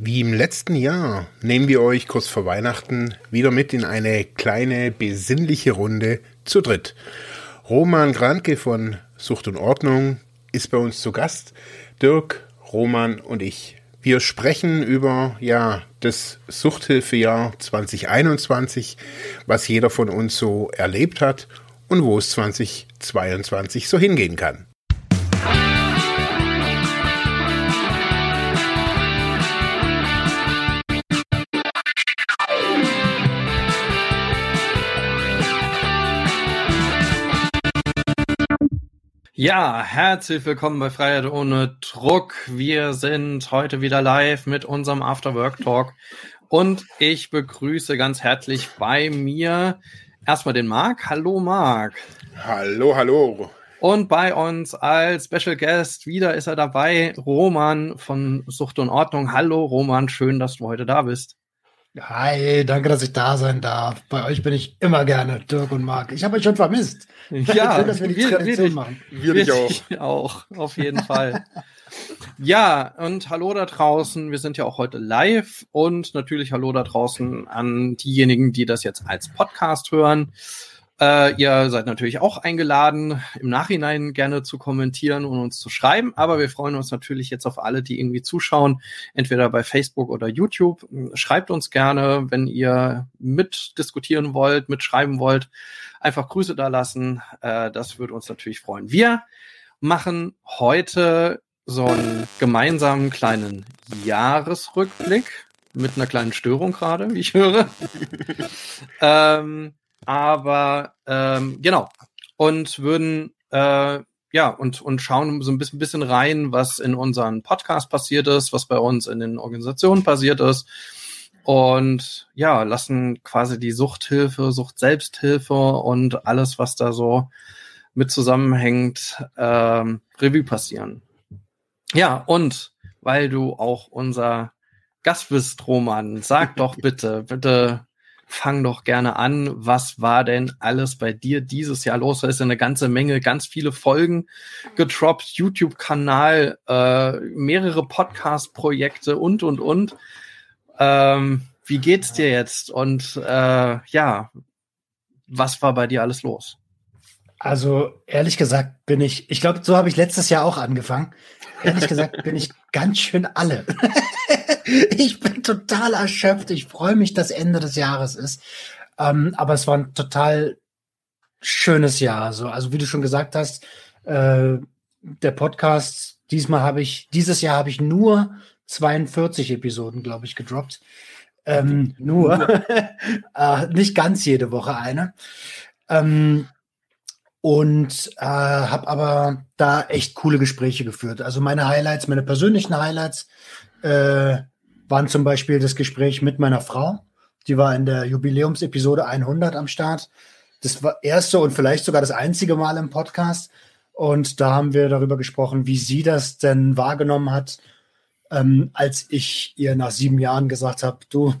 Wie im letzten Jahr nehmen wir euch kurz vor Weihnachten wieder mit in eine kleine besinnliche Runde zu dritt. Roman Granke von Sucht und Ordnung ist bei uns zu Gast. Dirk, Roman und ich. Wir sprechen über ja das Suchthilfejahr 2021, was jeder von uns so erlebt hat und wo es 2022 so hingehen kann. Ja, herzlich willkommen bei Freiheit ohne Druck. Wir sind heute wieder live mit unserem Afterwork Talk und ich begrüße ganz herzlich bei mir erstmal den Marc. Hallo Marc. Hallo, hallo. Und bei uns als Special Guest wieder ist er dabei, Roman von Sucht und Ordnung. Hallo Roman, schön, dass du heute da bist. Hi, danke, dass ich da sein darf. Bei euch bin ich immer gerne, Dirk und Marc. Ich habe euch schon vermisst. Ja, Schön, dass wir die wir, Tradition wir, machen. Wir, wir auch. auch, auf jeden Fall. ja, und hallo da draußen. Wir sind ja auch heute live und natürlich hallo da draußen an diejenigen, die das jetzt als Podcast hören. Äh, ihr seid natürlich auch eingeladen, im Nachhinein gerne zu kommentieren und uns zu schreiben. Aber wir freuen uns natürlich jetzt auf alle, die irgendwie zuschauen, entweder bei Facebook oder YouTube. Schreibt uns gerne, wenn ihr mitdiskutieren wollt, mitschreiben wollt. Einfach Grüße da lassen. Äh, das würde uns natürlich freuen. Wir machen heute so einen gemeinsamen kleinen Jahresrückblick mit einer kleinen Störung gerade, wie ich höre. ähm, aber ähm, genau. Und würden äh, ja und, und schauen so ein bisschen, bisschen rein, was in unseren Podcast passiert ist, was bei uns in den Organisationen passiert ist. Und ja, lassen quasi die Suchthilfe, Sucht-Selbsthilfe und alles, was da so mit zusammenhängt, ähm, Revue passieren. Ja, und weil du auch unser Gast bist, Roman, sag doch bitte, bitte fang doch gerne an. Was war denn alles bei dir dieses Jahr los? Da ist ja eine ganze Menge, ganz viele Folgen getroppt, YouTube-Kanal, äh, mehrere Podcast-Projekte und, und, und. Ähm, wie geht's dir jetzt? Und äh, ja, was war bei dir alles los? Also ehrlich gesagt bin ich, ich glaube, so habe ich letztes Jahr auch angefangen. Ehrlich gesagt bin ich ganz schön alle. ich bin total erschöpft. Ich freue mich, dass Ende des Jahres ist. Ähm, aber es war ein total schönes Jahr. So, also wie du schon gesagt hast, äh, der Podcast, diesmal habe ich, dieses Jahr habe ich nur 42 Episoden, glaube ich, gedroppt. Ähm, nur. äh, nicht ganz jede Woche eine. Ähm, und äh, habe aber da echt coole Gespräche geführt. Also meine Highlights, meine persönlichen Highlights äh, waren zum Beispiel das Gespräch mit meiner Frau. Die war in der Jubiläumsepisode 100 am Start. Das war erste und vielleicht sogar das einzige Mal im Podcast. Und da haben wir darüber gesprochen, wie sie das denn wahrgenommen hat, ähm, als ich ihr nach sieben Jahren gesagt habe, du,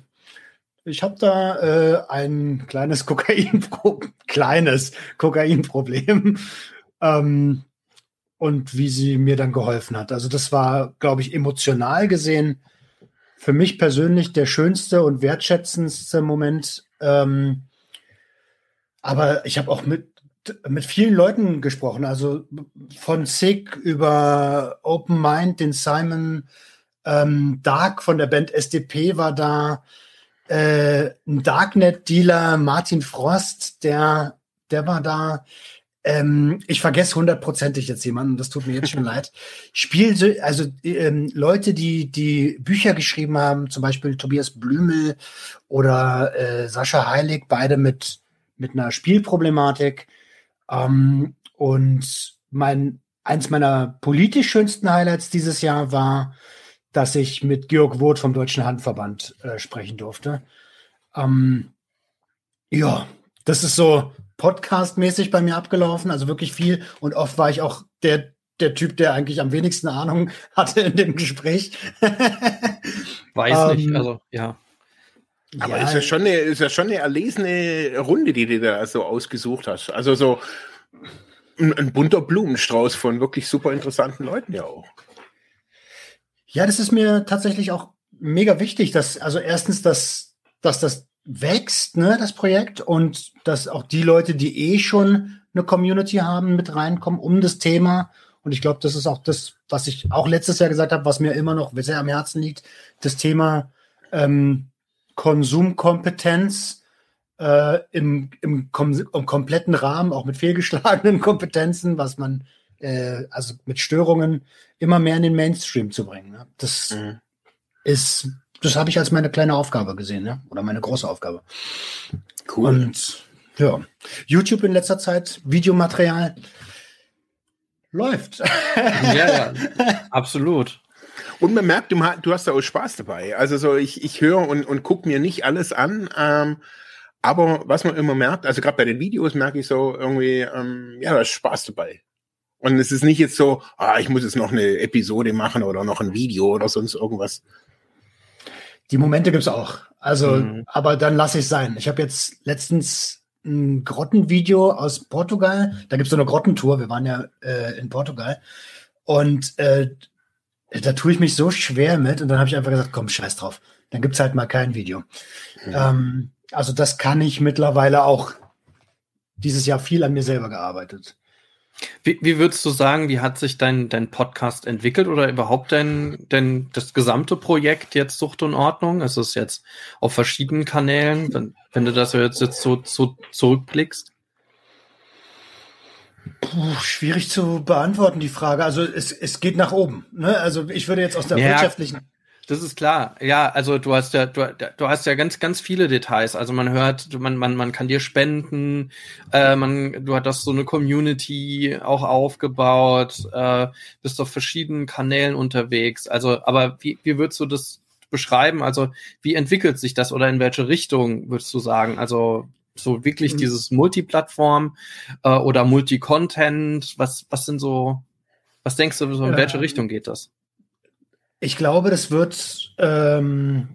ich habe da äh, ein kleines Kokain kleines Kokainproblem ähm, und wie sie mir dann geholfen hat. Also das war, glaube ich, emotional gesehen für mich persönlich der schönste und wertschätzendste Moment. Ähm, aber ich habe auch mit mit vielen Leuten gesprochen, also von Sick über Open Mind, den Simon ähm, Dark von der Band SDP war da, äh, ein Darknet-Dealer, Martin Frost, der, der war da. Ähm, ich vergesse hundertprozentig jetzt jemanden, das tut mir jetzt schon leid. Spiel, also ähm, Leute, die die Bücher geschrieben haben, zum Beispiel Tobias Blümel oder äh, Sascha Heilig, beide mit mit einer Spielproblematik. Ähm, und mein eins meiner politisch schönsten Highlights dieses Jahr war dass ich mit Georg Woth vom Deutschen Handverband äh, sprechen durfte. Ähm, ja, das ist so podcastmäßig bei mir abgelaufen, also wirklich viel. Und oft war ich auch der, der Typ, der eigentlich am wenigsten Ahnung hatte in dem Gespräch. Weiß nicht, ähm, also ja. Aber ja, ist ja schon eine, ist ja schon eine erlesene Runde, die du da so ausgesucht hast. Also so ein, ein bunter Blumenstrauß von wirklich super interessanten Leuten ja auch. Ja, das ist mir tatsächlich auch mega wichtig, dass, also erstens, dass, dass das wächst, ne, das Projekt, und dass auch die Leute, die eh schon eine Community haben, mit reinkommen um das Thema. Und ich glaube, das ist auch das, was ich auch letztes Jahr gesagt habe, was mir immer noch sehr am Herzen liegt, das Thema ähm, Konsumkompetenz äh, im, im, kom im kompletten Rahmen, auch mit fehlgeschlagenen Kompetenzen, was man, äh, also mit Störungen, immer mehr in den Mainstream zu bringen. Ne? Das mhm. ist, das habe ich als meine kleine Aufgabe gesehen, ne? oder meine große Aufgabe. Cool. Und ja, YouTube in letzter Zeit, Videomaterial läuft. ja, ja, absolut. Und man merkt, du, du hast da auch Spaß dabei. Also so, ich, ich höre und, und gucke mir nicht alles an. Ähm, aber was man immer merkt, also gerade bei den Videos merke ich so irgendwie, ähm, ja, da ist Spaß dabei. Und es ist nicht jetzt so, ah, ich muss jetzt noch eine Episode machen oder noch ein Video oder sonst irgendwas. Die Momente gibt's auch. Also, mhm. aber dann lasse ich sein. Ich habe jetzt letztens ein Grottenvideo aus Portugal. Da gibt's so eine Grottentour. Wir waren ja äh, in Portugal. Und äh, da tue ich mich so schwer mit. Und dann habe ich einfach gesagt, komm, scheiß drauf. Dann gibt's halt mal kein Video. Mhm. Ähm, also das kann ich mittlerweile auch dieses Jahr viel an mir selber gearbeitet. Wie, wie würdest du sagen, wie hat sich dein, dein Podcast entwickelt oder überhaupt dein, dein, das gesamte Projekt jetzt Sucht und Ordnung? Es ist jetzt auf verschiedenen Kanälen, wenn, wenn du das jetzt, jetzt so, so zurückblickst? Puh, schwierig zu beantworten, die Frage. Also es, es geht nach oben. Ne? Also ich würde jetzt aus der ja. wirtschaftlichen das ist klar. Ja, also du hast ja, du, du hast ja ganz, ganz viele Details. Also man hört, man, man, man kann dir spenden, äh, man, du hast so eine Community auch aufgebaut, äh, bist auf verschiedenen Kanälen unterwegs. Also, aber wie, wie würdest du das beschreiben? Also, wie entwickelt sich das oder in welche Richtung würdest du sagen? Also, so wirklich mhm. dieses Multiplattform äh, oder Multi-Content? Was, was sind so, was denkst du, so in welche Richtung geht das? Ich glaube, das wird ähm,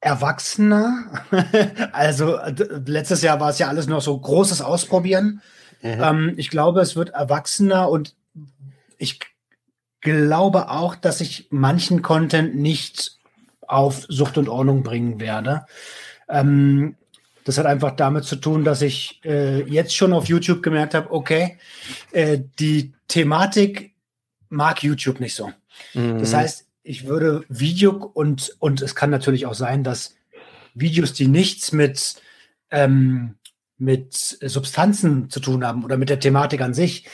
erwachsener. also letztes Jahr war es ja alles noch so großes Ausprobieren. Mhm. Ähm, ich glaube, es wird erwachsener und ich glaube auch, dass ich manchen Content nicht auf Sucht und Ordnung bringen werde. Ähm, das hat einfach damit zu tun, dass ich äh, jetzt schon auf YouTube gemerkt habe, okay, äh, die Thematik mag YouTube nicht so. Mhm. Das heißt, ich würde Video und, und es kann natürlich auch sein, dass Videos, die nichts mit, ähm, mit Substanzen zu tun haben oder mit der Thematik an sich,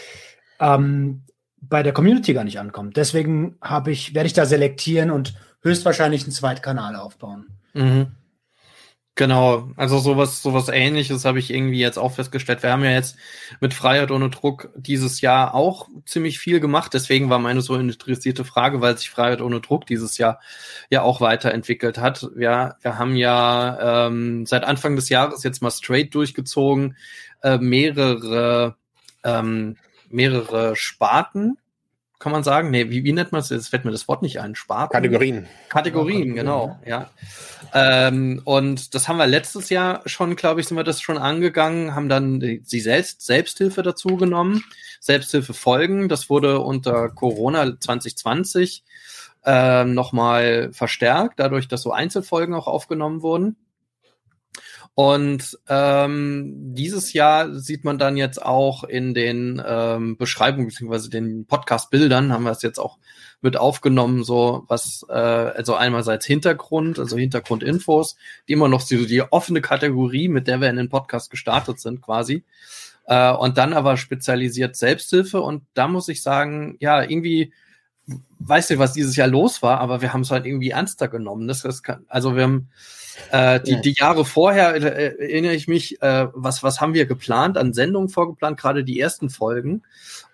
ähm, bei der Community gar nicht ankommen. Deswegen habe ich, werde ich da selektieren und höchstwahrscheinlich einen Zweitkanal aufbauen. Mhm. Genau, also sowas, sowas ähnliches habe ich irgendwie jetzt auch festgestellt. Wir haben ja jetzt mit Freiheit ohne Druck dieses Jahr auch ziemlich viel gemacht. Deswegen war meine so interessierte Frage, weil sich Freiheit ohne Druck dieses Jahr ja auch weiterentwickelt hat. Wir, wir haben ja ähm, seit Anfang des Jahres jetzt mal straight durchgezogen, äh, mehrere, ähm, mehrere Sparten kann man sagen? Nee, wie, wie nennt man es? Jetzt fällt mir das Wort nicht ein. Sparten? Kategorien. Kategorien, genau, ja. Ähm, und das haben wir letztes Jahr schon, glaube ich, sind wir das schon angegangen, haben dann die, die Selbst Selbsthilfe dazu genommen, Selbsthilfe folgen. Das wurde unter Corona 2020 äh, nochmal verstärkt, dadurch, dass so Einzelfolgen auch aufgenommen wurden. Und ähm, dieses Jahr sieht man dann jetzt auch in den ähm, Beschreibungen beziehungsweise den Podcast-Bildern haben wir es jetzt auch mit aufgenommen, so was, äh, also einerseits Hintergrund, also Hintergrundinfos, die immer noch so die offene Kategorie, mit der wir in den Podcast gestartet sind, quasi. Äh, und dann aber spezialisiert Selbsthilfe. Und da muss ich sagen, ja, irgendwie weiß nicht, was dieses Jahr los war, aber wir haben es halt irgendwie ernster genommen. Das, kann, also wir haben äh, die, die Jahre vorher äh, erinnere ich mich, äh, was, was haben wir geplant, an Sendungen vorgeplant, gerade die ersten Folgen.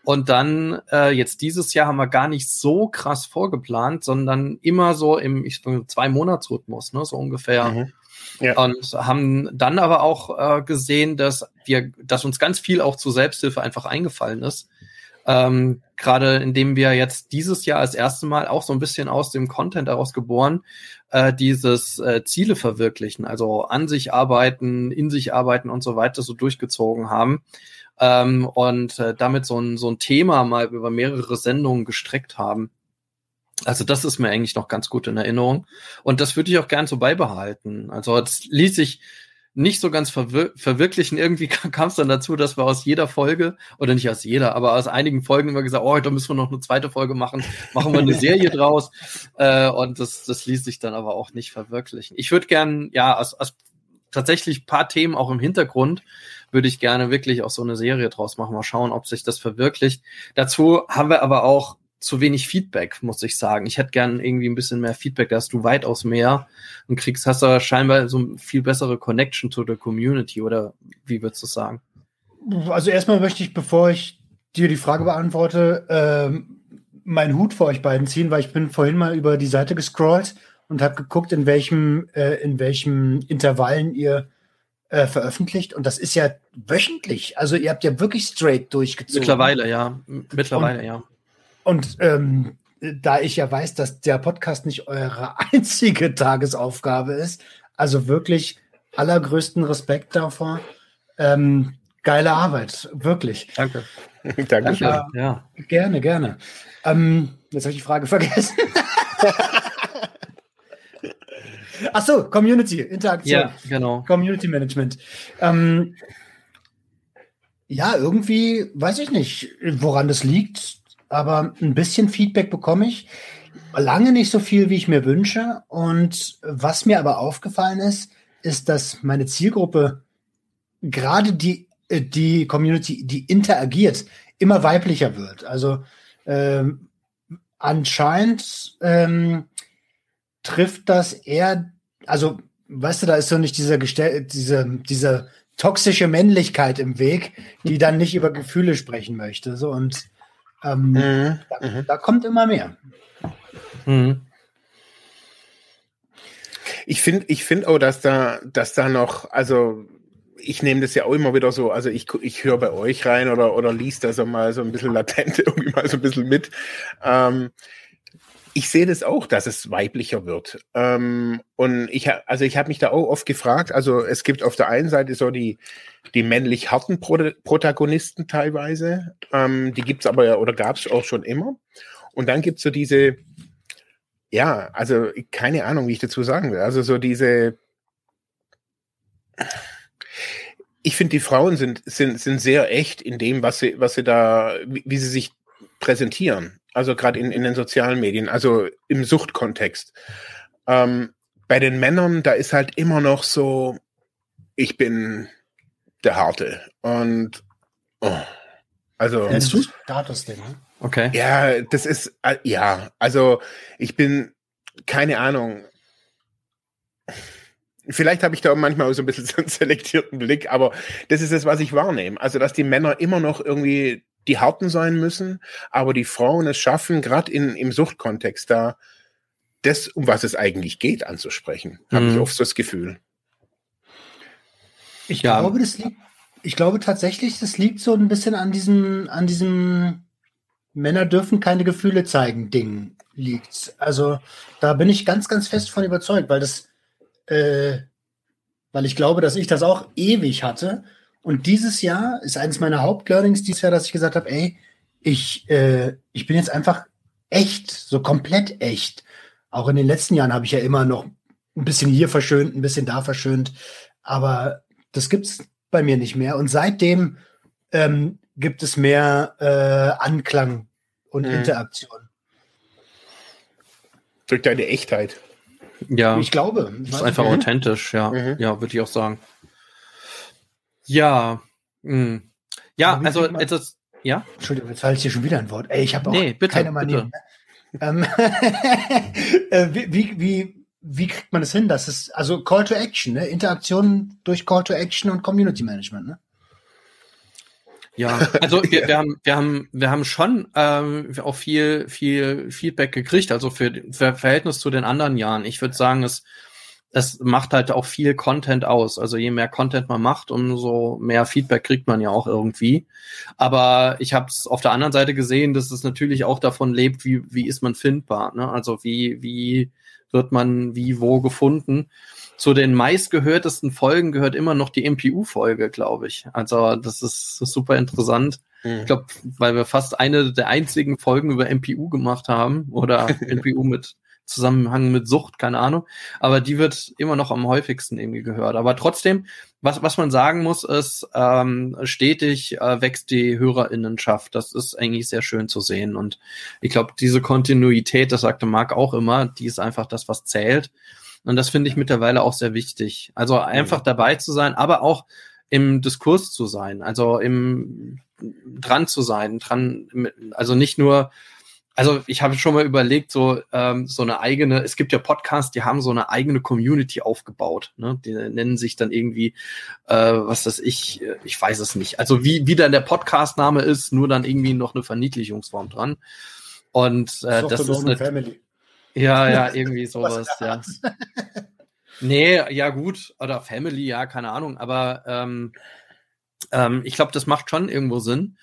Und dann äh, jetzt dieses Jahr haben wir gar nicht so krass vorgeplant, sondern immer so im ich zwei Monatsrhythmus, ne, so ungefähr. Mhm. Ja. Und haben dann aber auch äh, gesehen, dass wir, dass uns ganz viel auch zur Selbsthilfe einfach eingefallen ist. Ähm, Gerade indem wir jetzt dieses Jahr als erste Mal auch so ein bisschen aus dem Content heraus geboren, äh, dieses äh, Ziele verwirklichen, also an sich arbeiten, in sich arbeiten und so weiter so durchgezogen haben. Ähm, und äh, damit so ein, so ein Thema mal über mehrere Sendungen gestreckt haben. Also das ist mir eigentlich noch ganz gut in Erinnerung. Und das würde ich auch gern so beibehalten. Also es ließ sich nicht so ganz verwir verwirklichen. Irgendwie kam es dann dazu, dass wir aus jeder Folge, oder nicht aus jeder, aber aus einigen Folgen immer gesagt, oh, da müssen wir noch eine zweite Folge machen, machen wir eine Serie draus. Äh, und das, das ließ sich dann aber auch nicht verwirklichen. Ich würde gern, ja, aus, aus tatsächlich paar Themen auch im Hintergrund würde ich gerne wirklich auch so eine Serie draus machen. Mal schauen, ob sich das verwirklicht. Dazu haben wir aber auch zu wenig Feedback, muss ich sagen. Ich hätte gern irgendwie ein bisschen mehr Feedback, da hast du weitaus mehr und kriegst, hast du scheinbar so ein viel bessere Connection to the Community oder wie würdest du sagen? Also erstmal möchte ich, bevor ich dir die Frage beantworte, ähm, meinen Hut vor euch beiden ziehen, weil ich bin vorhin mal über die Seite gescrollt und habe geguckt, in welchem, äh, in welchem Intervallen ihr äh, veröffentlicht. Und das ist ja wöchentlich. Also ihr habt ja wirklich straight durchgezogen. Mittlerweile, ja. Mittlerweile, und, ja. Und ähm, da ich ja weiß, dass der Podcast nicht eure einzige Tagesaufgabe ist, also wirklich allergrößten Respekt davor. Ähm, geile Arbeit, wirklich. Danke. Danke. Äh, ja. Gerne, gerne. Ähm, jetzt habe ich die Frage vergessen. Ach so, Community, Interaktion. Ja, genau. Community Management. Ähm, ja, irgendwie weiß ich nicht, woran das liegt aber ein bisschen Feedback bekomme ich. Lange nicht so viel, wie ich mir wünsche. Und was mir aber aufgefallen ist, ist, dass meine Zielgruppe, gerade die, äh, die Community, die interagiert, immer weiblicher wird. Also ähm, anscheinend ähm, trifft das eher, also weißt du, da ist so nicht dieser Gestell, diese, diese toxische Männlichkeit im Weg, die dann nicht über Gefühle sprechen möchte. So und ähm, mhm. Da, mhm. da, kommt immer mehr. Mhm. Ich finde, ich finde auch, dass da, dass da noch, also ich nehme das ja auch immer wieder so, also ich, ich höre bei euch rein oder, oder liest das auch mal so ein bisschen latent irgendwie mal so ein bisschen mit. Ähm, ich sehe das auch, dass es weiblicher wird. Ähm, und ich, also ich habe mich da auch oft gefragt, also es gibt auf der einen Seite so die, die männlich harten Pro Protagonisten teilweise, ähm, die gibt's aber ja oder gab's auch schon immer. Und dann gibt's so diese, ja, also keine Ahnung, wie ich dazu sagen will, also so diese, ich finde, die Frauen sind, sind, sind sehr echt in dem, was sie, was sie da, wie sie sich präsentieren. Also gerade in, in den sozialen Medien, also im Suchtkontext. Ähm, bei den Männern, da ist halt immer noch so, ich bin der Harte. Und oh, also. Nennst du Status-Ding, ne? Okay. Ja, das ist, äh, ja, also ich bin, keine Ahnung. Vielleicht habe ich da manchmal auch so ein bisschen so einen selektierten Blick, aber das ist es, was ich wahrnehme. Also, dass die Männer immer noch irgendwie die Harten sein müssen, aber die Frauen es schaffen, gerade im Suchtkontext da, das, um was es eigentlich geht, anzusprechen. Mhm. Habe ich oft so das Gefühl. Ich ja. glaube, das liegt, ich glaube tatsächlich, das liegt so ein bisschen an diesem, an diesem Männer dürfen keine Gefühle zeigen Ding liegt. Also da bin ich ganz, ganz fest von überzeugt, weil das, äh, weil ich glaube, dass ich das auch ewig hatte und dieses Jahr ist eines meiner Hauptlearnings dieses Jahr, dass ich gesagt habe, ey, ich, äh, ich bin jetzt einfach echt, so komplett echt. Auch in den letzten Jahren habe ich ja immer noch ein bisschen hier verschönt, ein bisschen da verschönt, aber das gibt's bei mir nicht mehr. Und seitdem ähm, gibt es mehr äh, Anklang und mhm. Interaktion. Durch deine Echtheit. Ja. Ich glaube. Das ist einfach mhm. authentisch, ja. Mhm. Ja, würde ich auch sagen. Ja. Mh. Hm. Ja, also etwas. Ja? Entschuldigung, jetzt halte ich hier schon wieder ein Wort. Ey, ich habe auch nee, bitte, keine Manieren. Ähm, äh, wie, wie, wie, wie kriegt man das hin? Das ist also Call to Action, ne? Interaktion durch Call to Action und Community Management, ne? Ja, also wir, wir haben wir haben wir haben schon ähm, auch viel viel Feedback gekriegt, also für, für Verhältnis zu den anderen Jahren. Ich würde sagen, es es macht halt auch viel Content aus. Also je mehr Content man macht, umso mehr Feedback kriegt man ja auch irgendwie. Aber ich habe es auf der anderen Seite gesehen, dass es natürlich auch davon lebt, wie, wie ist man findbar. Ne? Also wie, wie wird man wie wo gefunden. Zu den meistgehörtesten Folgen gehört immer noch die MPU-Folge, glaube ich. Also das ist, super interessant. Mhm. Ich glaube, weil wir fast eine der einzigen Folgen über MPU gemacht haben oder MPU mit Zusammenhang mit Sucht, keine Ahnung. Aber die wird immer noch am häufigsten irgendwie gehört. Aber trotzdem, was, was man sagen muss, ist, ähm, stetig äh, wächst die Hörerinnenschaft. Das ist eigentlich sehr schön zu sehen. Und ich glaube, diese Kontinuität, das sagte Marc auch immer, die ist einfach das, was zählt. Und das finde ich mittlerweile auch sehr wichtig. Also einfach dabei zu sein, aber auch im Diskurs zu sein, also im dran zu sein, dran, also nicht nur also ich habe schon mal überlegt, so ähm, so eine eigene, es gibt ja Podcasts, die haben so eine eigene Community aufgebaut. Ne? Die nennen sich dann irgendwie, äh, was das ich, ich weiß es nicht. Also wie, wie dann der Podcast-Name ist, nur dann irgendwie noch eine Verniedlichungsform dran. Und äh, das, das ist eine Family. Ja, ja, irgendwie sowas, ja. nee, ja gut, oder Family, ja, keine Ahnung, aber ähm, ähm, ich glaube, das macht schon irgendwo Sinn.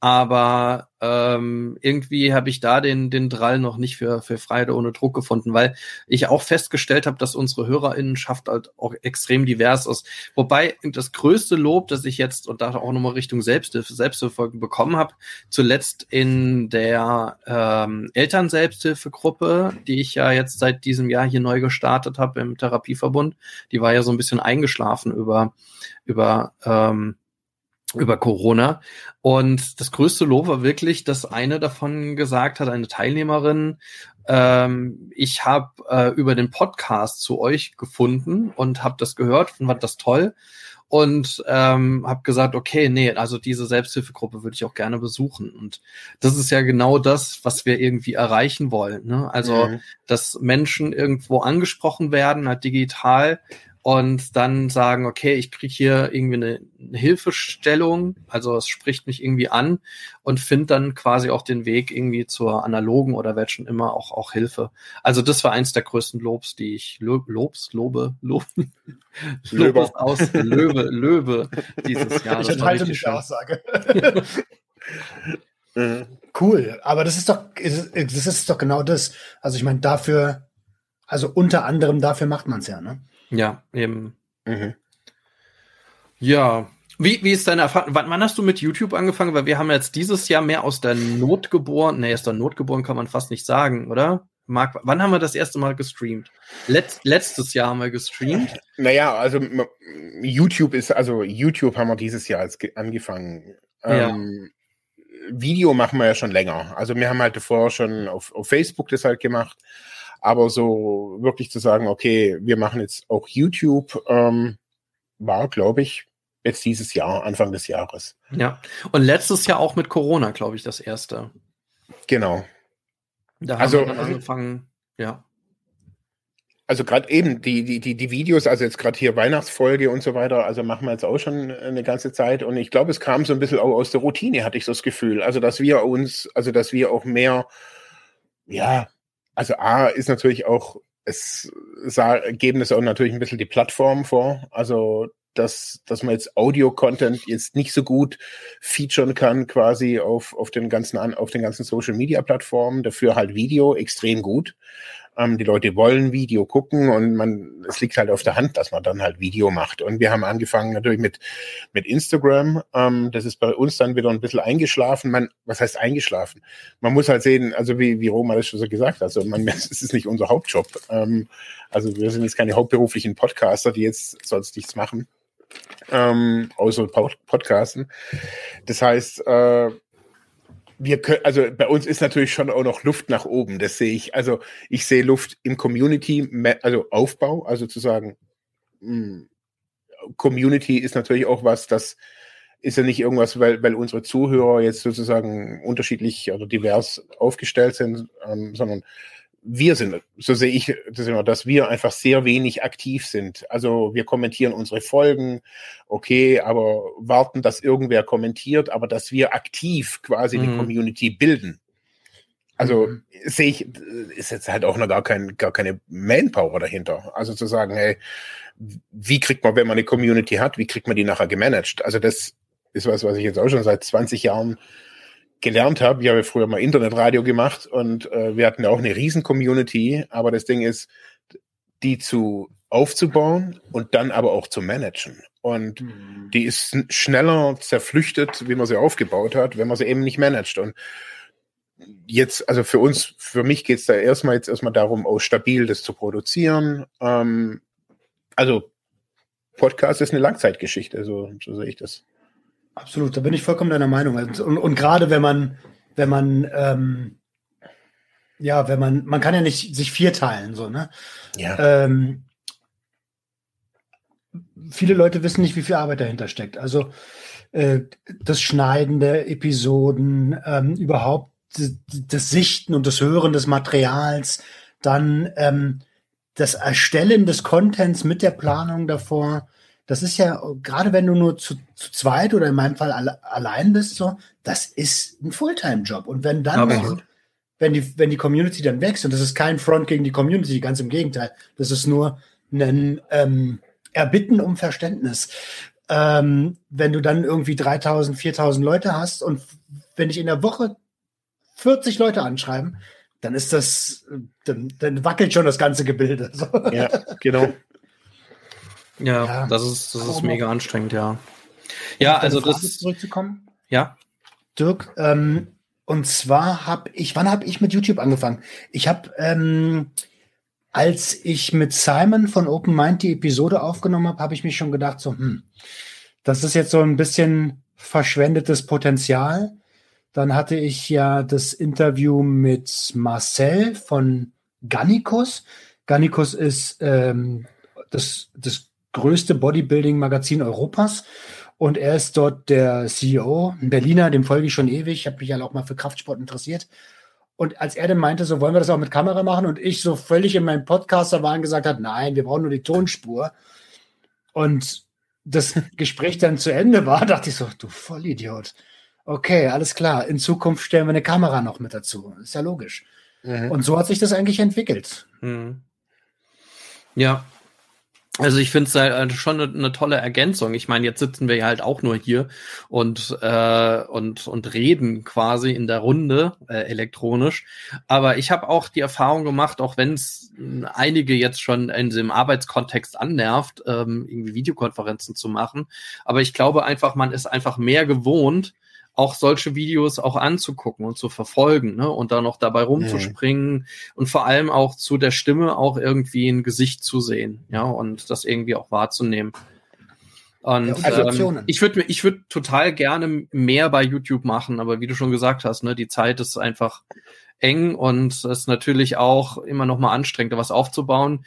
Aber ähm, irgendwie habe ich da den, den Drall noch nicht für, für Freiheit ohne Druck gefunden, weil ich auch festgestellt habe, dass unsere Hörerinnenschaft halt auch extrem divers ist. Wobei das größte Lob, das ich jetzt und da auch nochmal Richtung Selbsthilfe, Selbstverfolgung bekommen habe, zuletzt in der ähm, Elternselbsthilfegruppe, die ich ja jetzt seit diesem Jahr hier neu gestartet habe im Therapieverbund, die war ja so ein bisschen eingeschlafen über, über ähm, über Corona. Und das größte Lob war wirklich, dass eine davon gesagt hat, eine Teilnehmerin, ähm, ich habe äh, über den Podcast zu euch gefunden und habe das gehört und fand das toll und ähm, habe gesagt, okay, nee, also diese Selbsthilfegruppe würde ich auch gerne besuchen. Und das ist ja genau das, was wir irgendwie erreichen wollen. Ne? Also, mhm. dass Menschen irgendwo angesprochen werden, halt digital und dann sagen, okay, ich kriege hier irgendwie eine, eine, Hilfestellung, also es spricht mich irgendwie an und finde dann quasi auch den Weg irgendwie zur analogen oder welchen immer auch, auch Hilfe. Also das war eins der größten Lobs, die ich Lobs, Lobe, Lob, Lobes aus Löwe, Löwe dieses Jahr. Ich enthalte mich der Aussage. Mhm. cool, aber das ist doch, das ist doch genau das. Also ich meine, dafür, also unter anderem dafür macht man es ja, ne? Ja, eben. Mhm. Ja. Wie, wie ist deine Erfahrung? Wann, wann, hast du mit YouTube angefangen? Weil wir haben jetzt dieses Jahr mehr aus der Not geboren. Nee, aus der Not geboren kann man fast nicht sagen, oder? Marc, wann haben wir das erste Mal gestreamt? Letz, letztes Jahr haben wir gestreamt. Naja, also YouTube ist, also YouTube haben wir dieses Jahr angefangen. Ja. Ähm, Video machen wir ja schon länger. Also wir haben halt davor schon auf, auf Facebook das halt gemacht. Aber so wirklich zu sagen, okay, wir machen jetzt auch YouTube, ähm, war, glaube ich, jetzt dieses Jahr, Anfang des Jahres. Ja. Und letztes Jahr auch mit Corona, glaube ich, das erste. Genau. Da haben also, wir dann angefangen, ja. Also gerade eben die, die, die, die Videos, also jetzt gerade hier Weihnachtsfolge und so weiter, also machen wir jetzt auch schon eine ganze Zeit. Und ich glaube, es kam so ein bisschen auch aus der Routine, hatte ich so das Gefühl. Also, dass wir uns, also dass wir auch mehr, ja, also A ist natürlich auch, es geben es auch natürlich ein bisschen die Plattform vor. Also dass, dass man jetzt Audio-Content jetzt nicht so gut featuren kann, quasi auf, auf den ganzen, auf den ganzen Social Media Plattformen. Dafür halt Video extrem gut. Die Leute wollen Video gucken und man, es liegt halt auf der Hand, dass man dann halt Video macht. Und wir haben angefangen natürlich mit, mit Instagram. Ähm, das ist bei uns dann wieder ein bisschen eingeschlafen. Man, was heißt eingeschlafen? Man muss halt sehen, also wie, wie Roma das schon so gesagt hat, also man, es ist nicht unser Hauptjob. Ähm, also wir sind jetzt keine hauptberuflichen Podcaster, die jetzt sonst nichts machen. Ähm, außer Podcasten. Das heißt, äh, wir können, also bei uns ist natürlich schon auch noch Luft nach oben. Das sehe ich. Also ich sehe Luft im Community, also Aufbau, also zu sagen, hm, Community ist natürlich auch was, das ist ja nicht irgendwas, weil, weil unsere Zuhörer jetzt sozusagen unterschiedlich oder divers aufgestellt sind, ähm, sondern wir sind, so sehe ich das immer, dass wir einfach sehr wenig aktiv sind. Also wir kommentieren unsere Folgen, okay, aber warten, dass irgendwer kommentiert, aber dass wir aktiv quasi mhm. die Community bilden. Also mhm. sehe ich, ist jetzt halt auch noch gar, kein, gar keine Manpower dahinter. Also zu sagen, hey, wie kriegt man, wenn man eine Community hat, wie kriegt man die nachher gemanagt? Also das ist was, was ich jetzt auch schon seit 20 Jahren gelernt habe. Ich habe früher mal Internetradio gemacht und äh, wir hatten ja auch eine riesen Community, aber das Ding ist, die zu aufzubauen und dann aber auch zu managen. Und mhm. die ist schneller zerflüchtet, wie man sie aufgebaut hat, wenn man sie eben nicht managt. Und jetzt, also für uns, für mich geht es da erstmal jetzt erstmal darum, auch stabil das zu produzieren. Ähm, also Podcast ist eine Langzeitgeschichte, so, so sehe ich das. Absolut, da bin ich vollkommen deiner Meinung. Und, und, und gerade wenn man, wenn man, ähm, ja, wenn man, man kann ja nicht sich vierteilen, so, ne? Ja. Ähm, viele Leute wissen nicht, wie viel Arbeit dahinter steckt. Also äh, das Schneiden der Episoden, ähm, überhaupt das Sichten und das Hören des Materials, dann ähm, das Erstellen des Contents mit der Planung davor. Das ist ja, gerade wenn du nur zu, zu zweit oder in meinem Fall alle, allein bist, so, das ist ein Fulltime-Job. Und wenn dann noch, wenn die, wenn die Community dann wächst, und das ist kein Front gegen die Community, ganz im Gegenteil, das ist nur ein ähm, Erbitten um Verständnis. Ähm, wenn du dann irgendwie 3000, 4000 Leute hast und wenn ich in der Woche 40 Leute anschreiben, dann ist das, dann, dann wackelt schon das ganze Gebilde. Ja, genau. Ja, ja, das ist, das ist mega anstrengend, ja. Ja, also das. Zurückzukommen? Ja. Dirk, ähm, und zwar habe ich, wann habe ich mit YouTube angefangen? Ich habe, ähm, als ich mit Simon von Open Mind die Episode aufgenommen habe, habe ich mich schon gedacht, so, hm, das ist jetzt so ein bisschen verschwendetes Potenzial. Dann hatte ich ja das Interview mit Marcel von Gannikus. Gannikus ist ähm, das, das größte Bodybuilding-Magazin Europas. Und er ist dort der CEO, ein Berliner, dem folge ich schon ewig. Ich habe mich ja auch mal für Kraftsport interessiert. Und als er dann meinte, so wollen wir das auch mit Kamera machen und ich so völlig in meinem Podcaster war und gesagt hat, nein, wir brauchen nur die Tonspur. Und das Gespräch dann zu Ende war, dachte ich so, du Vollidiot. Okay, alles klar. In Zukunft stellen wir eine Kamera noch mit dazu. Ist ja logisch. Mhm. Und so hat sich das eigentlich entwickelt. Mhm. Ja, also ich finde es halt schon eine, eine, tolle Ergänzung. Ich meine, jetzt sitzen wir ja halt auch nur hier und äh, und und reden quasi in der Runde äh, elektronisch. Aber ich habe auch die Erfahrung gemacht, auch wenn es einige jetzt schon in dem Arbeitskontext annervt, ähm, irgendwie Videokonferenzen zu machen. Aber ich glaube einfach, man ist einfach mehr gewohnt, auch solche Videos auch anzugucken und zu verfolgen ne? und da noch dabei rumzuspringen mhm. und vor allem auch zu der Stimme auch irgendwie ein Gesicht zu sehen, ja, und das irgendwie auch wahrzunehmen. Und ja, ähm, ich würde ich würde total gerne mehr bei YouTube machen, aber wie du schon gesagt hast, ne, die Zeit ist einfach eng und es ist natürlich auch immer noch mal anstrengend, was aufzubauen.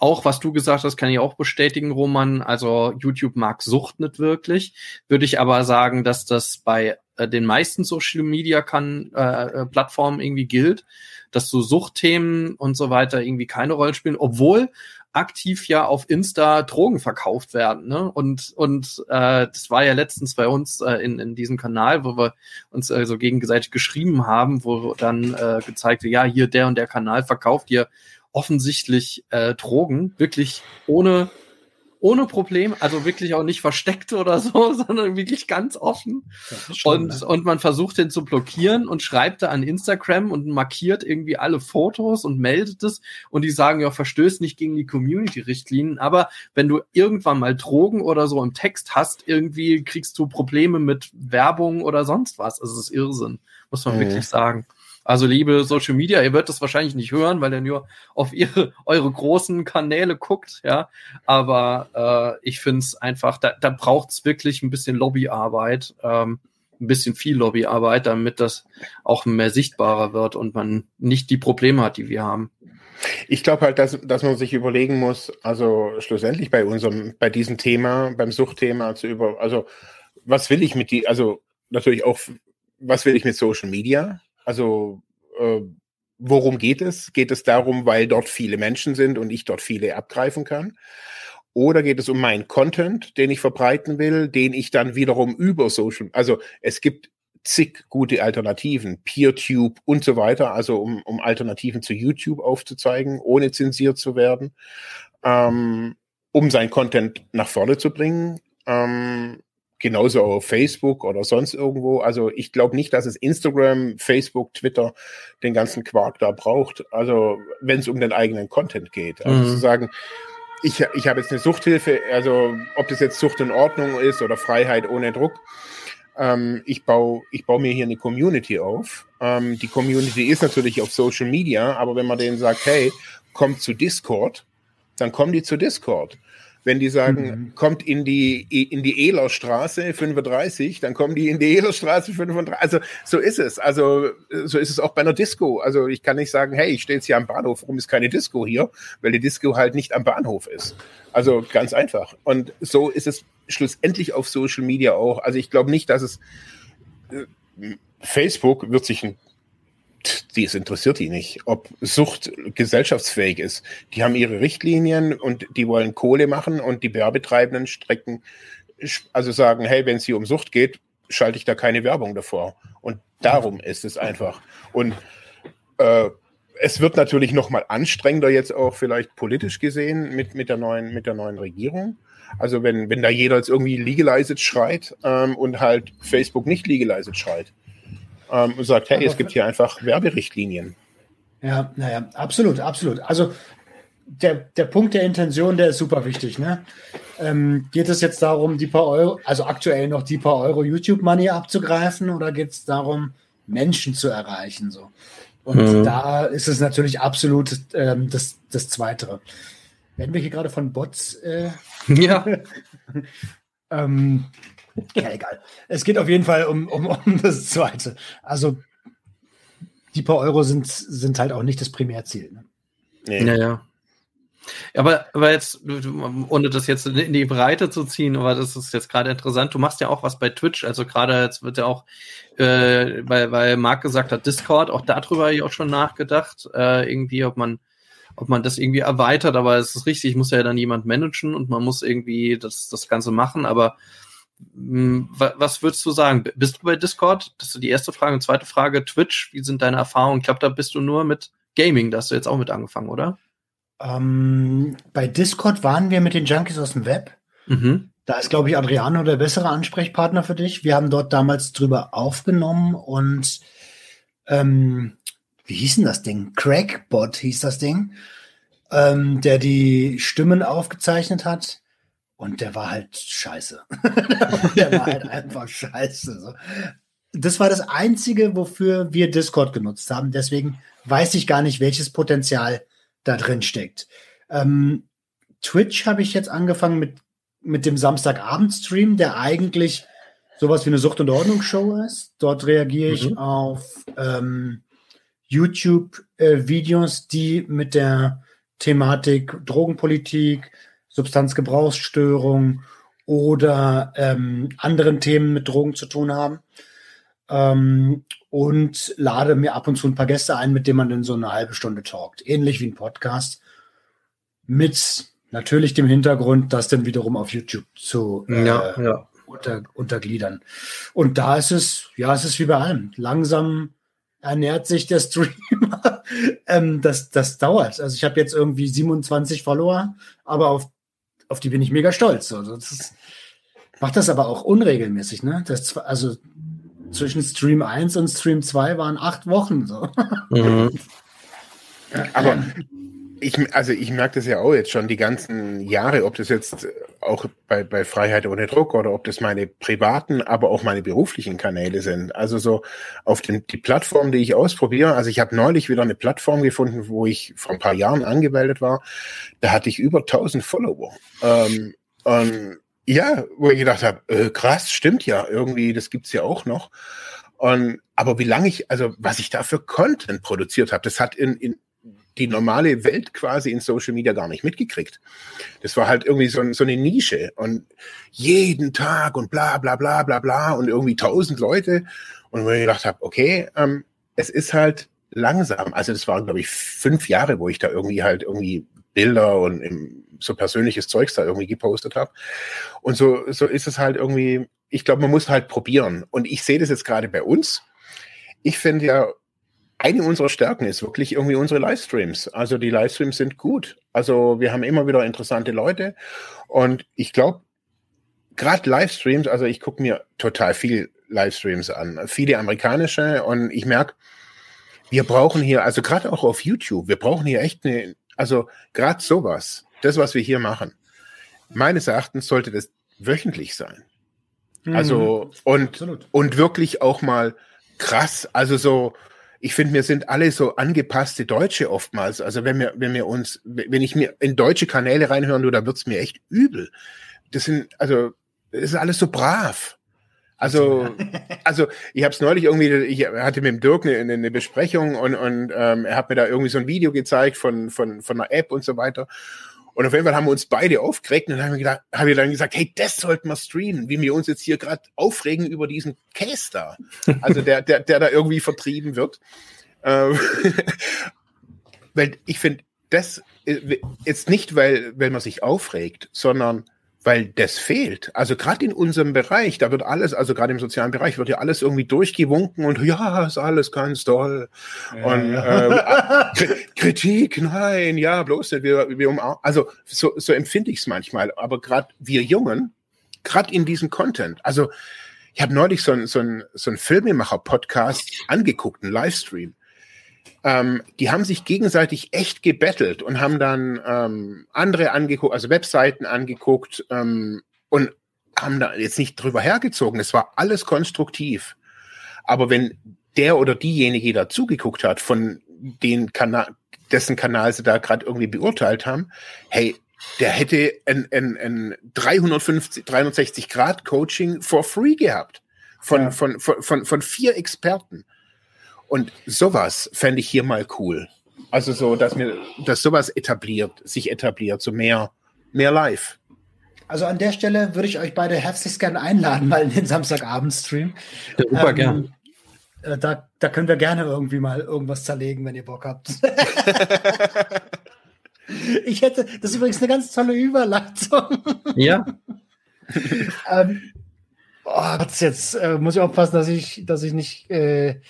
Auch was du gesagt hast, kann ich auch bestätigen, Roman. Also YouTube mag Sucht nicht wirklich. Würde ich aber sagen, dass das bei äh, den meisten Social Media kann, äh, äh, Plattformen irgendwie gilt, dass so Suchtthemen und so weiter irgendwie keine Rolle spielen, obwohl aktiv ja auf Insta Drogen verkauft werden. Ne? Und, und äh, das war ja letztens bei uns äh, in, in diesem Kanal, wo wir uns äh, so gegenseitig geschrieben haben, wo dann äh, gezeigt wird, ja, hier der und der Kanal verkauft hier offensichtlich äh, Drogen, wirklich ohne ohne Problem, also wirklich auch nicht versteckt oder so, sondern wirklich ganz offen. Schon, und, ne? und man versucht den zu blockieren und schreibt da an Instagram und markiert irgendwie alle Fotos und meldet es. Und die sagen ja, verstößt nicht gegen die Community-Richtlinien. Aber wenn du irgendwann mal Drogen oder so im Text hast, irgendwie kriegst du Probleme mit Werbung oder sonst was. Also es ist Irrsinn, muss man mhm. wirklich sagen. Also liebe Social Media, ihr werdet das wahrscheinlich nicht hören, weil ihr nur auf ihre, eure großen Kanäle guckt, ja. Aber äh, ich finde es einfach, da, da braucht es wirklich ein bisschen Lobbyarbeit, ähm, ein bisschen viel Lobbyarbeit, damit das auch mehr sichtbarer wird und man nicht die Probleme hat, die wir haben. Ich glaube halt, dass, dass man sich überlegen muss, also schlussendlich bei unserem, bei diesem Thema, beim Suchtthema zu über, also was will ich mit die, also natürlich auch, was will ich mit Social Media? Also äh, worum geht es? Geht es darum, weil dort viele Menschen sind und ich dort viele abgreifen kann? Oder geht es um meinen Content, den ich verbreiten will, den ich dann wiederum über Social, also es gibt zig gute Alternativen, PeerTube und so weiter, also um, um Alternativen zu YouTube aufzuzeigen, ohne zensiert zu werden, ähm, um sein Content nach vorne zu bringen. Ähm, genauso auf Facebook oder sonst irgendwo. Also ich glaube nicht, dass es Instagram, Facebook, Twitter den ganzen Quark da braucht. Also wenn es um den eigenen Content geht. Also mhm. zu sagen, ich, ich habe jetzt eine Suchthilfe, also ob das jetzt Sucht in Ordnung ist oder Freiheit ohne Druck. Ähm, ich baue ich baue mir hier eine Community auf. Ähm, die Community ist natürlich auf Social Media, aber wenn man denen sagt, hey, kommt zu Discord, dann kommen die zu Discord. Wenn die sagen, mhm. kommt in die, in die Ehlerstraße 35, dann kommen die in die Ehlerstraße 35. Also so ist es. Also so ist es auch bei einer Disco. Also ich kann nicht sagen, hey, ich stehe jetzt hier am Bahnhof, warum ist keine Disco hier? Weil die Disco halt nicht am Bahnhof ist. Also ganz einfach. Und so ist es schlussendlich auf Social Media auch. Also ich glaube nicht, dass es äh, Facebook wird sich ein die, es interessiert die nicht, ob Sucht gesellschaftsfähig ist. Die haben ihre Richtlinien und die wollen Kohle machen und die Werbetreibenden strecken, also sagen, hey, wenn es hier um Sucht geht, schalte ich da keine Werbung davor. Und darum ist es einfach. Und äh, es wird natürlich noch mal anstrengender jetzt auch vielleicht politisch gesehen mit, mit, der, neuen, mit der neuen Regierung. Also wenn, wenn da jeder jetzt irgendwie legalized schreit ähm, und halt Facebook nicht legalized schreit, ähm, und sagt, hey, Aber es gibt hier einfach Werberichtlinien. Ja, naja, absolut, absolut. Also der, der Punkt der Intention, der ist super wichtig. Ne? Ähm, geht es jetzt darum, die paar Euro, also aktuell noch die paar Euro YouTube-Money abzugreifen oder geht es darum, Menschen zu erreichen? So? Und mhm. da ist es natürlich absolut ähm, das, das Zweite. Werden wir hier gerade von Bots? Äh, ja. ähm, ja, egal. Es geht auf jeden Fall um, um, um das Zweite. Also die paar Euro sind, sind halt auch nicht das Primärziel. Ne? Nee. Naja. Aber, aber jetzt, ohne das jetzt in die Breite zu ziehen, aber das ist jetzt gerade interessant, du machst ja auch was bei Twitch, also gerade jetzt wird ja auch, äh, weil, weil Marc gesagt hat, Discord, auch darüber habe ich auch schon nachgedacht, äh, irgendwie, ob man, ob man das irgendwie erweitert, aber es ist richtig, muss ja dann jemand managen und man muss irgendwie das, das Ganze machen, aber was würdest du sagen? Bist du bei Discord? Das ist die erste Frage. Und zweite Frage, Twitch, wie sind deine Erfahrungen? Ich glaube, da bist du nur mit Gaming, da hast du jetzt auch mit angefangen, oder? Ähm, bei Discord waren wir mit den Junkies aus dem Web. Mhm. Da ist, glaube ich, Adriano der bessere Ansprechpartner für dich. Wir haben dort damals drüber aufgenommen und ähm, wie hieß denn das Ding? Crackbot hieß das Ding, ähm, der die Stimmen aufgezeichnet hat. Und der war halt scheiße. der war halt einfach scheiße. Das war das Einzige, wofür wir Discord genutzt haben. Deswegen weiß ich gar nicht, welches Potenzial da drin steckt. Ähm, Twitch habe ich jetzt angefangen mit, mit dem Samstagabend-Stream, der eigentlich sowas wie eine Sucht- und Ordnungsshow ist. Dort reagiere ich mhm. auf ähm, YouTube-Videos, äh, die mit der Thematik Drogenpolitik, Substanzgebrauchsstörung oder ähm, anderen Themen mit Drogen zu tun haben. Ähm, und lade mir ab und zu ein paar Gäste ein, mit denen man dann so eine halbe Stunde talkt. Ähnlich wie ein Podcast. Mit natürlich dem Hintergrund, das dann wiederum auf YouTube zu äh, ja, ja. Unter, untergliedern. Und da ist es, ja, es ist wie bei allem. Langsam ernährt sich der Streamer. ähm, das, das dauert. Also ich habe jetzt irgendwie 27 Follower, aber auf auf die bin ich mega stolz. Also das ist, macht das aber auch unregelmäßig, ne? Das, also zwischen Stream 1 und Stream 2 waren acht Wochen so. Mhm. aber ich, also ich merke das ja auch jetzt schon die ganzen Jahre, ob das jetzt auch bei, bei Freiheit ohne Druck oder ob das meine privaten, aber auch meine beruflichen Kanäle sind. Also so auf den, die Plattform, die ich ausprobiere. Also ich habe neulich wieder eine Plattform gefunden, wo ich vor ein paar Jahren angemeldet war. Da hatte ich über 1000 Follower. Ähm, und ja, wo ich gedacht habe, äh, krass, stimmt ja, irgendwie, das gibt's ja auch noch. Und, aber wie lange ich, also was ich da für Content produziert habe, das hat in, in die normale Welt quasi in Social Media gar nicht mitgekriegt. Das war halt irgendwie so, so eine Nische und jeden Tag und bla bla bla bla bla und irgendwie tausend Leute. Und wo ich gedacht habe, okay, ähm, es ist halt langsam. Also das waren, glaube ich, fünf Jahre, wo ich da irgendwie halt irgendwie Bilder und so persönliches Zeugs da irgendwie gepostet habe. Und so, so ist es halt irgendwie, ich glaube, man muss halt probieren. Und ich sehe das jetzt gerade bei uns. Ich finde ja, eine unserer Stärken ist wirklich irgendwie unsere Livestreams. Also die Livestreams sind gut. Also wir haben immer wieder interessante Leute und ich glaube, gerade Livestreams, also ich gucke mir total viel Livestreams an, viele amerikanische und ich merke, wir brauchen hier, also gerade auch auf YouTube, wir brauchen hier echt eine, also gerade sowas, das, was wir hier machen, meines Erachtens sollte das wöchentlich sein. Also mhm. und, und wirklich auch mal krass, also so, ich finde, wir sind alle so angepasste Deutsche oftmals. Also wenn wir, wenn wir uns, wenn ich mir in deutsche Kanäle reinhören würde, da wird's mir echt übel. Das sind, also, das ist alles so brav. Also, also ich habe es neulich irgendwie, ich hatte mit dem Dirk eine, eine Besprechung und, und ähm, er hat mir da irgendwie so ein Video gezeigt von, von, von einer App und so weiter. Und auf jeden Fall haben wir uns beide aufgeregt und dann haben wir, gedacht, haben wir dann gesagt, hey, das sollten wir streamen, wie wir uns jetzt hier gerade aufregen über diesen Case da. Also der, der, der da irgendwie vertrieben wird. Ähm, weil ich finde, das ist nicht, weil, weil man sich aufregt, sondern weil das fehlt. Also gerade in unserem Bereich, da wird alles, also gerade im sozialen Bereich, wird ja alles irgendwie durchgewunken und ja, ist alles ganz toll. Ja, und ja. Äh, Kritik, nein, ja, bloß nicht. Wir, wir um, also so, so empfinde ich es manchmal. Aber gerade wir Jungen, gerade in diesem Content, also ich habe neulich so ein, so ein, so ein Filmemacher-Podcast angeguckt, ein Livestream ähm, die haben sich gegenseitig echt gebettelt und haben dann ähm, andere angeguckt, also Webseiten angeguckt ähm, und haben da jetzt nicht drüber hergezogen. Es war alles konstruktiv. Aber wenn der oder diejenige, die da zugeguckt hat, von den Kanal, dessen Kanal sie da gerade irgendwie beurteilt haben, hey, der hätte ein, ein, ein 350, 360 Grad Coaching for free gehabt. Von, ja. von, von, von, von vier Experten. Und sowas fände ich hier mal cool. Also so, dass mir, dass sowas etabliert, sich etabliert, so mehr, mehr live. Also an der Stelle würde ich euch beide herzlichst gerne einladen, mal in den Samstagabend-Stream. Ja, super ähm, gern. Äh, da, da können wir gerne irgendwie mal irgendwas zerlegen, wenn ihr Bock habt. ich hätte, das ist übrigens eine ganz tolle Überleitung. Ja. ähm, oh, jetzt äh, muss ich aufpassen, dass ich, dass ich nicht äh,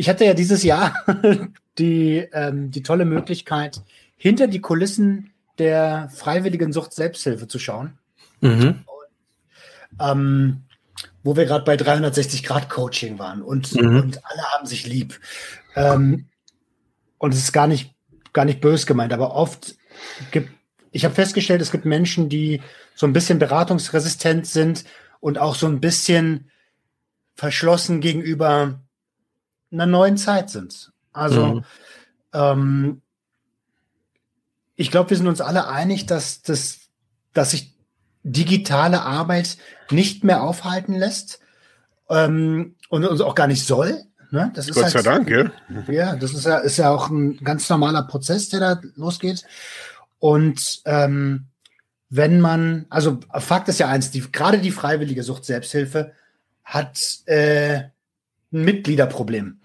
ich hatte ja dieses Jahr die, ähm, die tolle Möglichkeit, hinter die Kulissen der freiwilligen Sucht Selbsthilfe zu schauen. Mhm. Und, ähm, wo wir gerade bei 360 Grad Coaching waren und, mhm. und alle haben sich lieb. Ähm, und es ist gar nicht, gar nicht bös gemeint, aber oft gibt, ich habe festgestellt, es gibt Menschen, die so ein bisschen beratungsresistent sind und auch so ein bisschen verschlossen gegenüber einer neuen Zeit sind. Also mhm. ähm, ich glaube, wir sind uns alle einig, dass, dass, dass sich digitale Arbeit nicht mehr aufhalten lässt ähm, und uns auch gar nicht soll. Ne? Das ist Gott sei halt, Dank, ja. Ja, das ist ja, ist ja auch ein ganz normaler Prozess, der da losgeht. Und ähm, wenn man, also Fakt ist ja eins, die, gerade die freiwillige Sucht Selbsthilfe hat äh, ein Mitgliederproblem.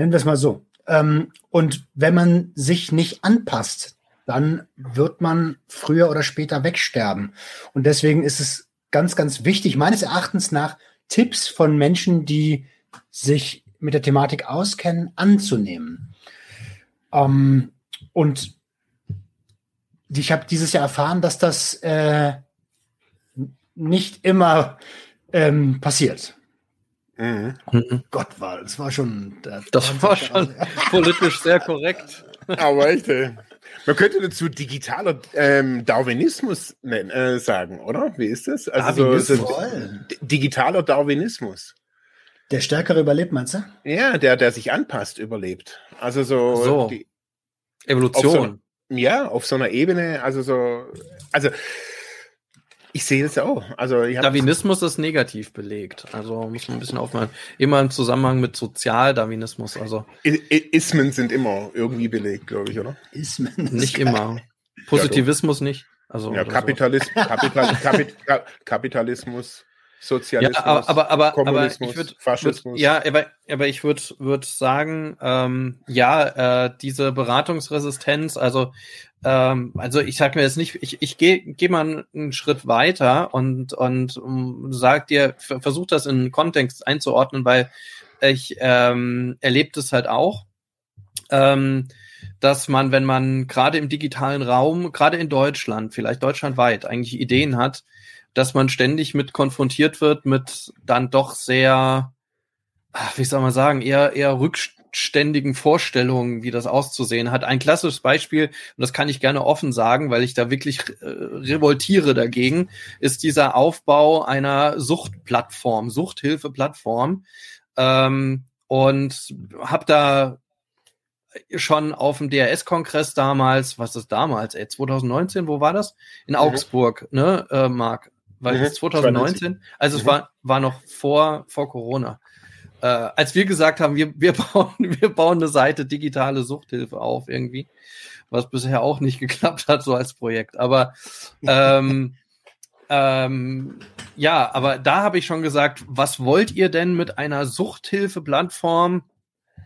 Nennen wir es mal so. Ähm, und wenn man sich nicht anpasst, dann wird man früher oder später wegsterben. Und deswegen ist es ganz, ganz wichtig, meines Erachtens nach, Tipps von Menschen, die sich mit der Thematik auskennen, anzunehmen. Ähm, und ich habe dieses Jahr erfahren, dass das äh, nicht immer ähm, passiert. Mhm. Mhm. Gott, war das war schon. Das war schon politisch sehr korrekt. Aber echt, ey. Man könnte dazu digitaler ähm, Darwinismus nennen, äh, sagen, oder? Wie ist das? Also so, so digitaler Darwinismus. Der Stärkere überlebt, meinst du? Ja, der, der sich anpasst, überlebt. Also so, so. Die, Evolution. So, ja, auf so einer Ebene, also so, also ich sehe das auch. Also Darwinismus ist negativ belegt. Also muss man ein bisschen aufmachen. Immer im Zusammenhang mit Sozialdarwinismus. Also Ismen sind immer irgendwie belegt, glaube ich, oder? Ismen. Nicht immer. Positivismus ja, nicht. Also ja, Kapitalismus, so. Kapital, Kapital, Kapitalismus. Sozialismus, ja, aber, aber, Kommunismus, aber ich würd, Faschismus. Würd, ja, aber, aber ich würde würd sagen, ähm, ja, äh, diese Beratungsresistenz, also ähm, also ich sag mir jetzt nicht, ich, ich gehe geh mal einen Schritt weiter und, und um, sag dir, versuch das in Kontext einzuordnen, weil ich ähm, erlebe das halt auch. Ähm, dass man, wenn man gerade im digitalen Raum, gerade in Deutschland, vielleicht deutschlandweit, eigentlich Ideen hat, dass man ständig mit konfrontiert wird mit dann doch sehr, wie soll man sagen, eher, eher rückständigen Vorstellungen, wie das auszusehen hat. Ein klassisches Beispiel, und das kann ich gerne offen sagen, weil ich da wirklich äh, revoltiere dagegen, ist dieser Aufbau einer Suchtplattform, Suchthilfeplattform. Ähm, und habe da schon auf dem DRS-Kongress damals, was ist damals, ey, 2019, wo war das? In mhm. Augsburg, ne, äh, Marc? Weil mhm. 2019, also mhm. es war, war noch vor, vor Corona. Äh, als wir gesagt haben, wir, wir, bauen, wir bauen eine Seite digitale Suchthilfe auf irgendwie, was bisher auch nicht geklappt hat, so als Projekt. Aber ähm, ähm, ja, aber da habe ich schon gesagt, was wollt ihr denn mit einer Suchthilfe-Plattform,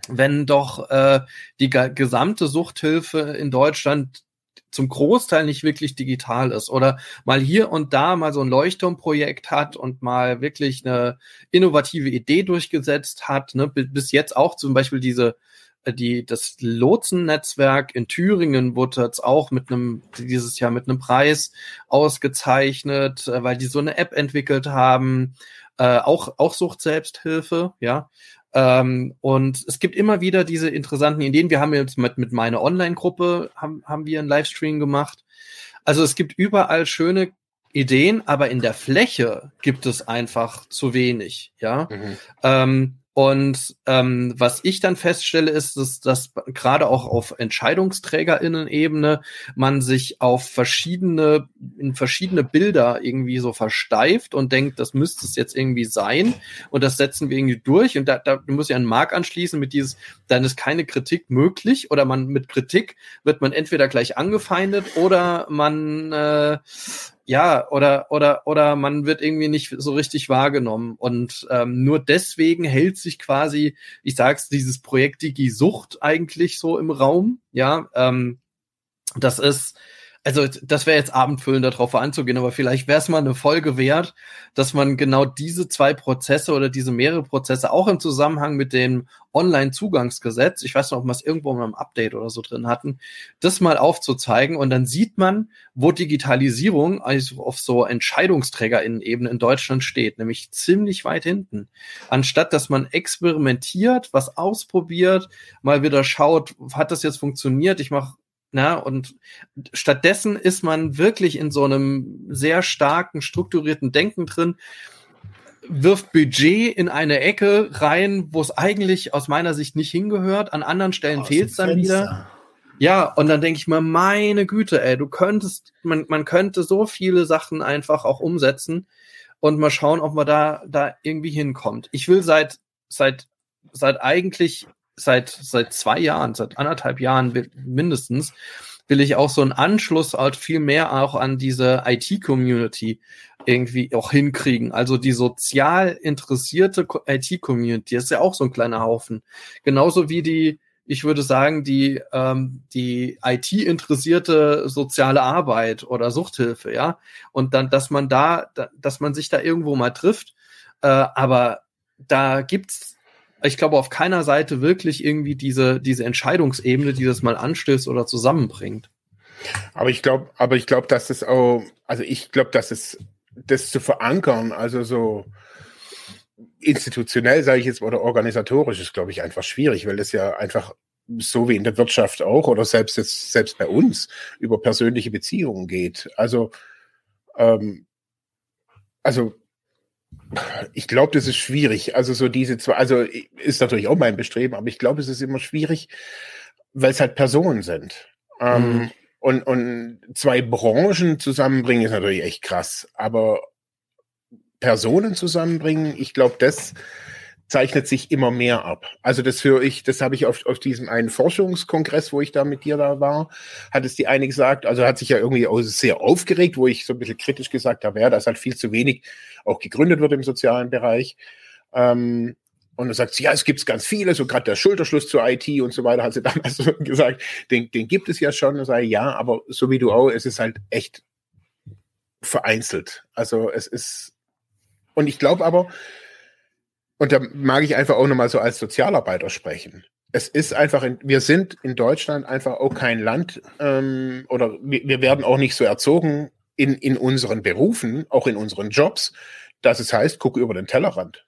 wenn doch äh, die gesamte Suchthilfe in Deutschland zum Großteil nicht wirklich digital ist oder mal hier und da mal so ein Leuchtturmprojekt hat und mal wirklich eine innovative Idee durchgesetzt hat, ne, bis jetzt auch zum Beispiel diese äh, die, das Lotsennetzwerk in Thüringen wurde jetzt auch mit einem, dieses Jahr mit einem Preis ausgezeichnet, äh, weil die so eine App entwickelt haben, äh, auch, auch Sucht Selbsthilfe, ja. Ähm, und es gibt immer wieder diese interessanten Ideen. Wir haben jetzt mit, mit meiner Online-Gruppe haben, haben wir einen Livestream gemacht. Also es gibt überall schöne Ideen, aber in der Fläche gibt es einfach zu wenig, ja. Mhm. Ähm, und ähm, was ich dann feststelle, ist, dass, dass gerade auch auf Entscheidungsträgerinnen-Ebene man sich auf verschiedene, in verschiedene Bilder irgendwie so versteift und denkt, das müsste es jetzt irgendwie sein und das setzen wir irgendwie durch. Und da, da muss ich einen Mark anschließen mit dieses, dann ist keine Kritik möglich oder man mit Kritik wird man entweder gleich angefeindet oder man äh, ja, oder, oder, oder man wird irgendwie nicht so richtig wahrgenommen. Und ähm, nur deswegen hält sich quasi, ich sag's, dieses Projekt Digi Sucht eigentlich so im Raum. Ja, ähm, das ist, also das wäre jetzt abendfüllend darauf anzugehen, aber vielleicht wäre es mal eine Folge wert, dass man genau diese zwei Prozesse oder diese mehrere Prozesse auch im Zusammenhang mit dem Online-Zugangsgesetz, ich weiß noch, ob wir es irgendwo mal im Update oder so drin hatten, das mal aufzuzeigen und dann sieht man, wo Digitalisierung also auf so Entscheidungsträgerinnen-Ebene in Deutschland steht, nämlich ziemlich weit hinten. Anstatt dass man experimentiert, was ausprobiert, mal wieder schaut, hat das jetzt funktioniert, ich mache na, und stattdessen ist man wirklich in so einem sehr starken, strukturierten Denken drin, wirft Budget in eine Ecke rein, wo es eigentlich aus meiner Sicht nicht hingehört. An anderen Stellen fehlt es dann wieder. Ja, und dann denke ich mir, meine Güte, ey, du könntest, man, man könnte so viele Sachen einfach auch umsetzen und mal schauen, ob man da, da irgendwie hinkommt. Ich will seit, seit, seit eigentlich seit, seit zwei Jahren, seit anderthalb Jahren mindestens, will ich auch so einen Anschluss halt viel mehr auch an diese IT-Community irgendwie auch hinkriegen. Also die sozial interessierte IT-Community ist ja auch so ein kleiner Haufen. Genauso wie die, ich würde sagen, die, ähm, die IT-interessierte soziale Arbeit oder Suchthilfe, ja. Und dann, dass man da, dass man sich da irgendwo mal trifft. Äh, aber da gibt's ich glaube auf keiner Seite wirklich irgendwie diese, diese Entscheidungsebene, die das mal anstößt oder zusammenbringt. Aber ich glaube, aber ich glaube, dass es auch, also ich glaube, dass es das zu verankern, also so institutionell, sage ich jetzt, oder organisatorisch ist, glaube ich, einfach schwierig, weil das ja einfach so wie in der Wirtschaft auch oder selbst jetzt, selbst bei uns über persönliche Beziehungen geht. Also, ähm, also ich glaube, das ist schwierig. Also so diese zwei, also ist natürlich auch mein Bestreben, aber ich glaube, es ist immer schwierig, weil es halt Personen sind. Ähm, mhm. und, und zwei Branchen zusammenbringen ist natürlich echt krass. Aber Personen zusammenbringen, ich glaube, das zeichnet sich immer mehr ab. Also das höre ich, das habe ich auf, auf diesem einen Forschungskongress, wo ich da mit dir da war, hat es die eine gesagt, also hat sich ja irgendwie auch sehr aufgeregt, wo ich so ein bisschen kritisch gesagt habe, ja, da ist halt viel zu wenig auch gegründet wird im sozialen Bereich. Ähm, und dann sagt sie, ja, es gibt ganz viele, so gerade der Schulterschluss zur IT und so weiter, hat sie damals so gesagt, den, den gibt es ja schon. Und sage, ja, aber so wie du auch, es ist halt echt vereinzelt. Also es ist, und ich glaube aber, und da mag ich einfach auch nochmal so als Sozialarbeiter sprechen. es ist einfach, in, wir sind in Deutschland einfach auch kein Land ähm, oder wir, wir werden auch nicht so erzogen in, in unseren Berufen, auch in unseren Jobs, dass es heißt, guck über den Tellerrand.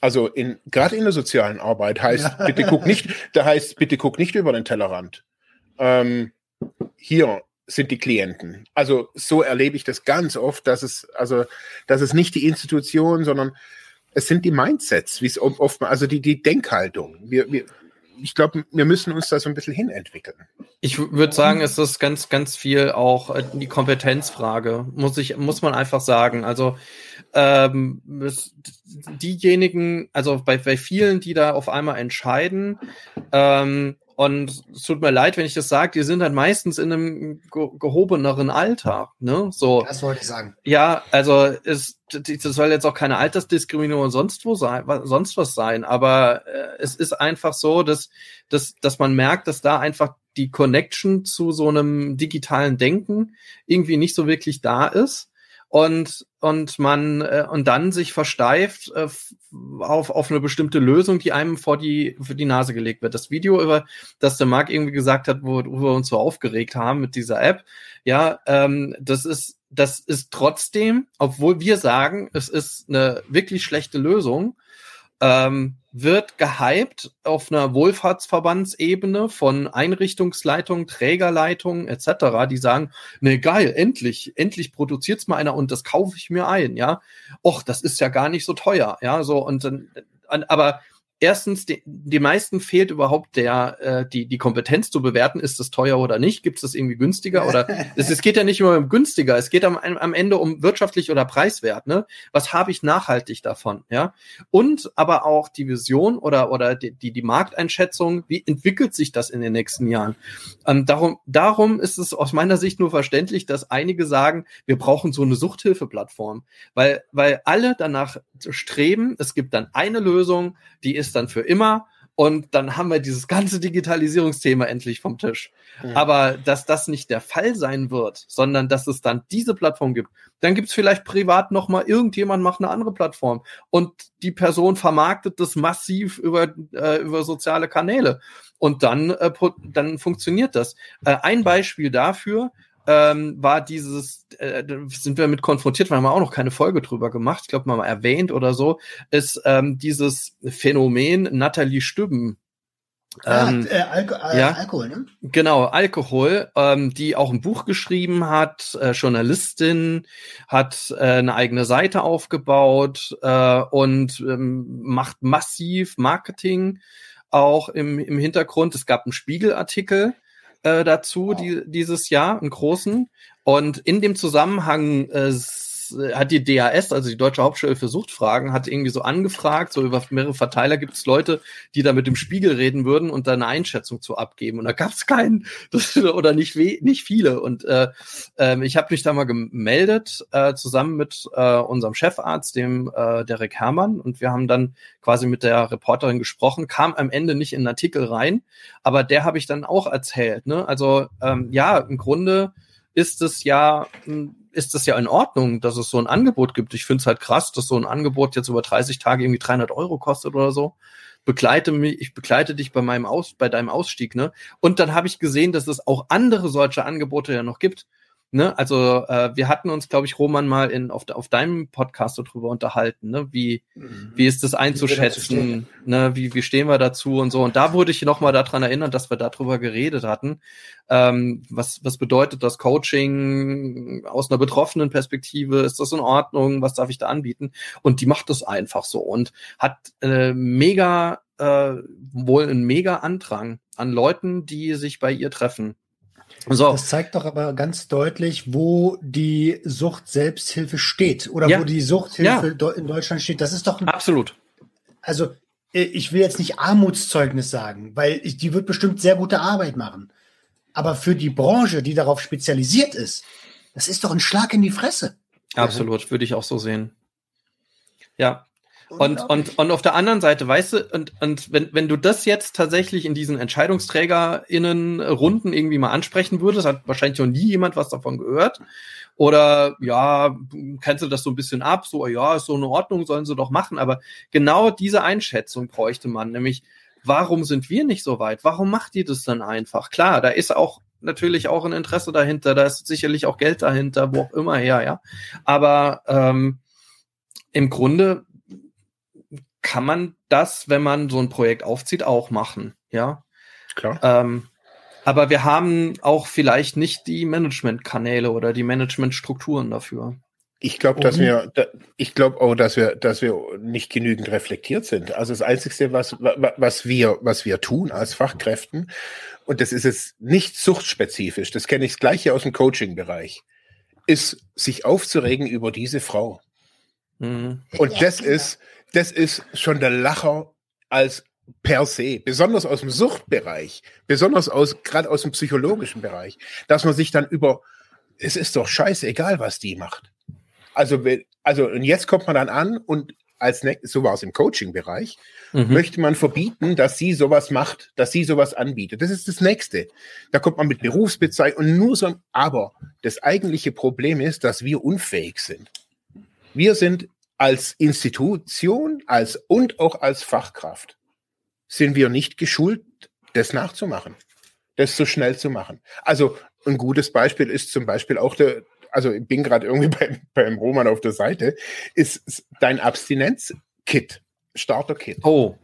Also in gerade in der sozialen Arbeit heißt, ja. bitte guck nicht, da heißt, bitte guck nicht über den Tellerrand. Ähm, hier sind die Klienten. Also so erlebe ich das ganz oft, dass es, also, dass es nicht die Institution, sondern es sind die Mindsets, wie es oft, also die, die Denkhaltung. Wir, wir, ich glaube, wir müssen uns da so ein bisschen hinentwickeln. Ich würde sagen, es ist ganz, ganz viel auch äh, die Kompetenzfrage, muss ich, muss man einfach sagen. Also ähm, diejenigen, also bei, bei vielen, die da auf einmal entscheiden, ähm, und es tut mir leid, wenn ich das sage, die sind dann meistens in einem ge gehobeneren Alter. Ne? So. Das wollte ich sagen. Ja, also es, das soll jetzt auch keine Altersdiskriminierung sonst wo sein, sonst was sein, aber äh, es ist einfach so, dass, dass, dass man merkt, dass da einfach die Connection zu so einem digitalen Denken irgendwie nicht so wirklich da ist und und man äh, und dann sich versteift äh, auf auf eine bestimmte Lösung, die einem vor die für die Nase gelegt wird. Das Video über das der Marc irgendwie gesagt hat, wo, wo wir uns so aufgeregt haben mit dieser App, ja, ähm, das ist das ist trotzdem, obwohl wir sagen, es ist eine wirklich schlechte Lösung, ähm, wird gehypt auf einer Wohlfahrtsverbandsebene von Einrichtungsleitungen, Trägerleitungen etc., die sagen, ne geil, endlich, endlich produziert's mal einer und das kaufe ich mir ein, ja. Och, das ist ja gar nicht so teuer, ja, so und dann, aber erstens, die, die meisten fehlt überhaupt der, äh, die, die Kompetenz zu bewerten, ist es teuer oder nicht, gibt es das irgendwie günstiger oder es, es geht ja nicht immer um günstiger, es geht am, am Ende um wirtschaftlich oder preiswert, ne? Was habe ich nachhaltig davon, ja? Und aber auch die Vision oder, oder die, die, die Markteinschätzung, wie entwickelt sich das in den nächsten Jahren? Ähm, darum, darum ist es aus meiner Sicht nur verständlich, dass einige sagen, wir brauchen so eine Suchthilfeplattform, weil, weil alle danach streben, es gibt dann eine Lösung, die ist dann für immer und dann haben wir dieses ganze Digitalisierungsthema endlich vom Tisch. Mhm. Aber dass das nicht der Fall sein wird, sondern dass es dann diese Plattform gibt, dann gibt es vielleicht privat noch mal irgendjemand macht eine andere Plattform und die Person vermarktet das massiv über äh, über soziale Kanäle und dann äh, dann funktioniert das. Äh, ein Beispiel dafür ähm, war dieses, äh, sind wir mit konfrontiert, wir haben auch noch keine Folge drüber gemacht, ich glaube mal erwähnt oder so, ist ähm, dieses Phänomen Nathalie Stübben. Ah, ähm, äh, Alko äh, ja, Alkohol, ne? Genau, Alkohol, ähm, die auch ein Buch geschrieben hat, äh, Journalistin, hat äh, eine eigene Seite aufgebaut äh, und ähm, macht massiv Marketing auch im, im Hintergrund. Es gab einen Spiegelartikel, äh, dazu die, dieses Jahr, einen großen. Und in dem Zusammenhang äh, hat die DAS, also die Deutsche Hauptstelle für Suchtfragen, hat irgendwie so angefragt, so über mehrere Verteiler gibt es Leute, die da mit dem Spiegel reden würden und da eine Einschätzung zu abgeben. Und da gab es keinen das, oder nicht, we nicht viele. Und äh, äh, ich habe mich da mal gemeldet, äh, zusammen mit äh, unserem Chefarzt, dem äh, Derek Herrmann. Und wir haben dann quasi mit der Reporterin gesprochen, kam am Ende nicht in den Artikel rein, aber der habe ich dann auch erzählt. Ne? Also ähm, ja, im Grunde ist es ja hm, ist es ja in Ordnung, dass es so ein Angebot gibt. Ich finde es halt krass, dass so ein Angebot jetzt über 30 Tage irgendwie 300 Euro kostet oder so. Begleite mich, ich begleite dich bei meinem Aus, bei deinem Ausstieg, ne? Und dann habe ich gesehen, dass es auch andere solche Angebote ja noch gibt. Ne, also äh, wir hatten uns, glaube ich, Roman mal in auf, auf deinem Podcast darüber unterhalten, ne? Wie mhm. wie ist das einzuschätzen, ne? Wie wie stehen wir dazu und so. Und da wurde ich noch mal daran erinnert, dass wir darüber geredet hatten. Ähm, was was bedeutet das Coaching aus einer betroffenen Perspektive? Ist das in Ordnung? Was darf ich da anbieten? Und die macht das einfach so und hat äh, mega äh, wohl einen mega Andrang an Leuten, die sich bei ihr treffen. So. Das zeigt doch aber ganz deutlich, wo die Sucht-Selbsthilfe steht oder ja. wo die Suchthilfe ja. in Deutschland steht. Das ist doch ein, absolut. Also äh, ich will jetzt nicht Armutszeugnis sagen, weil ich, die wird bestimmt sehr gute Arbeit machen. Aber für die Branche, die darauf spezialisiert ist, das ist doch ein Schlag in die Fresse. Absolut, würde ich auch so sehen. Ja, und, und, und auf der anderen Seite, weißt du, und, und wenn, wenn du das jetzt tatsächlich in diesen EntscheidungsträgerInnen-Runden irgendwie mal ansprechen würdest, hat wahrscheinlich noch nie jemand was davon gehört. Oder ja, kennst du das so ein bisschen ab, so ja, ist so in Ordnung, sollen sie doch machen. Aber genau diese Einschätzung bräuchte man, nämlich warum sind wir nicht so weit? Warum macht die das dann einfach? Klar, da ist auch natürlich auch ein Interesse dahinter, da ist sicherlich auch Geld dahinter, wo auch immer her, ja. Aber ähm, im Grunde kann man das, wenn man so ein Projekt aufzieht, auch machen, ja. Klar. Ähm, aber wir haben auch vielleicht nicht die Managementkanäle oder die Managementstrukturen dafür. Ich glaube, dass wir, ich glaube auch, dass wir, dass wir nicht genügend reflektiert sind. Also das Einzige, was, was wir, was wir tun als Fachkräften, und das ist es nicht suchtspezifisch, das kenne ich das gleiche aus dem Coaching-Bereich, ist sich aufzuregen über diese Frau. Mhm. Und das ist, das ist schon der Lacher als per se, besonders aus dem Suchtbereich, besonders aus, gerade aus dem psychologischen Bereich, dass man sich dann über, es ist doch scheißegal, was die macht. Also, also, und jetzt kommt man dann an und als so war es im Coaching-Bereich, mhm. möchte man verbieten, dass sie sowas macht, dass sie sowas anbietet. Das ist das Nächste. Da kommt man mit Berufsbezeichnung und nur so, aber das eigentliche Problem ist, dass wir unfähig sind. Wir sind als Institution, als und auch als Fachkraft sind wir nicht geschult, das nachzumachen, das so schnell zu machen. Also ein gutes Beispiel ist zum Beispiel auch der, also ich bin gerade irgendwie beim, beim Roman auf der Seite, ist dein Abstinenz-Kit, Starter-Kit. Oh.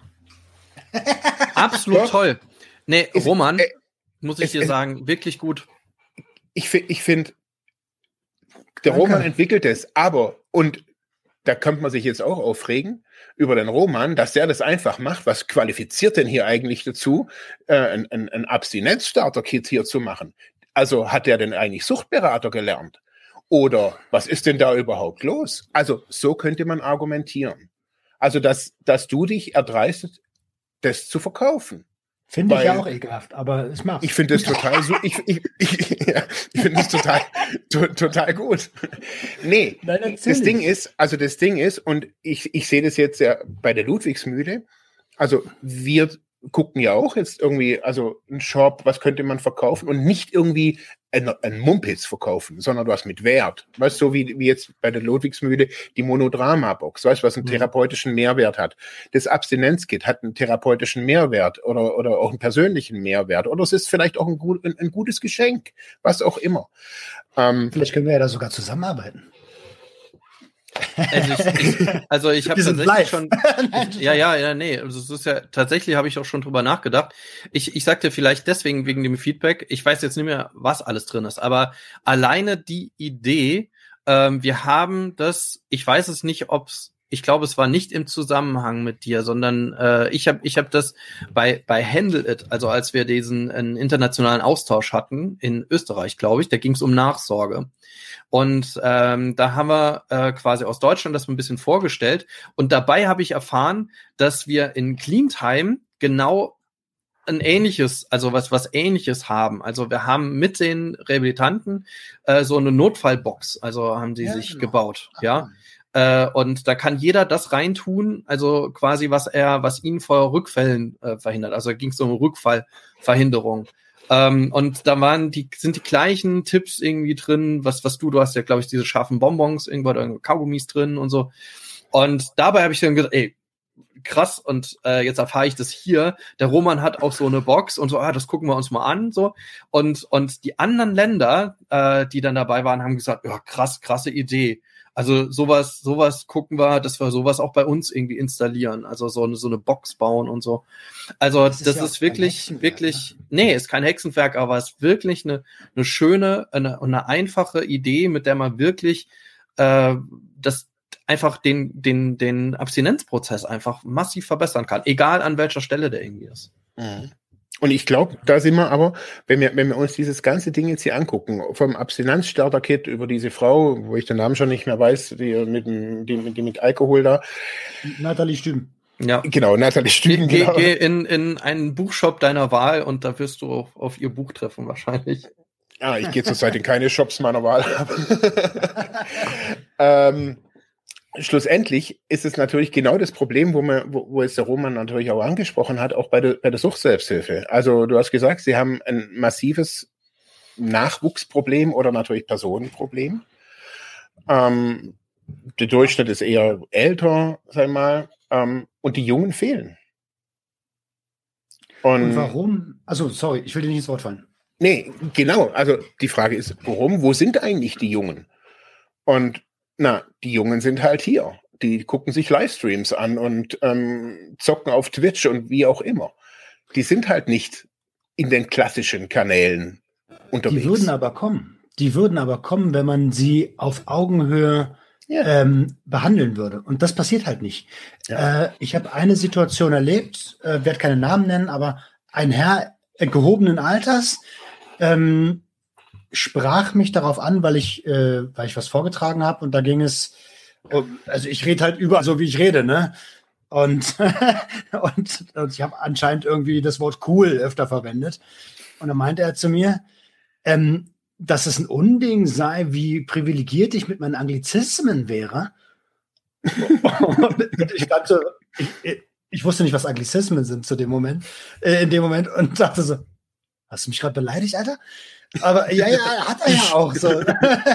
Absolut toll. Nee, ist, Roman, äh, muss ich ist, dir ist, sagen, wirklich gut. Ich, ich finde, der. Roman entwickelt es, aber, und da könnte man sich jetzt auch aufregen über den Roman, dass der das einfach macht. Was qualifiziert denn hier eigentlich dazu, äh, ein, ein, ein Abstinenz-Starter-Kit hier zu machen? Also hat der denn eigentlich Suchtberater gelernt? Oder was ist denn da überhaupt los? Also so könnte man argumentieren. Also, dass, dass du dich erdreistet, das zu verkaufen. Finde ich ja auch ekelhaft, aber es macht. Ich finde es total so, ich, ich, ich, ja, ich finde es total, to, total gut. Nee, Nein, das Ding ist, also das Ding ist, und ich, ich sehe das jetzt ja bei der Ludwigsmühle, also wir gucken ja auch jetzt irgendwie, also ein Shop, was könnte man verkaufen und nicht irgendwie ein, ein Mumpitz verkaufen, sondern was mit Wert. Weißt du, so wie, wie jetzt bei der Ludwigsmühle die Monodrama-Box, weißt du, was einen mhm. therapeutischen Mehrwert hat. Das Abstinenzkit hat einen therapeutischen Mehrwert oder, oder auch einen persönlichen Mehrwert oder es ist vielleicht auch ein, gut, ein, ein gutes Geschenk, was auch immer. Ähm, vielleicht können wir ja da sogar zusammenarbeiten. Also ich, ich, also ich habe tatsächlich live. schon. ja, ja, ja, nee. Also es ist ja tatsächlich habe ich auch schon drüber nachgedacht. Ich, ich sagte vielleicht deswegen wegen dem Feedback. Ich weiß jetzt nicht mehr, was alles drin ist, aber alleine die Idee, ähm, wir haben das. Ich weiß es nicht, ob's ich glaube, es war nicht im Zusammenhang mit dir, sondern äh, ich habe ich hab das bei, bei Handle It, also als wir diesen internationalen Austausch hatten in Österreich, glaube ich, da ging es um Nachsorge. Und ähm, da haben wir äh, quasi aus Deutschland das ein bisschen vorgestellt. Und dabei habe ich erfahren, dass wir in Cleantime genau ein ähnliches, also was, was ähnliches haben. Also wir haben mit den Rehabilitanten äh, so eine Notfallbox, also haben sie ja, sich genau. gebaut, ja. Äh, und da kann jeder das reintun, also quasi was er, was ihn vor Rückfällen äh, verhindert. Also ging es um Rückfallverhinderung. Ähm, und da waren die, sind die gleichen Tipps irgendwie drin, was, was du, du hast ja, glaube ich, diese scharfen Bonbons, irgendwo oder Kaugummis drin und so. Und dabei habe ich dann gedacht, ey, krass, und äh, jetzt erfahre ich das hier. Der Roman hat auch so eine Box und so, ah, das gucken wir uns mal an. so Und, und die anderen Länder, äh, die dann dabei waren, haben gesagt, ja, krass, krasse Idee. Also sowas, sowas gucken wir, dass wir sowas auch bei uns irgendwie installieren. Also so eine, so eine Box bauen und so. Also das ist, das ja ist wirklich, wirklich, ne? nee, ist kein Hexenwerk, aber es ist wirklich eine, eine schöne, eine, eine einfache Idee, mit der man wirklich äh, das einfach den, den, den Abstinenzprozess einfach massiv verbessern kann, egal an welcher Stelle der irgendwie ist. Mhm. Und ich glaube, da sind wir aber, wenn wir, wenn wir uns dieses ganze Ding jetzt hier angucken, vom Abstinenzstarter-Kit über diese Frau, wo ich den Namen schon nicht mehr weiß, die mit, die, die mit Alkohol da. Nathalie Stüben. Ja. Genau, Nathalie Stüben. Geh, genau. geh in, in einen Buchshop deiner Wahl und da wirst du auf, auf ihr Buch treffen wahrscheinlich. Ah, ich gehe zurzeit in keine Shops meiner Wahl. ähm, schlussendlich ist es natürlich genau das Problem, wo man, wo, wo jetzt der Roman natürlich auch angesprochen hat, auch bei der, bei der Suchtselbsthilfe. Also du hast gesagt, sie haben ein massives Nachwuchsproblem oder natürlich Personenproblem. Ähm, der Durchschnitt ist eher älter, sag mal, ähm, und die Jungen fehlen. Und, und warum? Also, sorry, ich will dir nicht ins Wort fallen. Nee, genau. Also die Frage ist, warum? Wo sind eigentlich die Jungen? Und na, die Jungen sind halt hier. Die gucken sich Livestreams an und ähm, zocken auf Twitch und wie auch immer. Die sind halt nicht in den klassischen Kanälen unterwegs. Die würden aber kommen. Die würden aber kommen, wenn man sie auf Augenhöhe ja. ähm, behandeln würde. Und das passiert halt nicht. Ja. Äh, ich habe eine Situation erlebt, äh, werde keine Namen nennen, aber ein Herr äh, gehobenen Alters ähm, sprach mich darauf an, weil ich, äh, weil ich was vorgetragen habe und da ging es, also ich rede halt überall so, wie ich rede, ne? Und, und, und ich habe anscheinend irgendwie das Wort cool öfter verwendet. Und dann meinte er zu mir, ähm, dass es ein Unding sei, wie privilegiert ich mit meinen Anglizismen wäre. ich dachte, ich, ich, wusste nicht, was Anglizismen sind zu dem Moment, äh, in dem Moment und dachte so, hast du mich gerade beleidigt, Alter? Aber ja, ja, hat er ja auch so.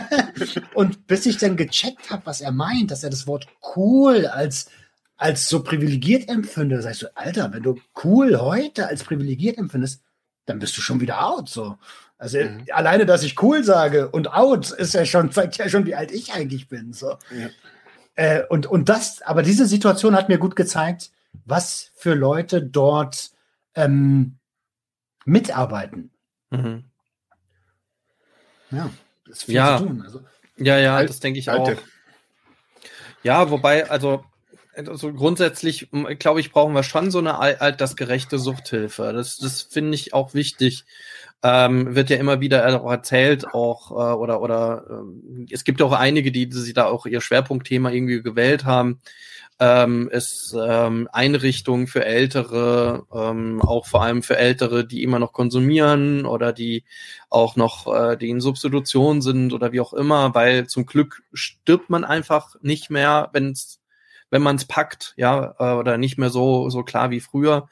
und bis ich dann gecheckt habe, was er meint, dass er das Wort cool als als so privilegiert empfinde, sagst du, Alter, wenn du cool heute als privilegiert empfindest, dann bist du schon wieder out. So. Also mhm. alleine, dass ich cool sage und out, ist ja schon, zeigt ja schon, wie alt ich eigentlich bin. So. Ja. Äh, und, und das, aber diese Situation hat mir gut gezeigt, was für Leute dort ähm, mitarbeiten. Mhm. Ja, das ist viel ja. zu tun. Also, ja, ja, alt, das denke ich alte. auch. Ja, wobei, also also grundsätzlich, glaube ich, brauchen wir schon so eine altersgerechte Suchthilfe. Das, das finde ich auch wichtig ähm, wird ja immer wieder erzählt auch äh, oder oder äh, es gibt auch einige, die, die sich da auch ihr Schwerpunktthema irgendwie gewählt haben. Ähm, ist ähm, Einrichtungen für Ältere, ähm, auch vor allem für Ältere, die immer noch konsumieren oder die auch noch, äh, die in Substitution sind oder wie auch immer, weil zum Glück stirbt man einfach nicht mehr, wenn's, wenn man es packt, ja, äh, oder nicht mehr so so klar wie früher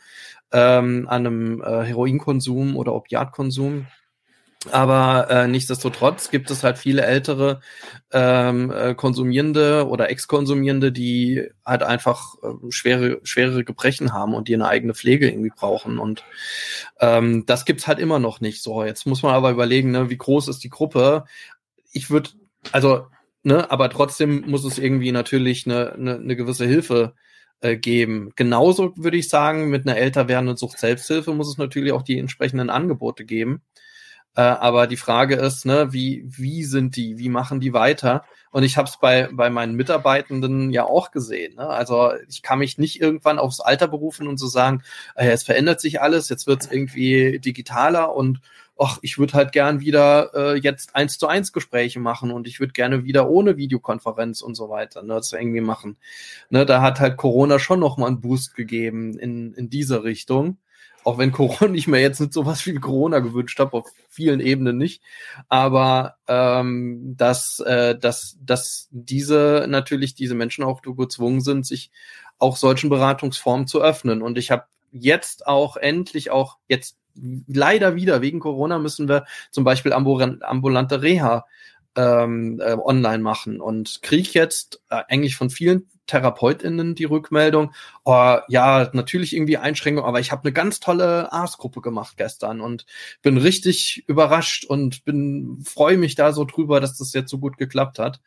ähm, an einem äh, Heroinkonsum oder Opiatkonsum. Aber äh, nichtsdestotrotz gibt es halt viele ältere ähm, äh, Konsumierende oder Ex-Konsumierende, die halt einfach äh, schwere, schwere Gebrechen haben und die eine eigene Pflege irgendwie brauchen. Und ähm, das gibt's halt immer noch nicht so. Jetzt muss man aber überlegen, ne, wie groß ist die Gruppe. Ich würde, also, ne, aber trotzdem muss es irgendwie natürlich eine, eine, eine gewisse Hilfe äh, geben. Genauso würde ich sagen, mit einer älter werdenden Sucht-Selbsthilfe muss es natürlich auch die entsprechenden Angebote geben. Äh, aber die Frage ist, ne, wie, wie sind die, wie machen die weiter? Und ich habe es bei, bei meinen Mitarbeitenden ja auch gesehen. Ne? Also ich kann mich nicht irgendwann aufs Alter berufen und so sagen, äh, es verändert sich alles, jetzt wird es irgendwie digitaler und ach, ich würde halt gern wieder äh, jetzt eins zu eins Gespräche machen und ich würde gerne wieder ohne Videokonferenz und so weiter, ne, das irgendwie machen. Ne, da hat halt Corona schon noch mal einen Boost gegeben in, in diese Richtung. Auch wenn Corona nicht mehr jetzt nicht so was wie Corona gewünscht habe, auf vielen Ebenen nicht. Aber ähm, dass, äh, dass, dass diese natürlich diese Menschen auch gezwungen sind, sich auch solchen Beratungsformen zu öffnen. Und ich habe jetzt auch endlich auch jetzt leider wieder wegen Corona müssen wir zum Beispiel ambulante Reha ähm, äh, online machen und kriege jetzt äh, eigentlich von vielen TherapeutInnen die Rückmeldung, oh, ja, natürlich irgendwie Einschränkung, aber ich habe eine ganz tolle Arztgruppe gemacht gestern und bin richtig überrascht und bin freue mich da so drüber, dass das jetzt so gut geklappt hat.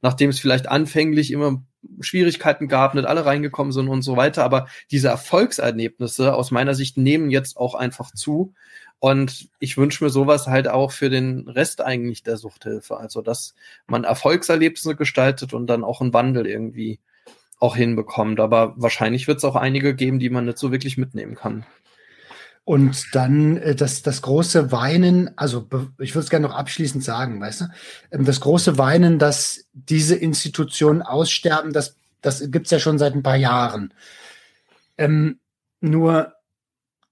Nachdem es vielleicht anfänglich immer Schwierigkeiten gab, nicht alle reingekommen sind und so weiter, aber diese Erfolgserlebnisse aus meiner Sicht nehmen jetzt auch einfach zu. Und ich wünsche mir sowas halt auch für den Rest eigentlich der Suchthilfe. Also, dass man Erfolgserlebnisse gestaltet und dann auch einen Wandel irgendwie auch hinbekommt. Aber wahrscheinlich wird es auch einige geben, die man nicht so wirklich mitnehmen kann. Und dann äh, das, das große Weinen, also ich würde es gerne noch abschließend sagen, weißt du, ähm, das große Weinen, dass diese Institutionen aussterben, das, das gibt's ja schon seit ein paar Jahren. Ähm, nur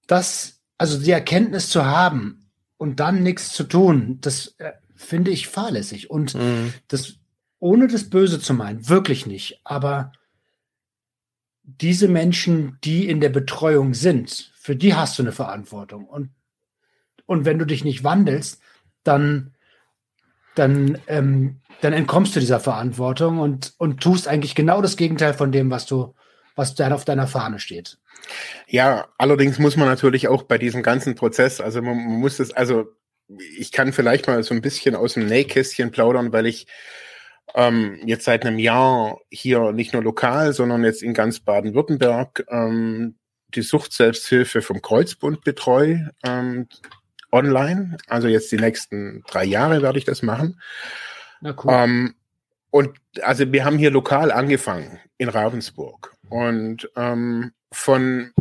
das, also die Erkenntnis zu haben und dann nichts zu tun, das äh, finde ich fahrlässig. Und mhm. das, ohne das Böse zu meinen, wirklich nicht. Aber diese Menschen, die in der Betreuung sind, für die hast du eine Verantwortung. Und, und wenn du dich nicht wandelst, dann, dann, ähm, dann entkommst du dieser Verantwortung und, und tust eigentlich genau das Gegenteil von dem, was du, was da auf deiner Fahne steht. Ja, allerdings muss man natürlich auch bei diesem ganzen Prozess, also man, man muss es, also ich kann vielleicht mal so ein bisschen aus dem Nähkästchen plaudern, weil ich ähm, jetzt seit einem Jahr hier nicht nur lokal, sondern jetzt in ganz Baden-Württemberg ähm, die Suchtselbsthilfe vom Kreuzbund betreue, ähm, online. Also jetzt die nächsten drei Jahre werde ich das machen. Na cool. Ähm, und also wir haben hier lokal angefangen in Ravensburg. Und ähm, von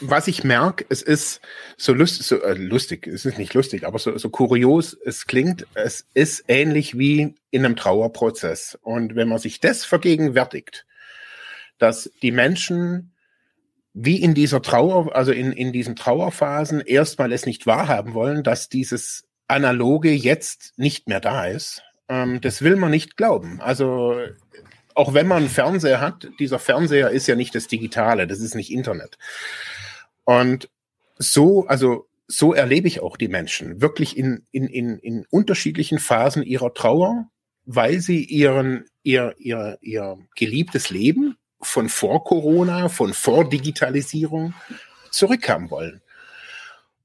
was ich merke, es ist so, lust, so äh, lustig, es ist nicht lustig, aber so, so kurios es klingt, es ist ähnlich wie in einem Trauerprozess. Und wenn man sich das vergegenwärtigt, dass die Menschen wie in dieser Trauer, also in, in diesen Trauerphasen erstmal es nicht wahrhaben wollen, dass dieses Analoge jetzt nicht mehr da ist. Ähm, das will man nicht glauben. Also auch wenn man einen Fernseher hat, dieser Fernseher ist ja nicht das Digitale, das ist nicht Internet. Und so, also so erlebe ich auch die Menschen, wirklich in, in, in, in unterschiedlichen Phasen ihrer Trauer, weil sie ihren, ihr, ihr, ihr geliebtes Leben von vor Corona, von vor Digitalisierung zurückhaben wollen.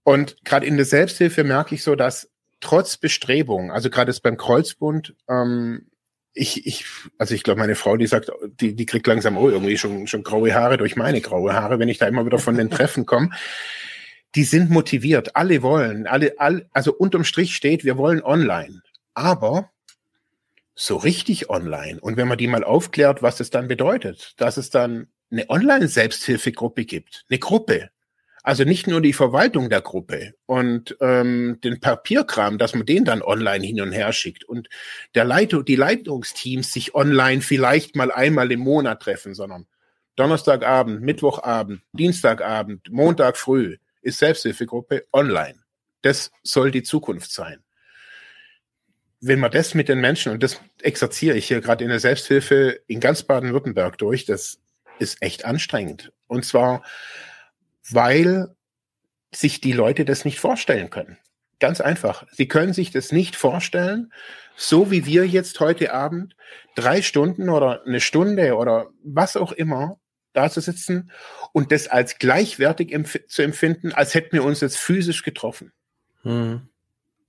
Und gerade in der Selbsthilfe merke ich so, dass trotz Bestrebungen, also gerade jetzt beim Kreuzbund, ähm, ich, ich, also ich glaube, meine Frau, die sagt, die, die kriegt langsam oh, irgendwie schon, schon graue Haare durch meine graue Haare, wenn ich da immer wieder von den Treffen komme. Die sind motiviert, alle wollen, alle, alle, also unterm Strich steht, wir wollen online. Aber so richtig online. Und wenn man die mal aufklärt, was es dann bedeutet, dass es dann eine Online-Selbsthilfegruppe gibt, eine Gruppe, also nicht nur die Verwaltung der Gruppe und ähm, den Papierkram, dass man den dann online hin und her schickt und der Leitung, die Leitungsteams sich online vielleicht mal einmal im Monat treffen, sondern Donnerstagabend, Mittwochabend, Dienstagabend, Montag früh ist Selbsthilfegruppe online. Das soll die Zukunft sein. Wenn man das mit den Menschen, und das exerziere ich hier gerade in der Selbsthilfe in ganz Baden-Württemberg durch, das ist echt anstrengend. Und zwar weil sich die Leute das nicht vorstellen können. Ganz einfach. Sie können sich das nicht vorstellen, so wie wir jetzt heute Abend drei Stunden oder eine Stunde oder was auch immer da zu sitzen und das als gleichwertig empf zu empfinden, als hätten wir uns jetzt physisch getroffen. Hm.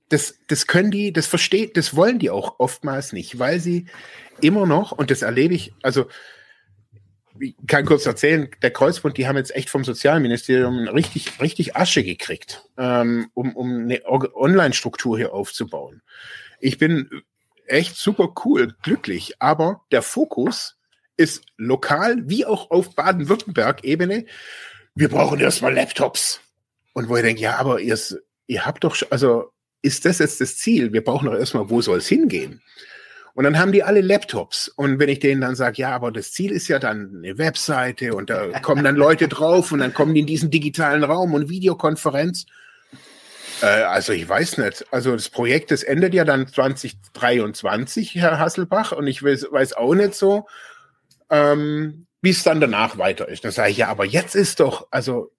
Das, das können die, das versteht, das wollen die auch oftmals nicht, weil sie immer noch, und das erlebe ich, also ich kann kurz erzählen, der Kreuzbund, die haben jetzt echt vom Sozialministerium richtig, richtig Asche gekriegt, ähm, um, um eine Online-Struktur hier aufzubauen. Ich bin echt super cool, glücklich, aber der Fokus ist lokal wie auch auf Baden-Württemberg-Ebene. Wir brauchen erstmal Laptops. Und wo ich denke, ja, aber ihr, ihr habt doch, also ist das jetzt das Ziel? Wir brauchen doch erstmal, wo soll es hingehen? Und dann haben die alle Laptops. Und wenn ich denen dann sage, ja, aber das Ziel ist ja dann eine Webseite und da kommen dann Leute drauf und dann kommen die in diesen digitalen Raum und Videokonferenz. Äh, also ich weiß nicht. Also das Projekt, das endet ja dann 2023, Herr Hasselbach. Und ich weiß, weiß auch nicht so, ähm, wie es dann danach weiter ist. Dann sage ich, ja, aber jetzt ist doch, also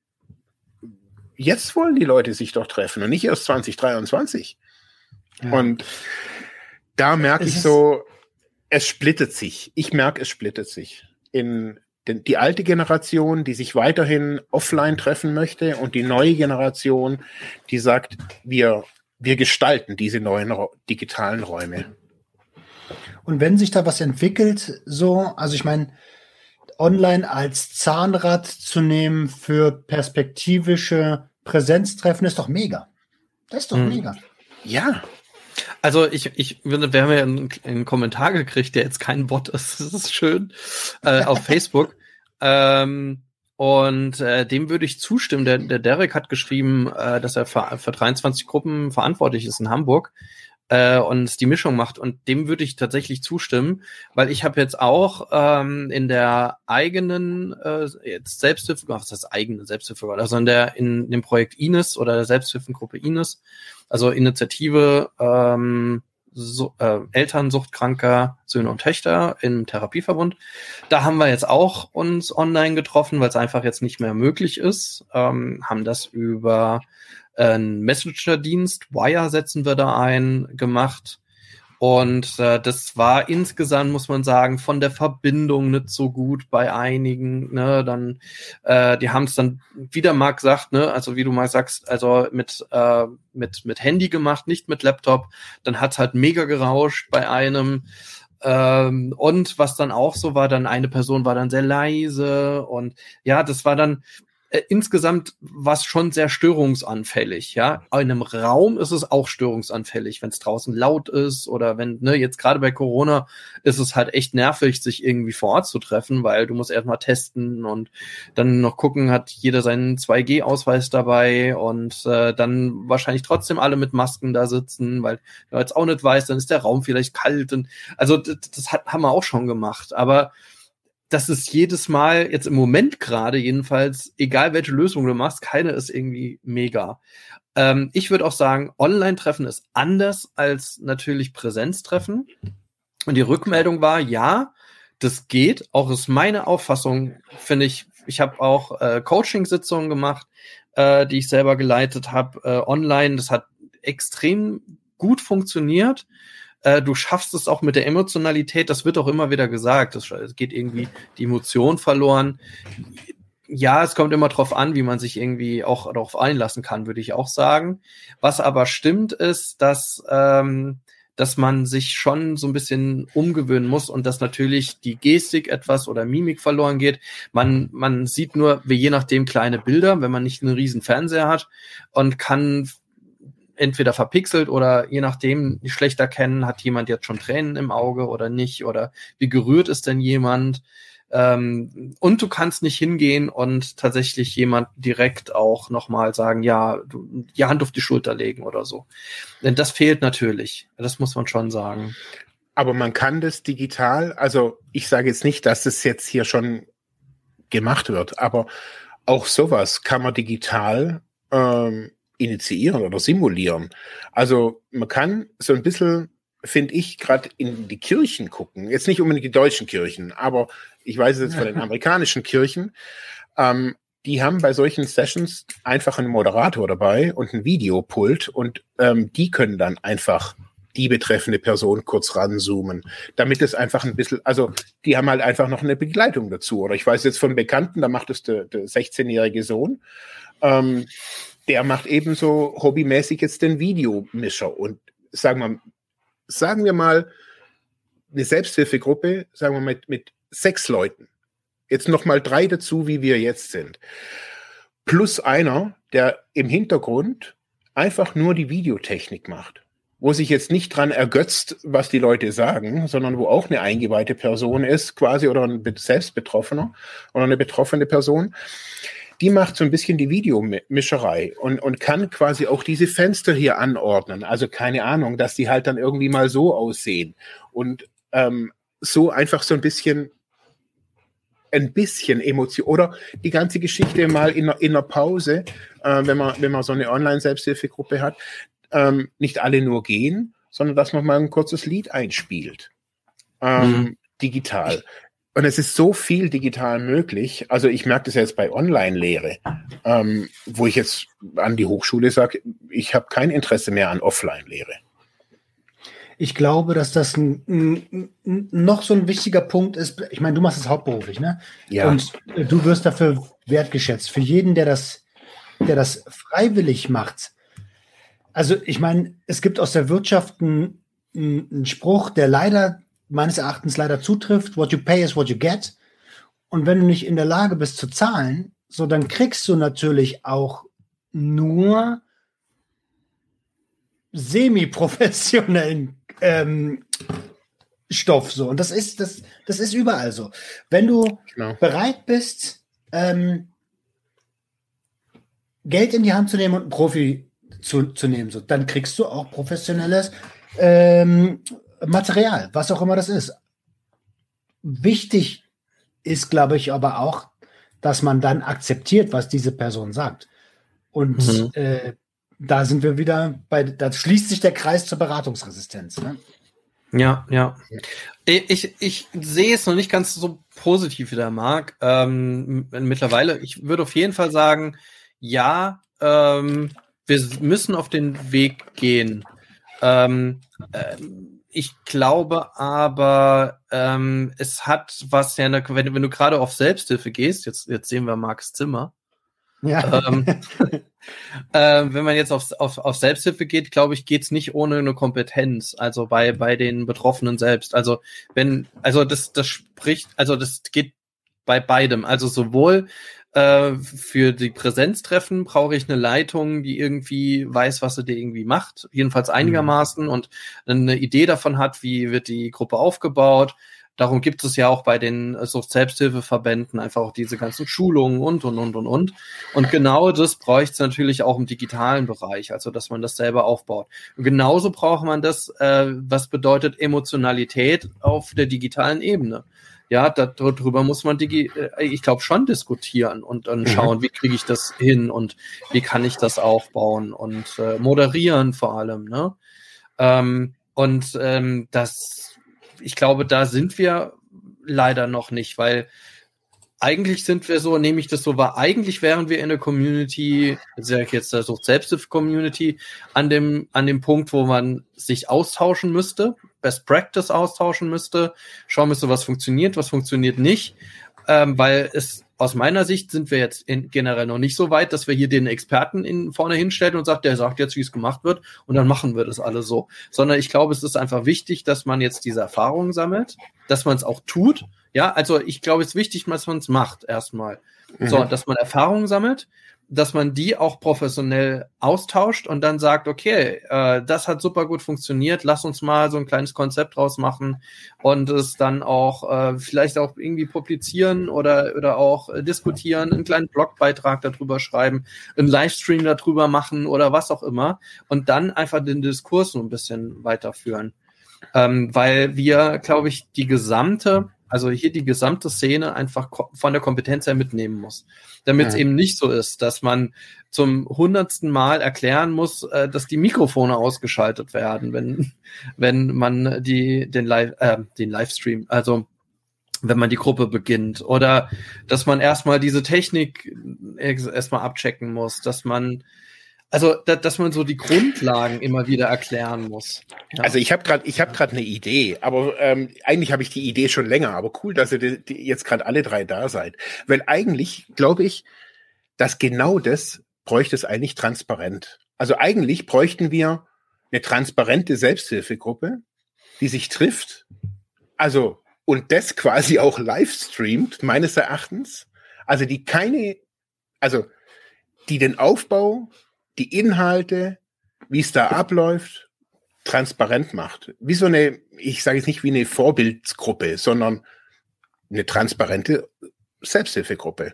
jetzt wollen die Leute sich doch treffen und nicht erst 2023. Ja. Und da merke ich so, es splittet sich. Ich merke, es splittet sich. In den, die alte Generation, die sich weiterhin offline treffen möchte und die neue Generation, die sagt, wir, wir gestalten diese neuen digitalen Räume. Und wenn sich da was entwickelt, so, also ich meine, online als Zahnrad zu nehmen für perspektivische Präsenztreffen ist doch mega. Das ist doch hm. mega. Ja, also ich, ich, wir haben ja einen, einen Kommentar gekriegt, der jetzt kein Bot ist. Das ist schön. Äh, auf Facebook. Ähm, und äh, dem würde ich zustimmen. Der, der Derek hat geschrieben, äh, dass er für, für 23 Gruppen verantwortlich ist in Hamburg äh, und die Mischung macht. Und dem würde ich tatsächlich zustimmen, weil ich habe jetzt auch ähm, in der eigenen äh, jetzt Selbsthilfe, ach, das eigene Selbsthilfe, also in der in, dem Projekt Ines oder der Selbsthilfengruppe Ines, also Initiative ähm, so, äh, Eltern suchtkranker Söhne und Töchter im Therapieverbund. Da haben wir jetzt auch uns online getroffen, weil es einfach jetzt nicht mehr möglich ist. Ähm, haben das über einen Messenger-Dienst, Wire setzen wir da ein, gemacht. Und äh, das war insgesamt, muss man sagen, von der Verbindung nicht so gut bei einigen. Ne? Dann, äh, die haben es dann wieder mal gesagt, ne, also wie du mal sagst, also mit, äh, mit, mit Handy gemacht, nicht mit Laptop. Dann hat's halt mega gerauscht bei einem. Ähm, und was dann auch so war, dann eine Person war dann sehr leise und ja, das war dann, äh, insgesamt war es schon sehr störungsanfällig, ja. In einem Raum ist es auch störungsanfällig, wenn es draußen laut ist oder wenn, ne, jetzt gerade bei Corona ist es halt echt nervig, sich irgendwie vor Ort zu treffen, weil du musst erstmal testen und dann noch gucken, hat jeder seinen 2G-Ausweis dabei und äh, dann wahrscheinlich trotzdem alle mit Masken da sitzen, weil du jetzt auch nicht weißt, dann ist der Raum vielleicht kalt und also das, das hat, haben wir auch schon gemacht, aber das ist jedes Mal, jetzt im Moment gerade jedenfalls, egal welche Lösung du machst, keine ist irgendwie mega. Ähm, ich würde auch sagen, Online-Treffen ist anders als natürlich Präsenztreffen. Und die Rückmeldung war, ja, das geht. Auch ist meine Auffassung, finde ich, ich habe auch äh, Coaching-Sitzungen gemacht, äh, die ich selber geleitet habe, äh, online. Das hat extrem gut funktioniert. Äh, du schaffst es auch mit der Emotionalität, das wird auch immer wieder gesagt. Es geht irgendwie die Emotion verloren. Ja, es kommt immer drauf an, wie man sich irgendwie auch darauf einlassen kann, würde ich auch sagen. Was aber stimmt, ist, dass ähm, dass man sich schon so ein bisschen umgewöhnen muss und dass natürlich die Gestik etwas oder Mimik verloren geht. Man, man sieht nur, wie je nachdem kleine Bilder, wenn man nicht einen riesen Fernseher hat und kann entweder verpixelt oder je nachdem schlecht erkennen, hat jemand jetzt schon Tränen im Auge oder nicht oder wie gerührt ist denn jemand. Ähm, und du kannst nicht hingehen und tatsächlich jemand direkt auch nochmal sagen, ja, du, die Hand auf die Schulter legen oder so. Denn das fehlt natürlich. Das muss man schon sagen. Aber man kann das digital, also ich sage jetzt nicht, dass das jetzt hier schon gemacht wird, aber auch sowas kann man digital ähm, initiieren oder simulieren. Also man kann so ein bisschen, finde ich, gerade in die Kirchen gucken. Jetzt nicht unbedingt die deutschen Kirchen, aber ich weiß es jetzt von den amerikanischen Kirchen. Ähm, die haben bei solchen Sessions einfach einen Moderator dabei und ein Videopult und ähm, die können dann einfach die betreffende Person kurz ranzoomen, damit es einfach ein bisschen, also die haben halt einfach noch eine Begleitung dazu. Oder ich weiß jetzt von Bekannten, da macht es der, der 16-jährige Sohn. Ähm, der macht ebenso hobbymäßig jetzt den Videomischer. Und sagen wir, sagen wir mal, eine Selbsthilfegruppe, sagen wir mit, mit sechs Leuten. Jetzt noch mal drei dazu, wie wir jetzt sind. Plus einer, der im Hintergrund einfach nur die Videotechnik macht. Wo sich jetzt nicht dran ergötzt, was die Leute sagen, sondern wo auch eine eingeweihte Person ist, quasi, oder ein Selbstbetroffener oder eine betroffene Person die macht so ein bisschen die Videomischerei und, und kann quasi auch diese Fenster hier anordnen. Also keine Ahnung, dass die halt dann irgendwie mal so aussehen. Und ähm, so einfach so ein bisschen ein bisschen Emotion oder die ganze Geschichte mal in, in einer Pause, äh, wenn man wenn man so eine Online-Selbsthilfegruppe hat, ähm, nicht alle nur gehen, sondern dass man mal ein kurzes Lied einspielt, ähm, mhm. digital. Und es ist so viel digital möglich. Also ich merke das jetzt bei Online-Lehre, ähm, wo ich jetzt an die Hochschule sage, ich habe kein Interesse mehr an Offline-Lehre. Ich glaube, dass das ein, ein, noch so ein wichtiger Punkt ist. Ich meine, du machst es hauptberuflich, ne? Ja. Und du wirst dafür wertgeschätzt. Für jeden, der das, der das freiwillig macht. Also ich meine, es gibt aus der Wirtschaft einen, einen Spruch, der leider meines Erachtens leider zutrifft. What you pay is what you get. Und wenn du nicht in der Lage bist zu zahlen, so dann kriegst du natürlich auch nur semi-professionellen ähm, Stoff so. Und das ist, das, das ist überall so. Wenn du genau. bereit bist, ähm, Geld in die Hand zu nehmen und einen Profi zu, zu nehmen, so, dann kriegst du auch professionelles ähm, Material, was auch immer das ist. Wichtig ist, glaube ich, aber auch, dass man dann akzeptiert, was diese Person sagt. Und mhm. äh, da sind wir wieder bei, da schließt sich der Kreis zur Beratungsresistenz. Ne? Ja, ja. Ich, ich sehe es noch nicht ganz so positiv wie der Marc. Ähm, mittlerweile, ich würde auf jeden Fall sagen, ja, ähm, wir müssen auf den Weg gehen. Ähm, ähm, ich glaube aber, ähm, es hat was ja, eine, wenn, wenn du gerade auf Selbsthilfe gehst, jetzt, jetzt sehen wir Marks Zimmer. Ja. Ähm, äh, wenn man jetzt auf, auf, auf Selbsthilfe geht, glaube ich, geht's nicht ohne eine Kompetenz, also bei, bei den Betroffenen selbst. Also wenn, also das, das spricht, also das geht bei beidem. Also sowohl äh, für die Präsenztreffen brauche ich eine Leitung, die irgendwie weiß, was sie dir irgendwie macht, jedenfalls mhm. einigermaßen und eine Idee davon hat, wie wird die Gruppe aufgebaut. Darum gibt es ja auch bei den äh, Sucht-Selbsthilfeverbänden einfach auch diese ganzen Schulungen und, und, und, und, und. Und genau das bräuchte es natürlich auch im digitalen Bereich, also dass man das selber aufbaut. Und genauso braucht man das, äh, was bedeutet Emotionalität auf der digitalen Ebene ja, darüber muss man, digi äh, ich glaube, schon diskutieren und dann mhm. schauen, mhm. wie kriege ich das hin und wie kann ich das aufbauen und äh, moderieren vor allem. Ne? Ähm, und ähm, das, ich glaube, da sind wir leider noch nicht, weil eigentlich sind wir so, nehme ich das so wahr, eigentlich wären wir in der Community, sage ich jetzt, der Sucht Selbsthilfe-Community, an dem, an dem Punkt, wo man sich austauschen müsste, Best Practice austauschen müsste, schauen müsste, was funktioniert, was funktioniert nicht, ähm, weil es aus meiner Sicht sind wir jetzt in, generell noch nicht so weit, dass wir hier den Experten in, vorne hinstellen und sagt, der sagt jetzt, wie es gemacht wird und dann machen wir das alle so. Sondern ich glaube, es ist einfach wichtig, dass man jetzt diese Erfahrungen sammelt, dass man es auch tut ja, also ich glaube, es ist wichtig, dass man es macht erstmal. Mhm. So, dass man Erfahrungen sammelt, dass man die auch professionell austauscht und dann sagt, okay, äh, das hat super gut funktioniert, lass uns mal so ein kleines Konzept draus machen und es dann auch äh, vielleicht auch irgendwie publizieren oder, oder auch äh, diskutieren, einen kleinen Blogbeitrag darüber schreiben, einen Livestream darüber machen oder was auch immer und dann einfach den Diskurs so ein bisschen weiterführen. Ähm, weil wir, glaube ich, die gesamte also hier die gesamte Szene einfach von der Kompetenz her mitnehmen muss. Damit es eben nicht so ist, dass man zum hundertsten Mal erklären muss, äh, dass die Mikrofone ausgeschaltet werden, wenn, wenn man die, den Live, äh, den Livestream, also wenn man die Gruppe beginnt. Oder dass man erstmal diese Technik erstmal abchecken muss, dass man also, da, dass man so die Grundlagen immer wieder erklären muss. Ja. Also ich habe gerade, ich habe gerade eine Idee, aber ähm, eigentlich habe ich die Idee schon länger. Aber cool, dass ihr die, die jetzt gerade alle drei da seid, weil eigentlich glaube ich, dass genau das bräuchte es eigentlich transparent. Also eigentlich bräuchten wir eine transparente Selbsthilfegruppe, die sich trifft. Also und das quasi auch live streamt meines Erachtens. Also die keine, also die den Aufbau die Inhalte, wie es da abläuft, transparent macht. Wie so eine, ich sage jetzt nicht wie eine Vorbildsgruppe, sondern eine transparente Selbsthilfegruppe.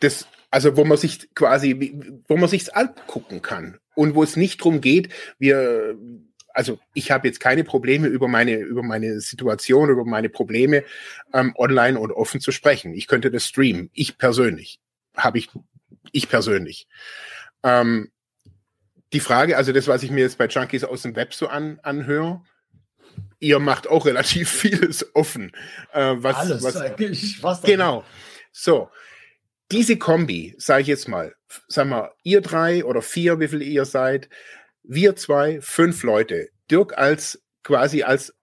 Das, also wo man sich quasi, wo man sich's angucken kann und wo es nicht drum geht, wir, also ich habe jetzt keine Probleme über meine über meine Situation über meine Probleme ähm, online und offen zu sprechen. Ich könnte das streamen. Ich persönlich habe ich ich persönlich. Ähm, die Frage, also das, was ich mir jetzt bei Junkies aus dem Web so an, anhöre, ihr macht auch relativ vieles offen. Äh, was, Alles was, eigentlich. Was genau. So, diese Kombi, sage ich jetzt mal, sagen wir, ihr drei oder vier, wie viel ihr seid, wir zwei, fünf Leute. Dirk als quasi als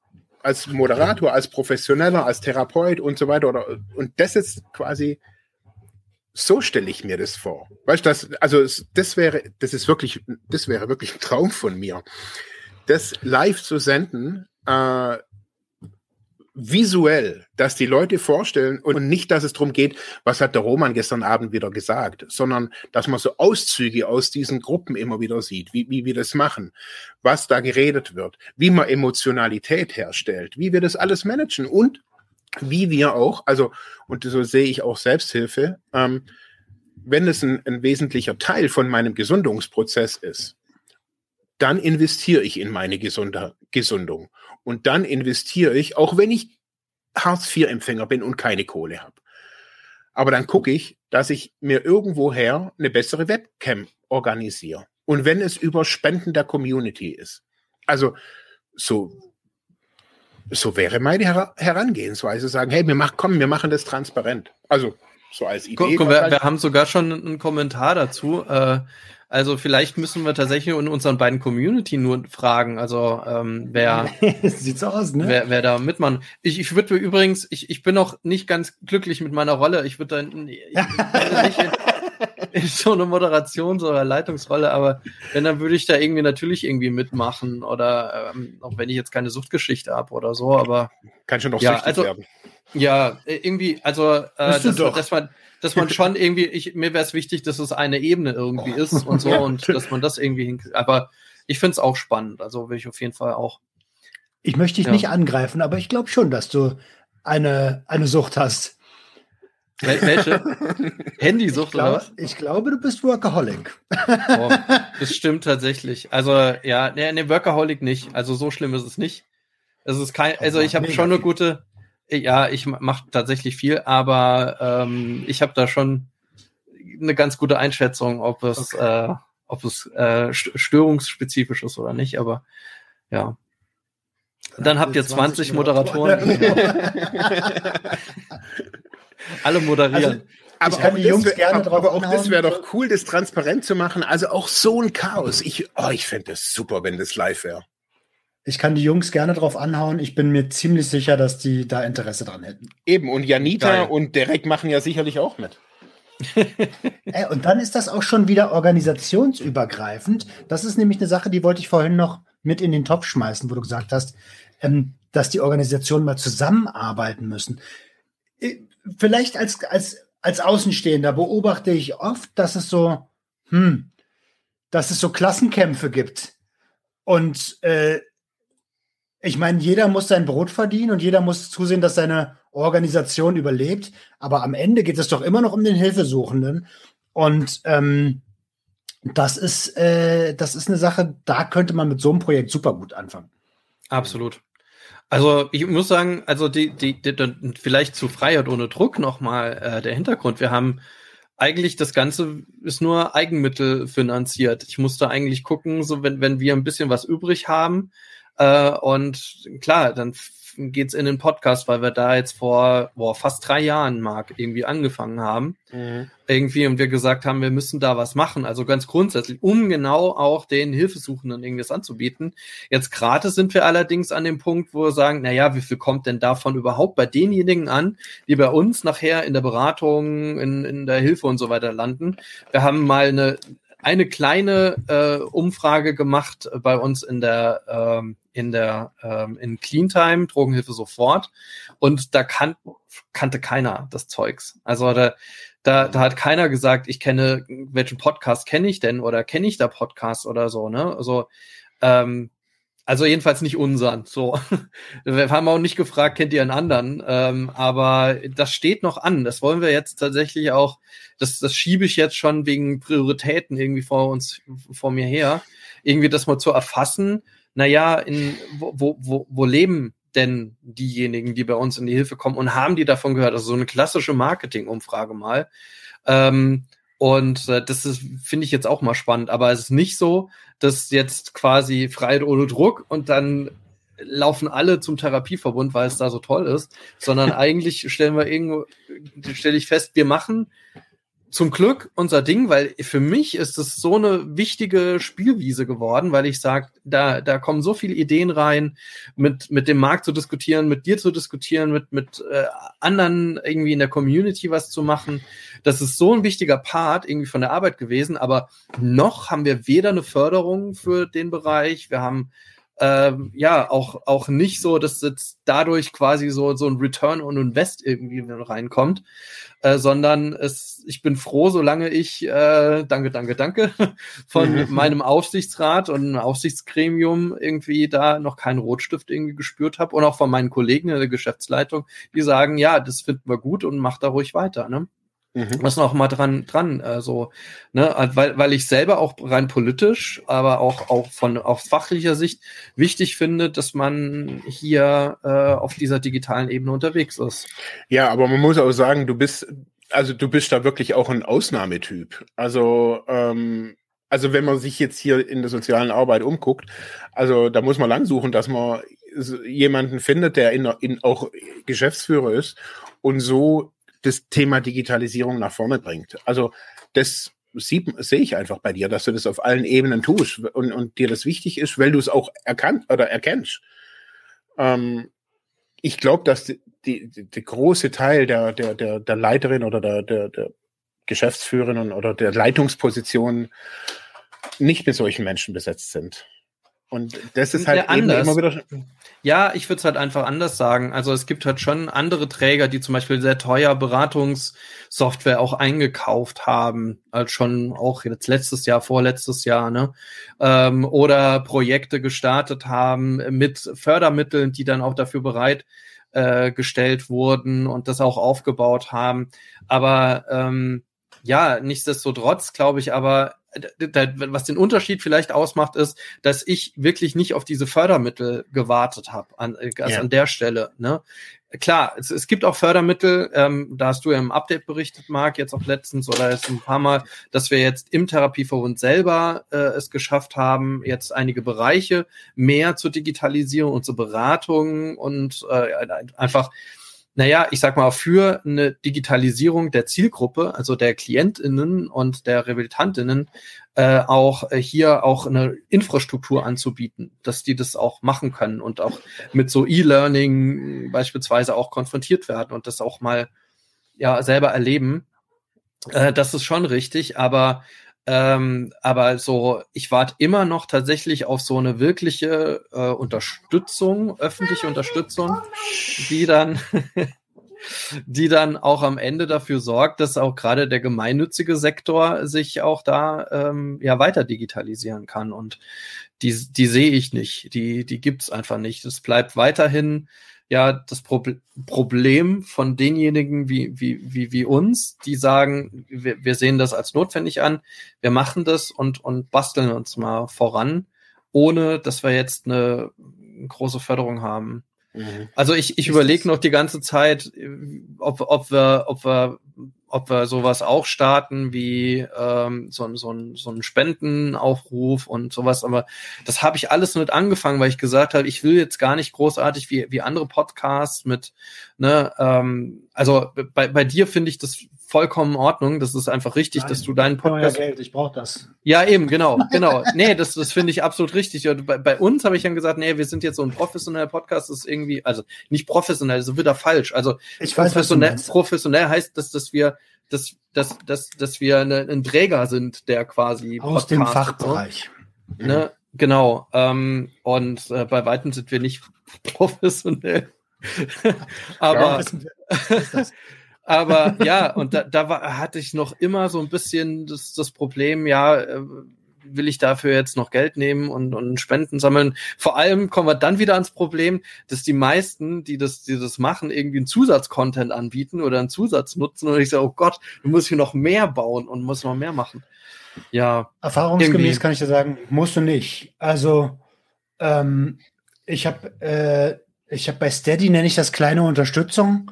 als Moderator, als Professioneller, als Therapeut und so weiter. Oder, und das ist quasi so stelle ich mir das vor. Weißt du, das, also das wäre, das ist wirklich, das wäre wirklich ein Traum von mir, das live zu senden, äh, visuell, dass die Leute vorstellen und nicht, dass es darum geht, was hat der Roman gestern Abend wieder gesagt, sondern dass man so Auszüge aus diesen Gruppen immer wieder sieht, wie, wie wir das machen, was da geredet wird, wie man Emotionalität herstellt, wie wir das alles managen und wie wir auch, also, und so sehe ich auch Selbsthilfe, ähm, wenn es ein, ein wesentlicher Teil von meinem Gesundungsprozess ist, dann investiere ich in meine Gesunde, Gesundung. Und dann investiere ich, auch wenn ich Hartz-IV-Empfänger bin und keine Kohle habe. Aber dann gucke ich, dass ich mir irgendwoher eine bessere Webcam organisiere. Und wenn es über Spenden der Community ist. Also so so wäre meine Her Herangehensweise, sagen, hey, wir machen, komm, wir machen das transparent. Also So als Idee. Guck, wir, wir, haben sogar schon einen Kommentar dazu. Äh, also vielleicht müssen wir tatsächlich in unseren beiden Community nur fragen. Also ähm, wer sieht's aus, ne? Wer, wer da mitmachen. Ich, ich würde übrigens, ich, ich bin noch nicht ganz glücklich mit meiner Rolle. Ich würde da ich, ich in, so eine Moderations- oder Leitungsrolle, aber wenn, dann würde ich da irgendwie natürlich irgendwie mitmachen oder ähm, auch wenn ich jetzt keine Suchtgeschichte habe oder so, aber kann schon noch ja, also, werden. Ja, irgendwie, also äh, das, dass man dass man schon irgendwie, ich, mir wäre es wichtig, dass es eine Ebene irgendwie ist und so und dass man das irgendwie hinkriegt. Aber ich finde es auch spannend, also will ich auf jeden Fall auch. Ich möchte dich ja. nicht angreifen, aber ich glaube schon, dass du eine, eine Sucht hast. Wel welche? Handysucht glaub, oder was? Ich glaube, du bist Workaholic. Oh, das stimmt tatsächlich. Also ja, ne, ne, Workaholic nicht. Also so schlimm ist es nicht. Es ist kein, also ich habe schon eine gute, ja, ich mache tatsächlich viel, aber ähm, ich habe da schon eine ganz gute Einschätzung, ob es, okay. äh, ob es äh, störungsspezifisch ist oder nicht. Aber ja. Dann habt ihr 20, 20 Moderatoren. Alle moderieren. Also, aber auch, das, gerne drauf aber auch das wäre doch cool, das transparent zu machen. Also auch so ein Chaos. Ich, oh, ich fände das super, wenn das live wäre. Ich kann die Jungs gerne drauf anhauen. Ich bin mir ziemlich sicher, dass die da Interesse dran hätten. Eben, und Janita Geil. und Derek machen ja sicherlich auch mit. Ey, und dann ist das auch schon wieder organisationsübergreifend. Das ist nämlich eine Sache, die wollte ich vorhin noch mit in den Topf schmeißen, wo du gesagt hast, ähm, dass die Organisationen mal zusammenarbeiten müssen. Vielleicht als, als, als Außenstehender beobachte ich oft, dass es so, hm, dass es so Klassenkämpfe gibt. Und äh, ich meine, jeder muss sein Brot verdienen und jeder muss zusehen, dass seine Organisation überlebt. Aber am Ende geht es doch immer noch um den Hilfesuchenden. Und ähm, das ist, äh, das ist eine Sache, da könnte man mit so einem Projekt super gut anfangen. Absolut. Also ich muss sagen, also die, die, die vielleicht zu Freiheit ohne Druck nochmal äh, der Hintergrund. Wir haben eigentlich das Ganze ist nur Eigenmittel finanziert. Ich musste eigentlich gucken, so wenn, wenn wir ein bisschen was übrig haben, äh, und klar, dann geht's in den Podcast, weil wir da jetzt vor boah, fast drei Jahren, Marc, irgendwie angefangen haben. Mhm. Irgendwie und wir gesagt haben, wir müssen da was machen. Also ganz grundsätzlich, um genau auch den Hilfesuchenden irgendwas anzubieten. Jetzt gerade sind wir allerdings an dem Punkt, wo wir sagen, na ja, wie viel kommt denn davon überhaupt bei denjenigen an, die bei uns nachher in der Beratung, in, in der Hilfe und so weiter landen? Wir haben mal eine eine kleine äh, Umfrage gemacht bei uns in der ähm, in der ähm, in Cleantime, Drogenhilfe sofort. Und da kan kannte keiner das Zeugs. Also da, da, da hat keiner gesagt, ich kenne, welchen Podcast kenne ich denn oder kenne ich da Podcast oder so, ne? Also, ähm, also jedenfalls nicht unseren. So, wir haben auch nicht gefragt, kennt ihr einen anderen? Ähm, aber das steht noch an. Das wollen wir jetzt tatsächlich auch. Das, das schiebe ich jetzt schon wegen Prioritäten irgendwie vor uns, vor mir her, irgendwie das mal zu erfassen naja, in, wo, wo, wo leben denn diejenigen, die bei uns in die Hilfe kommen und haben die davon gehört? Also so eine klassische Marketing-Umfrage mal. Ähm, und äh, das ist, finde ich jetzt auch mal spannend. Aber es ist nicht so, dass jetzt quasi Freiheit ohne Druck und dann laufen alle zum Therapieverbund, weil es da so toll ist, sondern eigentlich stellen wir irgendwo, stelle ich fest, wir machen zum Glück unser Ding, weil für mich ist es so eine wichtige Spielwiese geworden, weil ich sage, da, da kommen so viele Ideen rein, mit, mit dem Markt zu diskutieren, mit dir zu diskutieren, mit, mit äh, anderen irgendwie in der Community was zu machen. Das ist so ein wichtiger Part irgendwie von der Arbeit gewesen, aber noch haben wir weder eine Förderung für den Bereich, wir haben ähm, ja auch auch nicht so, dass jetzt dadurch quasi so so ein Return on Invest irgendwie reinkommt, äh, sondern es ich bin froh, solange ich äh, danke danke danke von meinem Aufsichtsrat und Aufsichtsgremium irgendwie da noch keinen Rotstift irgendwie gespürt habe und auch von meinen Kollegen in der Geschäftsleitung, die sagen, ja, das finden wir gut und macht da ruhig weiter, ne? Mhm. Was noch mal dran, dran, äh, so, ne, weil, weil ich selber auch rein politisch, aber auch, auch von, auf fachlicher Sicht wichtig finde, dass man hier äh, auf dieser digitalen Ebene unterwegs ist. Ja, aber man muss auch sagen, du bist, also du bist da wirklich auch ein Ausnahmetyp. Also, ähm, also wenn man sich jetzt hier in der sozialen Arbeit umguckt, also da muss man lang suchen, dass man jemanden findet, der in, in auch Geschäftsführer ist und so das Thema Digitalisierung nach vorne bringt. Also das sehe ich einfach bei dir, dass du das auf allen Ebenen tust und, und dir das wichtig ist, weil du es auch erkannt oder erkennst. Ähm, ich glaube, dass die, die, die, große Teil der, der, der, der Leiterin oder der, der, der Geschäftsführerin oder der Leitungsposition nicht mit solchen Menschen besetzt sind. Und das ist halt anders. immer wieder. Ja, ich würde es halt einfach anders sagen. Also es gibt halt schon andere Träger, die zum Beispiel sehr teuer Beratungssoftware auch eingekauft haben, als schon auch jetzt letztes Jahr, vorletztes Jahr, ne? Ähm, oder Projekte gestartet haben mit Fördermitteln, die dann auch dafür bereit äh, gestellt wurden und das auch aufgebaut haben. Aber ähm, ja, nichtsdestotrotz glaube ich aber, was den Unterschied vielleicht ausmacht, ist, dass ich wirklich nicht auf diese Fördermittel gewartet habe, an, also ja. an der Stelle. Ne? Klar, es, es gibt auch Fördermittel, ähm, da hast du ja im Update berichtet, Marc, jetzt auch letztens oder jetzt ein paar Mal, dass wir jetzt im Therapieverbund selber äh, es geschafft haben, jetzt einige Bereiche mehr zu digitalisieren und zu Beratungen und äh, einfach naja, ich sag mal, für eine Digitalisierung der Zielgruppe, also der KlientInnen und der Rehabilitantinnen, äh, auch äh, hier auch eine Infrastruktur anzubieten, dass die das auch machen können und auch mit so E-Learning beispielsweise auch konfrontiert werden und das auch mal ja selber erleben. Äh, das ist schon richtig, aber ähm, aber so, ich warte immer noch tatsächlich auf so eine wirkliche äh, Unterstützung, öffentliche Unterstützung, die dann, die dann auch am Ende dafür sorgt, dass auch gerade der gemeinnützige Sektor sich auch da ähm, ja weiter digitalisieren kann. Und die, die sehe ich nicht. Die, die gibt's einfach nicht. Es bleibt weiterhin ja das Pro Problem von denjenigen wie, wie, wie, wie uns, die sagen, wir, wir sehen das als notwendig an, wir machen das und, und basteln uns mal voran, ohne dass wir jetzt eine große Förderung haben. Mhm. Also ich, ich überlege noch die ganze Zeit, ob, ob wir, ob wir ob wir sowas auch starten wie ähm, so, so, so ein Spendenaufruf und sowas. Aber das habe ich alles mit angefangen, weil ich gesagt habe, ich will jetzt gar nicht großartig wie, wie andere Podcasts mit, ne, ähm, also bei, bei dir finde ich das vollkommen in Ordnung. Das ist einfach richtig, Nein, dass du deinen Podcast. Geld, ich brauche das. Ja, eben, genau, genau. nee, das, das finde ich absolut richtig. Bei, bei uns habe ich dann gesagt, nee, wir sind jetzt so ein professioneller Podcast, das ist irgendwie, also nicht professionell, so wird er falsch. Also ich weiß, professionell, professionell heißt das, dass wir dass, dass, dass, dass wir eine, ein Träger sind, der quasi aus dem Fachbereich. Ne? Genau. Ähm, und äh, bei weitem sind wir nicht professionell. aber ja, aber ja, und da, da war, hatte ich noch immer so ein bisschen das, das Problem, ja, äh, will ich dafür jetzt noch Geld nehmen und, und Spenden sammeln? Vor allem kommen wir dann wieder ans Problem, dass die meisten, die das, die das machen, irgendwie einen Zusatzcontent anbieten oder einen Zusatz nutzen und ich sage, oh Gott, du musst hier noch mehr bauen und musst noch mehr machen. Ja. Erfahrungsgemäß irgendwie. kann ich dir sagen, musst du nicht. Also, ähm, ich habe äh, ich habe bei Steady nenne ich das kleine Unterstützung.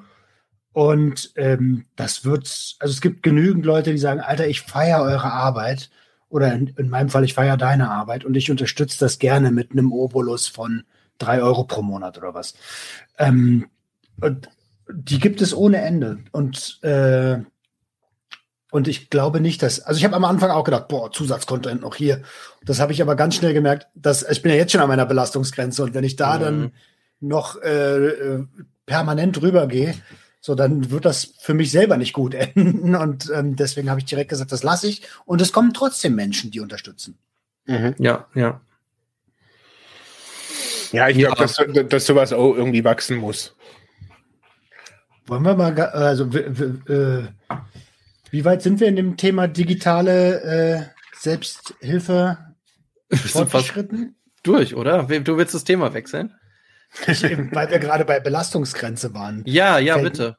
Und ähm, das wird, also es gibt genügend Leute, die sagen, Alter, ich feiere eure Arbeit. Oder in, in meinem Fall, ich feiere deine Arbeit und ich unterstütze das gerne mit einem Obolus von drei Euro pro Monat oder was. Ähm, die gibt es ohne Ende. Und, äh, und ich glaube nicht, dass, also ich habe am Anfang auch gedacht, boah, Zusatzcontent noch hier. Das habe ich aber ganz schnell gemerkt, dass ich bin ja jetzt schon an meiner Belastungsgrenze und wenn ich da mhm. dann noch äh, äh permanent rübergehe, so, dann wird das für mich selber nicht gut enden. Und ähm, deswegen habe ich direkt gesagt, das lasse ich. Und es kommen trotzdem Menschen, die unterstützen. Mhm. Ja, ja. Ja, ich glaube, dass, dass sowas auch irgendwie wachsen muss. Wollen wir mal, also äh, wie weit sind wir in dem Thema digitale äh, Selbsthilfe fortgeschritten? Durch, oder? Du willst das Thema wechseln? Ich, weil wir gerade bei Belastungsgrenze waren. Ja, ja, Fällt, bitte.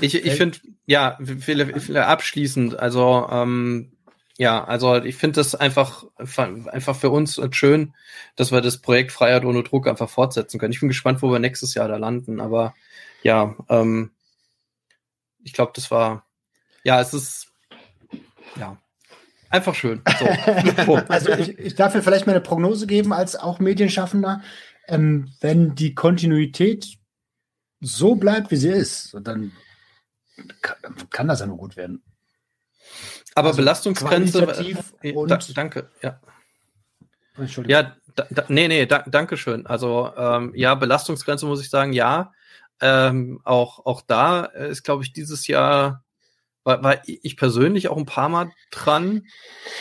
Ich, ich finde, ja, viele, viele abschließend, also ähm, ja, also ich finde das einfach, einfach für uns schön, dass wir das Projekt Freiheit ohne Druck einfach fortsetzen können. Ich bin gespannt, wo wir nächstes Jahr da landen, aber ja, ähm, ich glaube, das war, ja, es ist, ja, einfach schön. So. also ich, ich darf mir vielleicht mal eine Prognose geben als auch Medienschaffender ähm, wenn die Kontinuität so bleibt, wie sie ist, dann kann, kann das ja nur gut werden. Aber also Belastungsgrenze. Äh, da, danke, ja. Ja, da, da, nee, nee, da, danke schön. Also ähm, ja, Belastungsgrenze muss ich sagen, ja. Ähm, auch, auch da ist, glaube ich, dieses Jahr war, war ich persönlich auch ein paar Mal dran,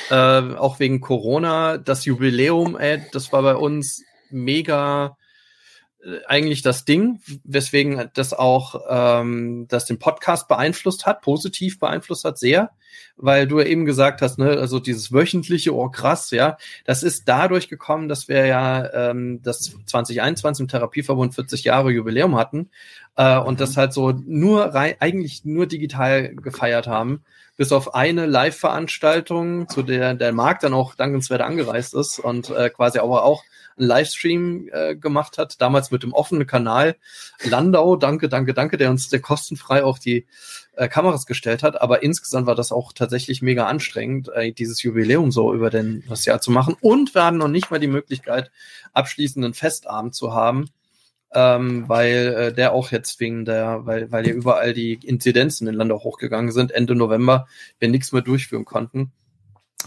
äh, auch wegen Corona. Das Jubiläum, ey, das war bei uns mega äh, eigentlich das Ding, weswegen das auch ähm, das den Podcast beeinflusst hat, positiv beeinflusst hat, sehr, weil du ja eben gesagt hast, ne, also dieses wöchentliche, oh krass, ja, das ist dadurch gekommen, dass wir ja ähm, das 2021 im Therapieverbund 40 Jahre Jubiläum hatten äh, und das halt so nur rein, eigentlich nur digital gefeiert haben, bis auf eine Live-Veranstaltung, zu der der Markt dann auch dankenswert angereist ist und äh, quasi aber auch einen Livestream äh, gemacht hat, damals mit dem offenen Kanal Landau, danke, danke, danke, der uns der kostenfrei auch die äh, Kameras gestellt hat. Aber insgesamt war das auch tatsächlich mega anstrengend, äh, dieses Jubiläum so über den, das Jahr zu machen. Und wir hatten noch nicht mal die Möglichkeit, abschließenden Festabend zu haben. Ähm, weil äh, der auch jetzt wegen der, weil, weil ja überall die Inzidenzen in Landau hochgegangen sind, Ende November, wir nichts mehr durchführen konnten.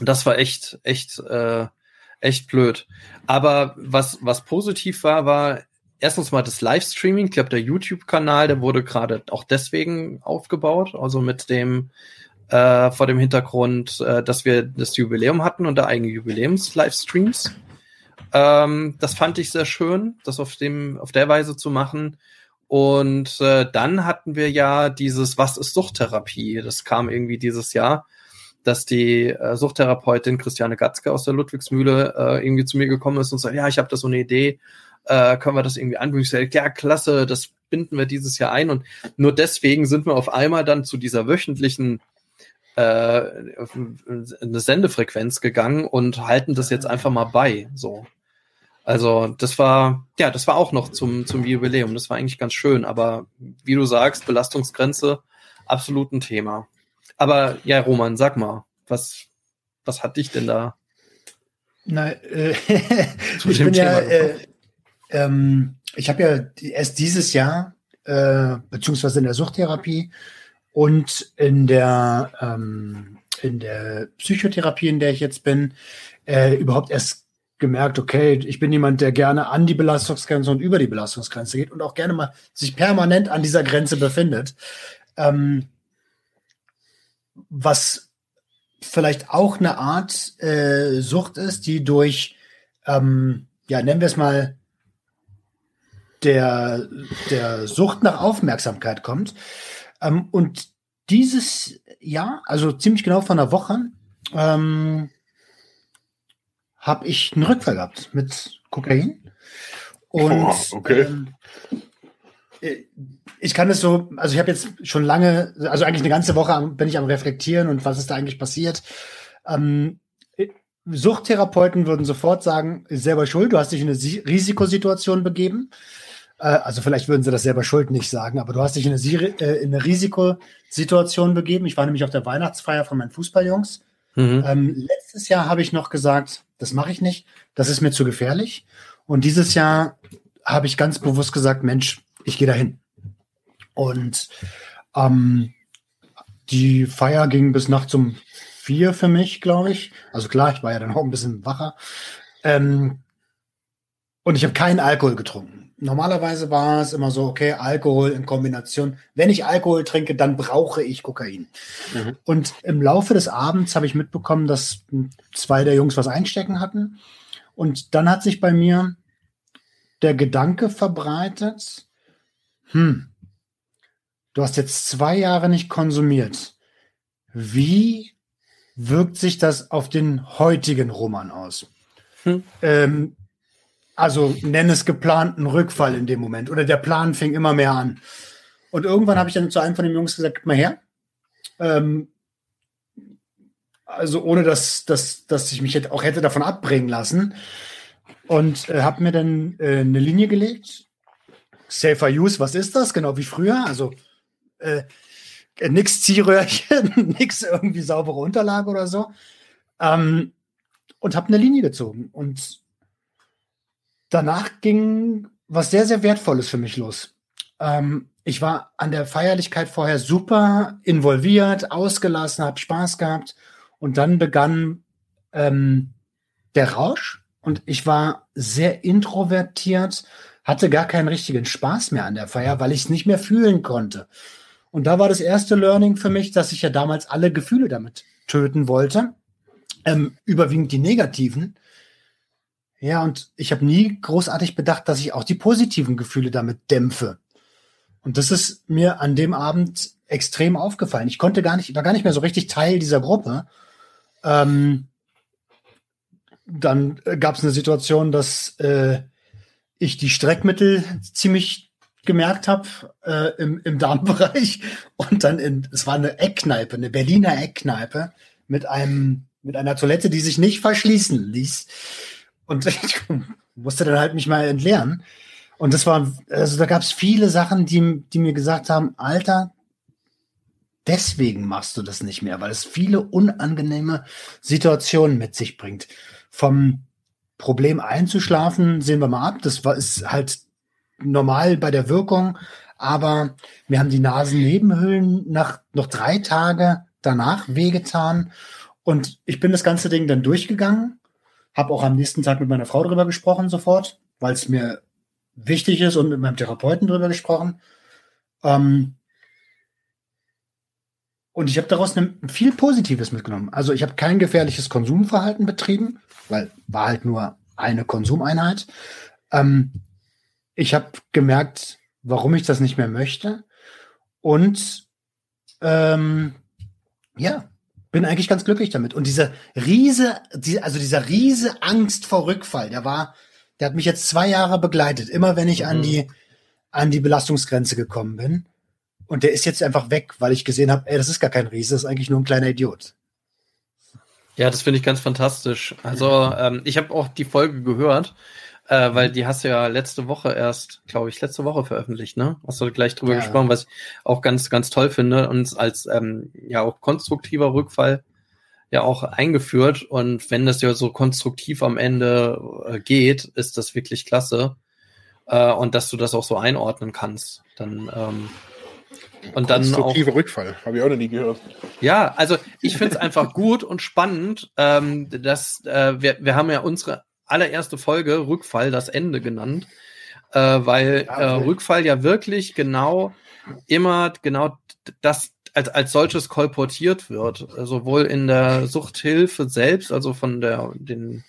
Das war echt, echt äh, echt blöd. Aber was, was positiv war, war erstens mal das Livestreaming. Ich glaube, der YouTube-Kanal, der wurde gerade auch deswegen aufgebaut, also mit dem äh, vor dem Hintergrund, äh, dass wir das Jubiläum hatten und da eigene Jubiläums-Livestreams. Ähm, das fand ich sehr schön, das auf dem auf der Weise zu machen. Und äh, dann hatten wir ja dieses Was ist Suchttherapie? Das kam irgendwie dieses Jahr dass die äh, Suchttherapeutin Christiane Gatzke aus der Ludwigsmühle äh, irgendwie zu mir gekommen ist und sagt, ja, ich habe da so eine Idee, äh, können wir das irgendwie anbieten? Ich sage, ja, klasse, das binden wir dieses Jahr ein. Und nur deswegen sind wir auf einmal dann zu dieser wöchentlichen äh, eine Sendefrequenz gegangen und halten das jetzt einfach mal bei. So. Also das war, ja, das war auch noch zum, zum Jubiläum. Das war eigentlich ganz schön. Aber wie du sagst, Belastungsgrenze, absolut ein Thema. Aber ja, Roman, sag mal, was, was hat dich denn da? Na, äh, ich bin ja, äh, ähm, ich habe ja erst dieses Jahr, äh, beziehungsweise in der Suchttherapie und in der, ähm, in der Psychotherapie, in der ich jetzt bin, äh, überhaupt erst gemerkt, okay, ich bin jemand, der gerne an die Belastungsgrenze und über die Belastungsgrenze geht und auch gerne mal sich permanent an dieser Grenze befindet. Ähm, was vielleicht auch eine Art äh, Sucht ist, die durch, ähm, ja, nennen wir es mal, der, der Sucht nach Aufmerksamkeit kommt. Ähm, und dieses Jahr, also ziemlich genau vor einer Woche, ähm, habe ich einen Rückfall gehabt mit Kokain. Und oh, okay. ähm, äh, ich kann es so, also ich habe jetzt schon lange, also eigentlich eine ganze Woche bin ich am Reflektieren und was ist da eigentlich passiert. Ähm, Suchttherapeuten würden sofort sagen, selber schuld, du hast dich in eine Risikosituation begeben. Äh, also vielleicht würden sie das selber schuld nicht sagen, aber du hast dich in eine, äh, in eine Risikosituation begeben. Ich war nämlich auf der Weihnachtsfeier von meinen Fußballjungs. Mhm. Ähm, letztes Jahr habe ich noch gesagt, das mache ich nicht, das ist mir zu gefährlich. Und dieses Jahr habe ich ganz bewusst gesagt, Mensch, ich gehe dahin. Und ähm, die Feier ging bis nachts um vier für mich, glaube ich. Also klar, ich war ja dann auch ein bisschen wacher. Ähm, und ich habe keinen Alkohol getrunken. Normalerweise war es immer so, okay, Alkohol in Kombination. Wenn ich Alkohol trinke, dann brauche ich Kokain. Mhm. Und im Laufe des Abends habe ich mitbekommen, dass zwei der Jungs was einstecken hatten. Und dann hat sich bei mir der Gedanke verbreitet, hm, du hast jetzt zwei Jahre nicht konsumiert. Wie wirkt sich das auf den heutigen Roman aus? Hm. Ähm, also nenn es geplanten Rückfall in dem Moment. Oder der Plan fing immer mehr an. Und irgendwann habe ich dann zu einem von den Jungs gesagt, gib mal her. Ähm, also ohne dass, dass, dass ich mich auch hätte davon abbringen lassen. Und äh, habe mir dann äh, eine Linie gelegt. Safer Use, was ist das? Genau wie früher. Also äh, nix Ziehröhrchen, nix irgendwie saubere Unterlage oder so. Ähm, und habe eine Linie gezogen. Und danach ging was sehr, sehr Wertvolles für mich los. Ähm, ich war an der Feierlichkeit vorher super involviert, ausgelassen, habe Spaß gehabt. Und dann begann ähm, der Rausch und ich war sehr introvertiert, hatte gar keinen richtigen Spaß mehr an der Feier, weil ich es nicht mehr fühlen konnte. Und da war das erste Learning für mich, dass ich ja damals alle Gefühle damit töten wollte, ähm, überwiegend die negativen. Ja, und ich habe nie großartig bedacht, dass ich auch die positiven Gefühle damit dämpfe. Und das ist mir an dem Abend extrem aufgefallen. Ich konnte gar nicht, war gar nicht mehr so richtig Teil dieser Gruppe. Ähm, dann gab es eine Situation, dass äh, ich die Streckmittel ziemlich gemerkt habe äh, im, im Darmbereich. Und dann in, es war eine Eckkneipe, eine Berliner Eckkneipe mit einem mit einer Toilette, die sich nicht verschließen ließ. Und ich musste dann halt mich mal entleeren. Und das war, also da gab es viele Sachen, die, die mir gesagt haben, Alter, deswegen machst du das nicht mehr, weil es viele unangenehme Situationen mit sich bringt. Vom Problem einzuschlafen, sehen wir mal ab. Das war, ist halt normal bei der Wirkung, aber mir haben die Nasennebenhöhlen nach noch drei Tage danach wehgetan. Und ich bin das ganze Ding dann durchgegangen, habe auch am nächsten Tag mit meiner Frau darüber gesprochen sofort, weil es mir wichtig ist und mit meinem Therapeuten drüber gesprochen. Ähm, und ich habe daraus ne, viel Positives mitgenommen. Also ich habe kein gefährliches Konsumverhalten betrieben, weil war halt nur eine Konsumeinheit. Ähm, ich habe gemerkt, warum ich das nicht mehr möchte. Und ähm, ja, bin eigentlich ganz glücklich damit. Und diese riese, die, also dieser riese Angst vor Rückfall, der war der hat mich jetzt zwei Jahre begleitet, immer wenn ich mhm. an die an die Belastungsgrenze gekommen bin. Und der ist jetzt einfach weg, weil ich gesehen habe, ey, das ist gar kein Riese, das ist eigentlich nur ein kleiner Idiot. Ja, das finde ich ganz fantastisch. Also ähm, ich habe auch die Folge gehört, äh, weil die hast du ja letzte Woche erst, glaube ich, letzte Woche veröffentlicht, ne? Hast du gleich drüber ja. gesprochen, was ich auch ganz, ganz toll finde und als ähm, ja auch konstruktiver Rückfall ja auch eingeführt. Und wenn das ja so konstruktiv am Ende äh, geht, ist das wirklich klasse. Äh, und dass du das auch so einordnen kannst. Dann ähm, und dann auch Rückfall, habe ich auch noch nie gehört. Ja, also ich finde es einfach gut und spannend, ähm, dass äh, wir, wir haben ja unsere allererste Folge Rückfall das Ende genannt, äh, weil äh, Rückfall ja wirklich genau immer genau das als, als solches kolportiert wird, sowohl in der Suchthilfe selbst, also von der, den,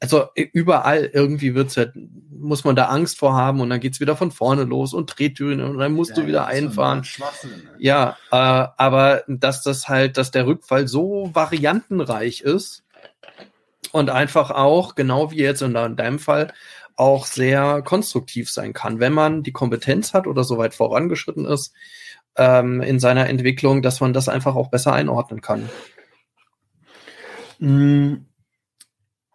also überall irgendwie wird's ja, muss man da Angst vor haben und dann geht's wieder von vorne los und Drehtüren und dann musst ja, du wieder einfahren. So ja, äh, aber dass das halt, dass der Rückfall so variantenreich ist und einfach auch, genau wie jetzt in deinem Fall, auch sehr konstruktiv sein kann, wenn man die Kompetenz hat oder so weit vorangeschritten ist, ähm, in seiner Entwicklung, dass man das einfach auch besser einordnen kann. Mm.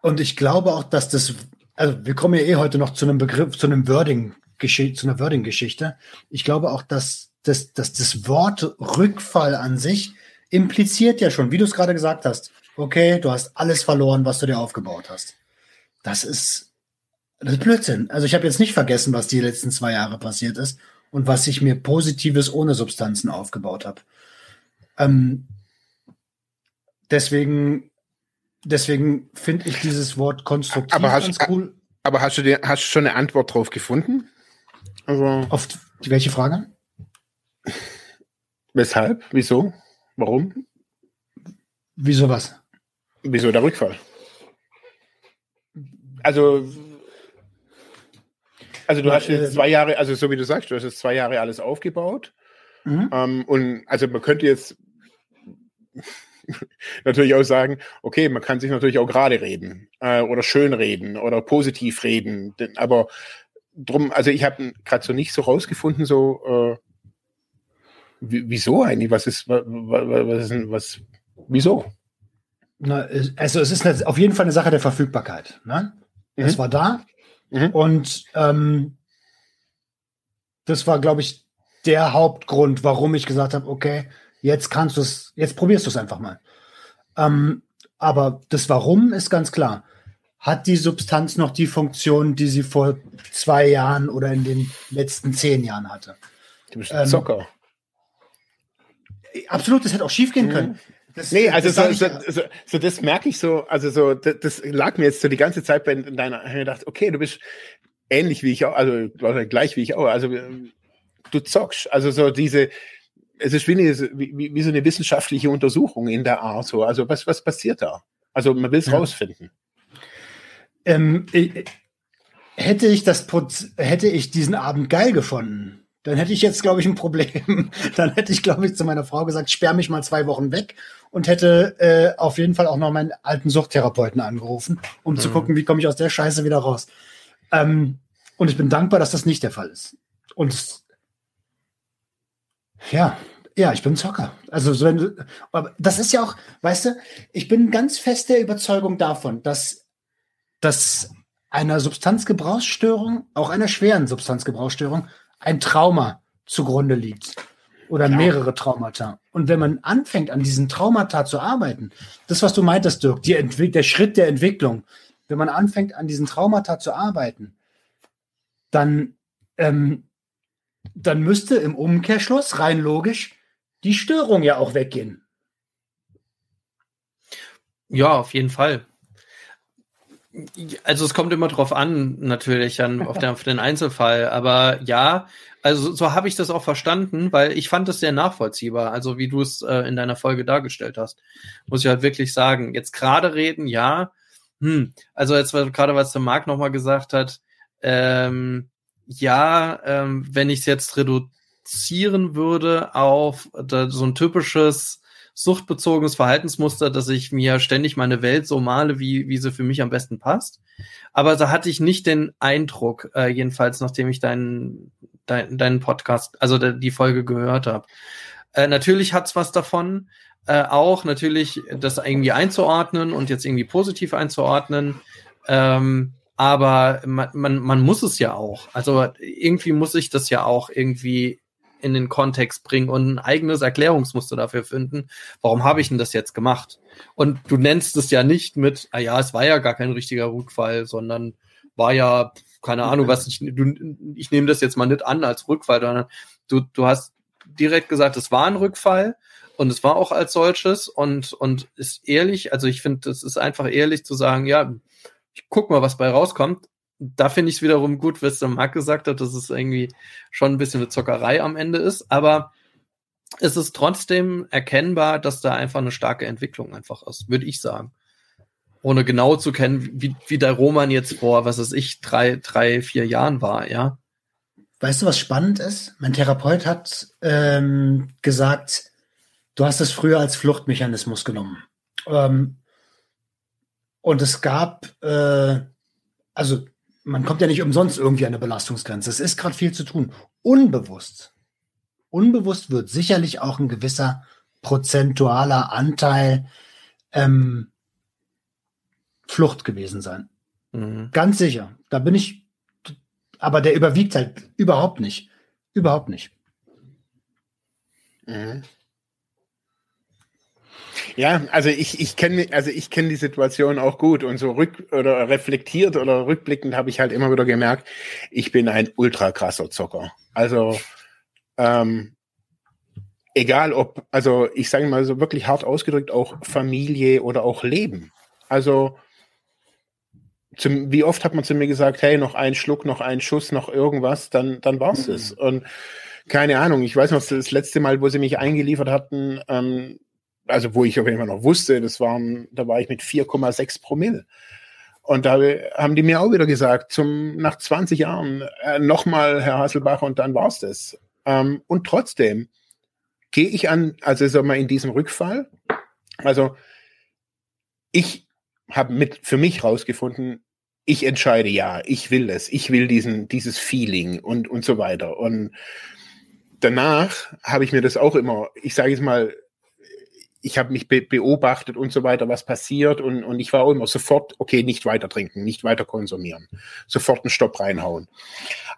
Und ich glaube auch, dass das, also wir kommen ja eh heute noch zu einem Begriff, zu einem Wording, zu einer Wording-Geschichte. Ich glaube auch, dass, dass, dass das Wort Rückfall an sich impliziert ja schon, wie du es gerade gesagt hast, okay, du hast alles verloren, was du dir aufgebaut hast. Das ist, das ist Blödsinn. Also ich habe jetzt nicht vergessen, was die letzten zwei Jahre passiert ist und was ich mir Positives ohne Substanzen aufgebaut habe. Ähm, deswegen deswegen finde ich dieses Wort konstruktiv aber hast, ganz cool. Aber hast du, dir, hast du schon eine Antwort drauf gefunden? Also, Auf die, welche Frage? Weshalb? Wieso? Warum? Wieso was? Wieso der Rückfall? Also also du hast jetzt zwei Jahre, also so wie du sagst, du hast jetzt zwei Jahre alles aufgebaut. Mhm. Ähm, und also man könnte jetzt natürlich auch sagen, okay, man kann sich natürlich auch gerade reden äh, oder schön reden oder positiv reden. Aber drum, also ich habe gerade so nicht so rausgefunden, so äh, wieso eigentlich? Was ist, was, was ist was, wieso? Na, also es ist auf jeden Fall eine Sache der Verfügbarkeit. Ne? Mhm. Es war da, Mhm. Und ähm, das war, glaube ich, der Hauptgrund, warum ich gesagt habe, okay, jetzt kannst du es, jetzt probierst du es einfach mal. Ähm, aber das Warum ist ganz klar. Hat die Substanz noch die Funktion, die sie vor zwei Jahren oder in den letzten zehn Jahren hatte? Du bist ein ähm, Zocker. Absolut, das hätte auch schief gehen mhm. können. Das, nee, also das so, so, so, so, das merke ich so, also so, das, das, lag mir jetzt so die ganze Zeit bei deiner, ich gedacht, okay, du bist ähnlich wie ich auch, also gleich wie ich auch, also du zockst, also so diese, es ist wie, eine, wie, wie so eine wissenschaftliche Untersuchung in der Art, so, also was, was passiert da? Also man will es ja. rausfinden. Ähm, hätte ich das, hätte ich diesen Abend geil gefunden, dann hätte ich jetzt, glaube ich, ein Problem. Dann hätte ich, glaube ich, zu meiner Frau gesagt, sperr mich mal zwei Wochen weg und hätte äh, auf jeden Fall auch noch meinen alten Suchttherapeuten angerufen, um mhm. zu gucken, wie komme ich aus der Scheiße wieder raus. Ähm, und ich bin dankbar, dass das nicht der Fall ist. Und ja, ja, ich bin Zocker. Also wenn, aber das ist ja auch, weißt du, ich bin ganz fest der Überzeugung davon, dass, dass einer Substanzgebrauchsstörung, auch einer schweren Substanzgebrauchsstörung, ein Trauma zugrunde liegt oder Klar. mehrere Traumata. Und wenn man anfängt, an diesen Traumata zu arbeiten, das, was du meintest, Dirk, der Schritt der Entwicklung, wenn man anfängt, an diesen Traumata zu arbeiten, dann, ähm, dann müsste im Umkehrschluss rein logisch die Störung ja auch weggehen. Ja, auf jeden Fall. Also es kommt immer drauf an, natürlich, an, auf, den, auf den Einzelfall. Aber ja, also so habe ich das auch verstanden, weil ich fand es sehr nachvollziehbar, also wie du es äh, in deiner Folge dargestellt hast. Muss ich halt wirklich sagen. Jetzt gerade reden, ja. Hm, also jetzt gerade, was der Marc nochmal gesagt hat, ähm, ja, ähm, wenn ich es jetzt reduzieren würde auf so ein typisches suchtbezogenes Verhaltensmuster, dass ich mir ständig meine Welt so male, wie, wie sie für mich am besten passt. Aber da hatte ich nicht den Eindruck, äh, jedenfalls nachdem ich deinen, dein, deinen Podcast, also die Folge gehört habe. Äh, natürlich hat's was davon, äh, auch natürlich das irgendwie einzuordnen und jetzt irgendwie positiv einzuordnen. Ähm, aber man, man, man muss es ja auch. Also irgendwie muss ich das ja auch irgendwie in den Kontext bringen und ein eigenes Erklärungsmuster dafür finden, warum habe ich denn das jetzt gemacht? Und du nennst es ja nicht mit, ah ja, es war ja gar kein richtiger Rückfall, sondern war ja, keine Ahnung, was ich, du, ich nehme das jetzt mal nicht an als Rückfall, sondern du, du hast direkt gesagt, es war ein Rückfall und es war auch als solches und, und ist ehrlich, also ich finde, es ist einfach ehrlich zu sagen, ja, ich guck mal, was bei rauskommt da finde ich es wiederum gut, was der Marc gesagt hat, dass es irgendwie schon ein bisschen eine Zockerei am Ende ist, aber es ist trotzdem erkennbar, dass da einfach eine starke Entwicklung einfach ist, würde ich sagen. Ohne genau zu kennen, wie, wie der Roman jetzt vor, was weiß ich, drei, drei, vier Jahren war, ja. Weißt du, was spannend ist? Mein Therapeut hat ähm, gesagt, du hast es früher als Fluchtmechanismus genommen. Ähm, und es gab, äh, also man kommt ja nicht umsonst irgendwie an eine Belastungsgrenze. Es ist gerade viel zu tun. Unbewusst. Unbewusst wird sicherlich auch ein gewisser prozentualer Anteil ähm, Flucht gewesen sein. Mhm. Ganz sicher. Da bin ich, aber der überwiegt halt überhaupt nicht. Überhaupt nicht. Mhm. Ja, also ich, ich kenne also ich kenne die Situation auch gut und so rück oder reflektiert oder rückblickend habe ich halt immer wieder gemerkt, ich bin ein ultra krasser Zocker. Also ähm, egal ob, also ich sage mal so wirklich hart ausgedrückt, auch Familie oder auch Leben. Also zum, wie oft hat man zu mir gesagt, hey, noch ein Schluck, noch ein Schuss, noch irgendwas, dann, dann war's mhm. es. Und keine Ahnung, ich weiß noch, das letzte Mal, wo sie mich eingeliefert hatten, ähm, also wo ich auf jeden Fall noch wusste, das waren, da war ich mit 4,6 Promille. Und da haben die mir auch wieder gesagt, zum, nach 20 Jahren äh, nochmal, Herr Hasselbach, und dann war's das. Ähm, und trotzdem gehe ich an, also sag mal, in diesem Rückfall, also ich habe mit für mich rausgefunden, ich entscheide ja, ich will es, ich will diesen, dieses Feeling und, und so weiter. Und danach habe ich mir das auch immer, ich sage jetzt mal, ich habe mich be beobachtet und so weiter, was passiert und, und ich war auch immer sofort, okay, nicht weiter trinken, nicht weiter konsumieren, sofort einen Stopp reinhauen.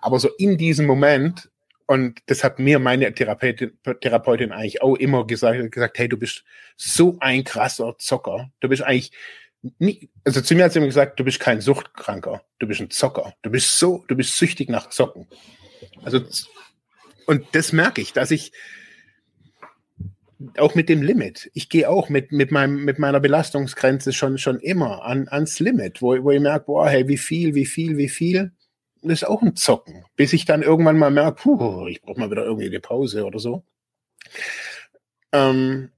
Aber so in diesem Moment, und das hat mir meine Therapeutin, Therapeutin eigentlich auch immer gesagt, gesagt, hey, du bist so ein krasser Zocker, du bist eigentlich nicht, also zu mir hat sie immer gesagt, du bist kein Suchtkranker, du bist ein Zocker, du bist so, du bist süchtig nach Zocken. Also und das merke ich, dass ich auch mit dem Limit. Ich gehe auch mit, mit, meinem, mit meiner Belastungsgrenze schon, schon immer an, ans Limit, wo, wo ich merke, boah, hey, wie viel, wie viel, wie viel. Das ist auch ein Zocken, bis ich dann irgendwann mal merke, puh, ich brauche mal wieder irgendwie eine Pause oder so. Ähm,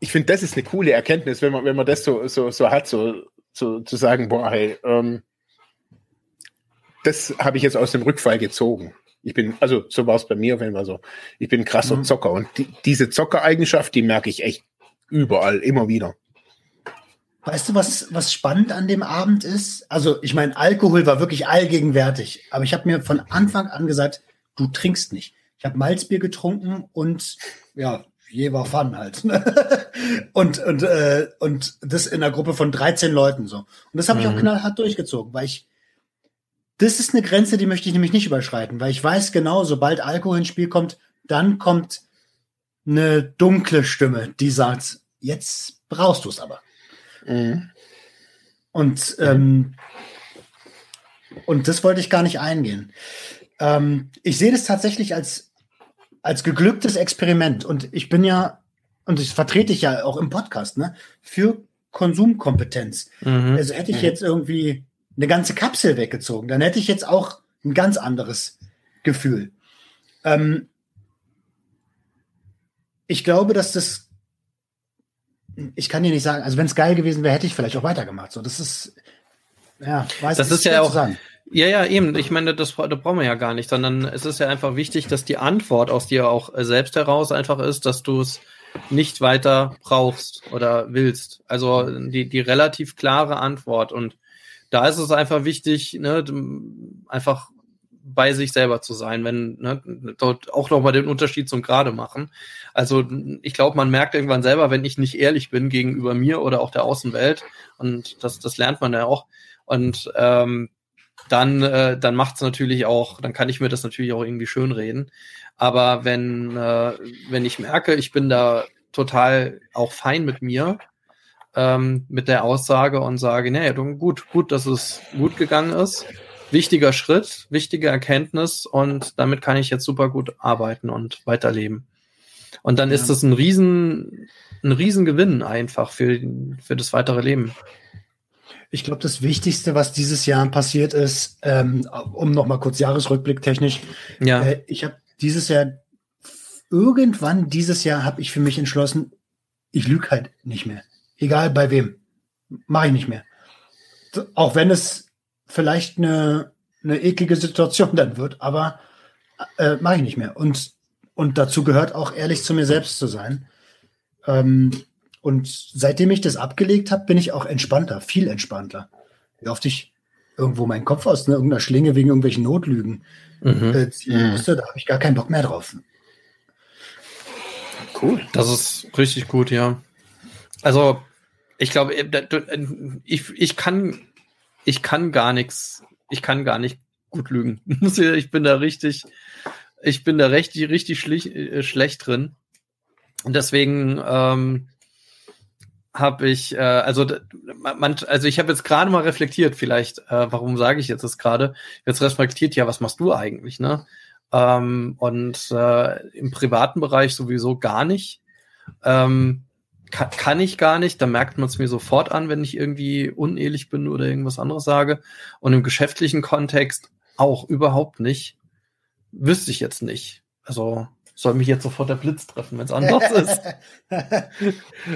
ich finde, das ist eine coole Erkenntnis, wenn man, wenn man das so, so, so hat, so, so zu sagen, boah, hey, ähm, das habe ich jetzt aus dem Rückfall gezogen. Ich bin, also so war es bei mir auf jeden Fall so. Ich bin krasser mhm. Zocker und die, diese Zockereigenschaft, die merke ich echt überall, immer wieder. Weißt du, was, was spannend an dem Abend ist? Also, ich meine, Alkohol war wirklich allgegenwärtig, aber ich habe mir von Anfang an gesagt, du trinkst nicht. Ich habe Malzbier getrunken und ja, je war Fun halt. und, und, äh, und das in einer Gruppe von 13 Leuten so. Und das habe mhm. ich auch mhm. knallhart durchgezogen, weil ich das ist eine Grenze, die möchte ich nämlich nicht überschreiten, weil ich weiß genau, sobald Alkohol ins Spiel kommt, dann kommt eine dunkle Stimme, die sagt, jetzt brauchst du es aber. Mhm. Und, ähm, und das wollte ich gar nicht eingehen. Ähm, ich sehe das tatsächlich als, als geglücktes Experiment. Und ich bin ja, und das vertrete ich ja auch im Podcast, ne, für Konsumkompetenz. Mhm. Also hätte ich mhm. jetzt irgendwie eine ganze Kapsel weggezogen. Dann hätte ich jetzt auch ein ganz anderes Gefühl. Ähm, ich glaube, dass das, ich kann dir nicht sagen, also wenn es geil gewesen wäre, hätte ich vielleicht auch weitergemacht. So, das ist, ja, weiß Das ist ja auch, ja, ja, eben. Ich meine, das, das brauchen wir ja gar nicht, sondern es ist ja einfach wichtig, dass die Antwort aus dir auch selbst heraus einfach ist, dass du es nicht weiter brauchst oder willst. Also die, die relativ klare Antwort und da ist es einfach wichtig, ne, einfach bei sich selber zu sein, wenn ne, dort auch nochmal den Unterschied zum Gerade machen. Also ich glaube, man merkt irgendwann selber, wenn ich nicht ehrlich bin gegenüber mir oder auch der Außenwelt und das, das lernt man ja auch. Und ähm, dann, äh, dann macht es natürlich auch, dann kann ich mir das natürlich auch irgendwie schön reden. Aber wenn, äh, wenn ich merke, ich bin da total auch fein mit mir, ähm, mit der Aussage und sage, naja, gut, gut, dass es gut gegangen ist. Wichtiger Schritt, wichtige Erkenntnis und damit kann ich jetzt super gut arbeiten und weiterleben. Und dann ja. ist das ein riesen, ein riesen einfach für, für das weitere Leben. Ich glaube, das Wichtigste, was dieses Jahr passiert ist, ähm, um nochmal kurz Jahresrückblick technisch, ja. Äh, ich habe dieses Jahr, irgendwann dieses Jahr habe ich für mich entschlossen, ich lüge halt nicht mehr. Egal bei wem. Mache ich nicht mehr. Auch wenn es vielleicht eine, eine eklige Situation dann wird, aber äh, mache ich nicht mehr. Und, und dazu gehört auch ehrlich zu mir selbst zu sein. Ähm, und seitdem ich das abgelegt habe, bin ich auch entspannter, viel entspannter. Wie oft ich irgendwo meinen Kopf aus ne, irgendeiner Schlinge wegen irgendwelchen Notlügen mhm. äh, ziehen mhm. musste, da habe ich gar keinen Bock mehr drauf. Cool. Das ist richtig gut, ja. Also, ich glaube, äh, äh, ich, ich kann, ich kann gar nichts, ich kann gar nicht gut lügen. ich bin da richtig, ich bin da richtig, richtig äh, schlecht drin. Und deswegen ähm, habe ich, äh, also man, also ich habe jetzt gerade mal reflektiert, vielleicht, äh, warum sage ich jetzt das gerade? Jetzt reflektiert, ja, was machst du eigentlich, ne? Ähm, und äh, im privaten Bereich sowieso gar nicht. Ähm, kann, kann ich gar nicht. Da merkt man es mir sofort an, wenn ich irgendwie unehrlich bin oder irgendwas anderes sage. Und im geschäftlichen Kontext auch überhaupt nicht. Wüsste ich jetzt nicht. Also soll mich jetzt sofort der Blitz treffen, wenn es anders ist.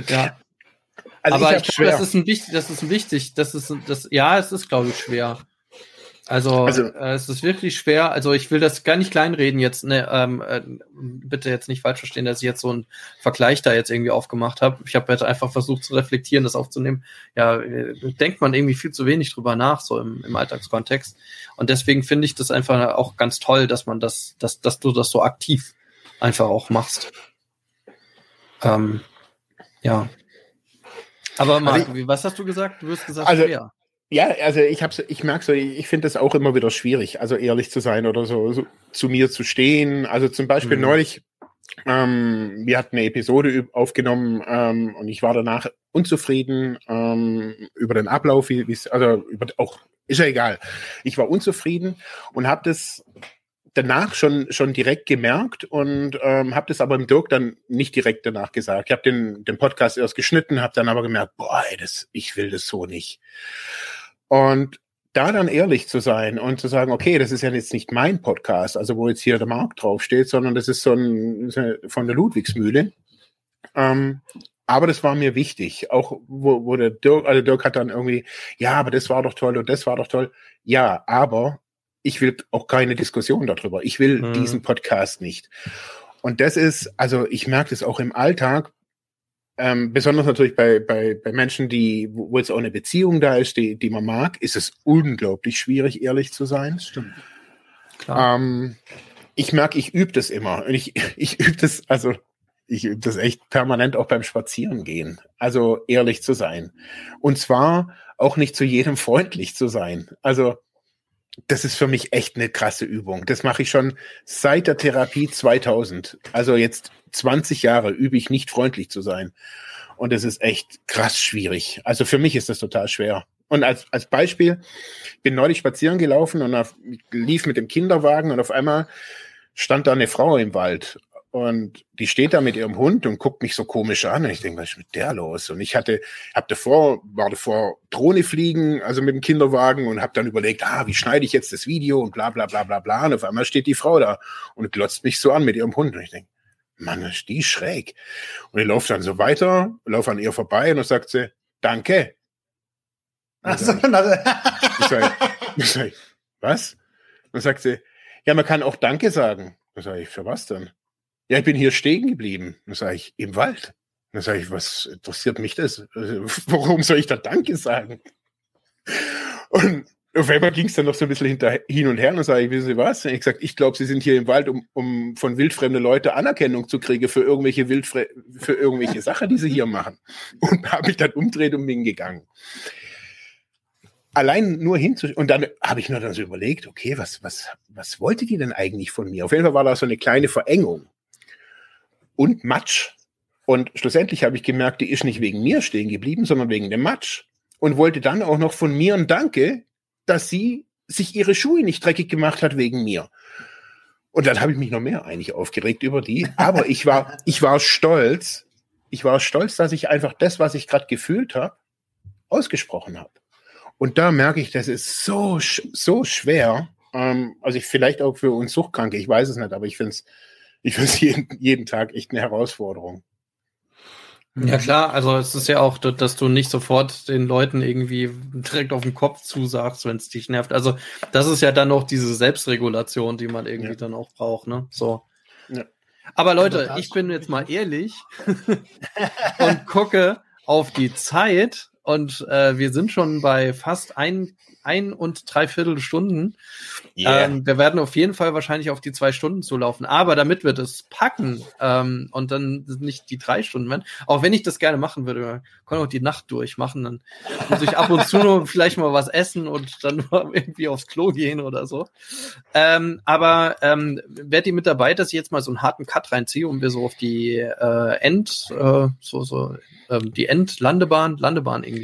ja. Also Aber ich, ich glaube, das ist ein wichtig, das ist ein wichtig, das ist das, ja, es ist, glaube ich, schwer. Also, also äh, es ist wirklich schwer. Also ich will das gar nicht kleinreden jetzt. Ne, ähm, äh, bitte jetzt nicht falsch verstehen, dass ich jetzt so einen Vergleich da jetzt irgendwie aufgemacht habe. Ich habe jetzt einfach versucht zu reflektieren, das aufzunehmen. Ja, äh, denkt man irgendwie viel zu wenig drüber nach, so im, im Alltagskontext. Und deswegen finde ich das einfach auch ganz toll, dass man das, dass, dass du das so aktiv einfach auch machst. Ähm, ja. Aber Marc, also was hast du gesagt? Du wirst gesagt, also, schwer. Ja, also ich hab's, ich merke so, ich finde das auch immer wieder schwierig, also ehrlich zu sein oder so, so zu mir zu stehen. Also zum Beispiel mhm. neulich, ähm, wir hatten eine Episode aufgenommen ähm, und ich war danach unzufrieden ähm, über den Ablauf, wie also über auch ist ja egal. Ich war unzufrieden und habe das danach schon schon direkt gemerkt und ähm, habe das aber im Dirk dann nicht direkt danach gesagt. Ich habe den den Podcast erst geschnitten, habe dann aber gemerkt, boah, ey, das ich will das so nicht. Und da dann ehrlich zu sein und zu sagen, okay, das ist ja jetzt nicht mein Podcast, also wo jetzt hier der Markt draufsteht, sondern das ist so ein von der Ludwigsmühle. Ähm, aber das war mir wichtig. Auch wo, wo der Dirk, also Dirk hat dann irgendwie, ja, aber das war doch toll und das war doch toll. Ja, aber ich will auch keine Diskussion darüber. Ich will mhm. diesen Podcast nicht. Und das ist, also ich merke das auch im Alltag, ähm, besonders natürlich bei, bei, bei Menschen, die, wo jetzt auch eine Beziehung da ist, die, die man mag, ist es unglaublich schwierig, ehrlich zu sein. Das stimmt. Klar. Ähm, ich merke, ich übe das immer. Und ich, ich übe das, also ich übe das echt permanent auch beim Spazierengehen. Also ehrlich zu sein. Und zwar auch nicht zu jedem freundlich zu sein. Also das ist für mich echt eine krasse Übung. Das mache ich schon seit der Therapie 2000. Also jetzt 20 Jahre übe ich nicht freundlich zu sein. Und es ist echt krass schwierig. Also für mich ist das total schwer. Und als, als Beispiel, bin neulich spazieren gelaufen und auf, lief mit dem Kinderwagen und auf einmal stand da eine Frau im Wald und die steht da mit ihrem Hund und guckt mich so komisch an. Und ich denke, was ist mit der los? Und ich hatte, hab davor, war davor Drohne fliegen, also mit dem Kinderwagen und habe dann überlegt, ah, wie schneide ich jetzt das Video und bla bla bla bla bla. Und auf einmal steht die Frau da und glotzt mich so an mit ihrem Hund. Und ich denke, Mann, ist die schräg. Und ich laufe dann so weiter, laufe an ihr vorbei und dann sagt sie, danke. Also, ich sag, ich sag, was? Und dann sagt sie, ja, man kann auch Danke sagen. Dann sage ich, für was denn? Ja, ich bin hier stehen geblieben. Dann sage ich, im Wald. Dann sage ich, was interessiert mich das? Warum soll ich da Danke sagen? Und auf einmal ging es dann noch so ein bisschen hinter, hin und her und dann sage ich, wissen Sie was? Und ich gesagt, ich glaube, Sie sind hier im Wald, um, um von wildfremden Leuten Anerkennung zu kriegen für irgendwelche Wildfre für irgendwelche Sachen, die sie hier machen. Und habe mich dann umdreht und bin gegangen. Allein nur hinzu und dann habe ich nur dann so überlegt, okay, was was was wollte die denn eigentlich von mir? Auf jeden Fall war da so eine kleine Verengung und Matsch. Und schlussendlich habe ich gemerkt, die ist nicht wegen mir stehen geblieben, sondern wegen dem Matsch. Und wollte dann auch noch von mir ein Danke, dass sie sich ihre Schuhe nicht dreckig gemacht hat wegen mir. Und dann habe ich mich noch mehr eigentlich aufgeregt über die. Aber ich war, ich war stolz. Ich war stolz, dass ich einfach das, was ich gerade gefühlt habe, ausgesprochen habe. Und da merke ich, das ist so, so schwer. Ähm, also ich, vielleicht auch für uns Suchtkranke, ich weiß es nicht, aber ich finde es ich finde es jeden, jeden Tag echt eine Herausforderung. Ja klar, also es ist ja auch, dass du nicht sofort den Leuten irgendwie direkt auf den Kopf zusagst, wenn es dich nervt. Also das ist ja dann noch diese Selbstregulation, die man irgendwie ja. dann auch braucht, ne? So. Ja. Aber Leute, ich bin jetzt mal ehrlich und gucke auf die Zeit und äh, wir sind schon bei fast ein ein und dreiviertel Stunden. Yeah. Ähm, wir werden auf jeden Fall wahrscheinlich auf die zwei Stunden zulaufen. Aber damit wir das packen ähm, und dann nicht die drei Stunden werden, auch wenn ich das gerne machen würde, kann auch die Nacht durchmachen, dann muss ich ab und zu nur vielleicht mal was essen und dann irgendwie aufs Klo gehen oder so. Ähm, aber ähm, werdet ihr mit dabei, dass ich jetzt mal so einen harten Cut reinziehe und wir so auf die äh, End, äh, so, so, ähm, die Endlandebahn, Landebahn irgendwie.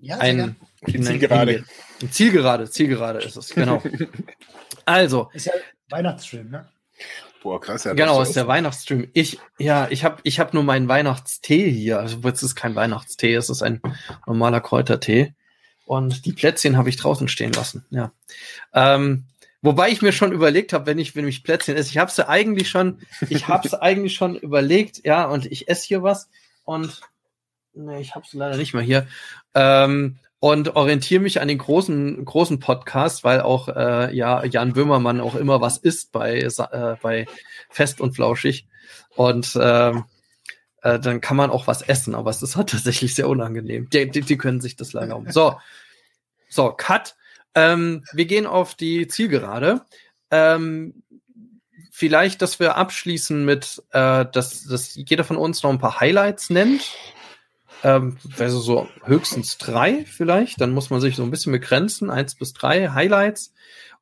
Ja, ein, Zielgerade. Zielgerade, Zielgerade ist es, genau. also. Ist ja Weihnachtsstream, ne? Boah, krass. Ja, genau, ist der Weihnachtsstream. Ich, ja, ich habe ich hab nur meinen Weihnachtstee hier. Also, es ist kein Weihnachtstee, es ist ein normaler Kräutertee. Und die Plätzchen habe ich draußen stehen lassen, ja. Ähm, wobei ich mir schon überlegt habe, wenn ich, wenn ich Plätzchen esse, ich habe es ja eigentlich schon, ich habe es eigentlich schon überlegt, ja, und ich esse hier was und nee, ich habe es leider nicht mehr hier. Ähm, und orientiere mich an den großen, großen Podcast, weil auch äh, ja, Jan Böhmermann auch immer was isst bei, äh, bei Fest und Flauschig. Und äh, äh, dann kann man auch was essen, aber es ist halt tatsächlich sehr unangenehm. Die, die, die können sich das leider um. So, so, Cut. Ähm, wir gehen auf die Zielgerade. Ähm, vielleicht, dass wir abschließen mit, äh, dass, dass jeder von uns noch ein paar Highlights nennt ähm, also so höchstens drei vielleicht. Dann muss man sich so ein bisschen begrenzen. Eins bis drei Highlights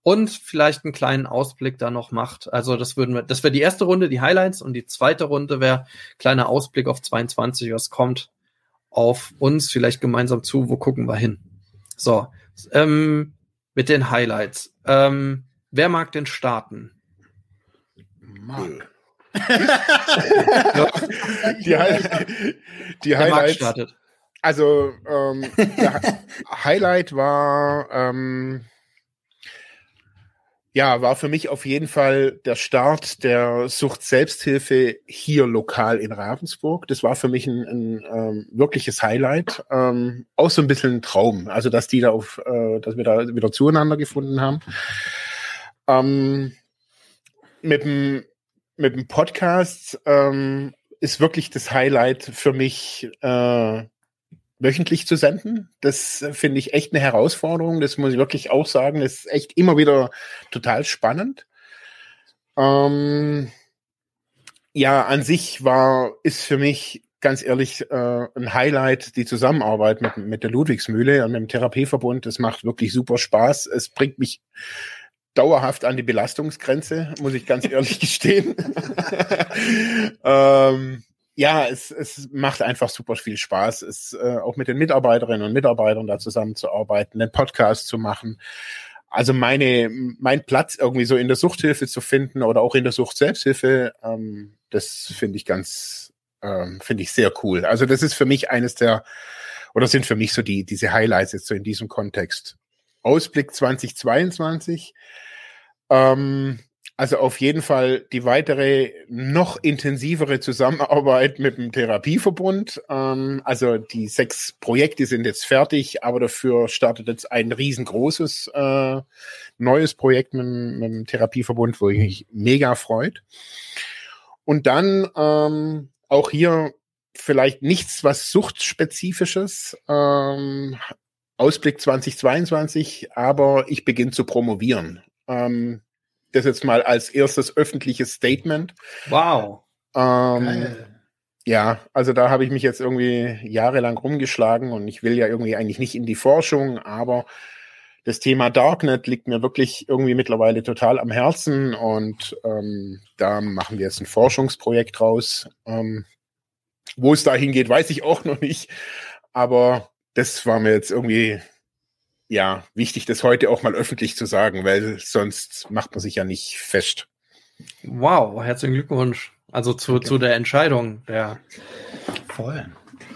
und vielleicht einen kleinen Ausblick da noch macht. Also das würden wir, das wäre die erste Runde, die Highlights und die zweite Runde wäre kleiner Ausblick auf 22, was kommt auf uns vielleicht gemeinsam zu, wo gucken wir hin. So, ähm, mit den Highlights. Ähm, Wer mag denn starten? Mark. Die, die Highlights. startet. Also ähm, Highlight war ähm, ja war für mich auf jeden Fall der Start der Sucht Selbsthilfe hier lokal in Ravensburg. Das war für mich ein, ein ähm, wirkliches Highlight, ähm, auch so ein bisschen ein Traum. Also dass die da auf, äh, dass wir da wieder zueinander gefunden haben. Ähm, mit dem mit dem Podcast ähm, ist wirklich das Highlight für mich, äh, wöchentlich zu senden. Das finde ich echt eine Herausforderung. Das muss ich wirklich auch sagen. Das ist echt immer wieder total spannend. Ähm, ja, an sich war, ist für mich ganz ehrlich äh, ein Highlight die Zusammenarbeit mit, mit der Ludwigsmühle und dem Therapieverbund. Das macht wirklich super Spaß. Es bringt mich dauerhaft an die Belastungsgrenze, muss ich ganz ehrlich gestehen. ähm, ja, es, es macht einfach super viel Spaß, es äh, auch mit den Mitarbeiterinnen und Mitarbeitern da zusammenzuarbeiten, einen Podcast zu machen. Also meine, mein Platz irgendwie so in der Suchthilfe zu finden oder auch in der Sucht-Selbsthilfe, ähm, das finde ich ganz, ähm, finde ich sehr cool. Also das ist für mich eines der, oder sind für mich so die, diese Highlights jetzt so in diesem Kontext. Ausblick 2022. Ähm, also auf jeden Fall die weitere, noch intensivere Zusammenarbeit mit dem Therapieverbund. Ähm, also die sechs Projekte sind jetzt fertig, aber dafür startet jetzt ein riesengroßes äh, neues Projekt mit, mit, dem Therapieverbund, wo ich mich mega freut. Und dann ähm, auch hier vielleicht nichts, was suchtspezifisches. Ähm, Ausblick 2022, aber ich beginne zu promovieren. Ähm, das jetzt mal als erstes öffentliches Statement. Wow. Ähm, ja, also da habe ich mich jetzt irgendwie jahrelang rumgeschlagen und ich will ja irgendwie eigentlich nicht in die Forschung, aber das Thema Darknet liegt mir wirklich irgendwie mittlerweile total am Herzen und ähm, da machen wir jetzt ein Forschungsprojekt raus. Ähm, wo es da hingeht, weiß ich auch noch nicht, aber das war mir jetzt irgendwie ja wichtig, das heute auch mal öffentlich zu sagen, weil sonst macht man sich ja nicht fest. Wow, herzlichen Glückwunsch. Also zu, okay. zu der Entscheidung der. Voll.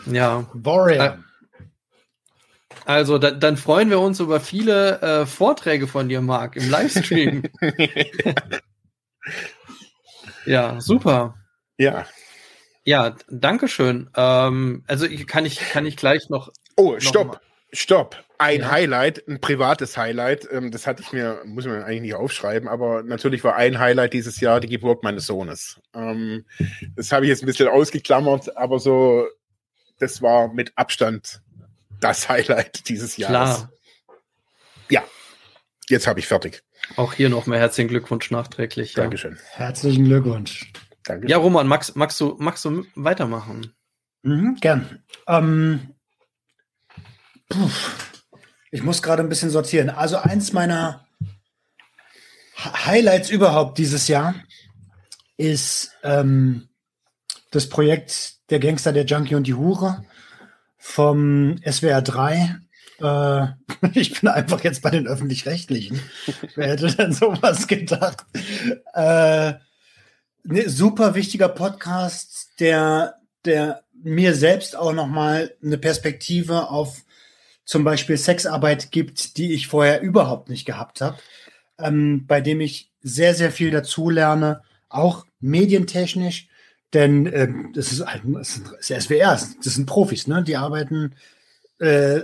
Ja. Warrior. Also da, dann freuen wir uns über viele äh, Vorträge von dir, Marc, im Livestream. ja, super. Ja. Ja, danke schön. Ähm, also kann ich kann ich gleich noch. Oh, stopp, mal. stopp ein ja. Highlight, ein privates Highlight, ähm, das hatte ich mir, muss man eigentlich nicht aufschreiben, aber natürlich war ein Highlight dieses Jahr die Geburt meines Sohnes. Ähm, das habe ich jetzt ein bisschen ausgeklammert, aber so, das war mit Abstand das Highlight dieses Jahres. Klar. Ja, jetzt habe ich fertig. Auch hier nochmal herzlichen Glückwunsch nachträglich. Ja. Dankeschön. Herzlichen Glückwunsch. Dankeschön. Ja, Roman, magst, magst, du, magst du weitermachen? Mhm, gern. Ähm, puh. Ich muss gerade ein bisschen sortieren. Also eins meiner Highlights überhaupt dieses Jahr ist ähm, das Projekt Der Gangster, der Junkie und die Hure vom SWR 3. Äh, ich bin einfach jetzt bei den öffentlich-rechtlichen. Wer hätte denn sowas gedacht? Äh, ne, super wichtiger Podcast, der, der mir selbst auch nochmal eine Perspektive auf zum Beispiel Sexarbeit gibt, die ich vorher überhaupt nicht gehabt habe, ähm, bei dem ich sehr, sehr viel dazulerne, auch medientechnisch, denn ähm, das, ist, das ist SWR, das sind Profis, ne? die arbeiten äh,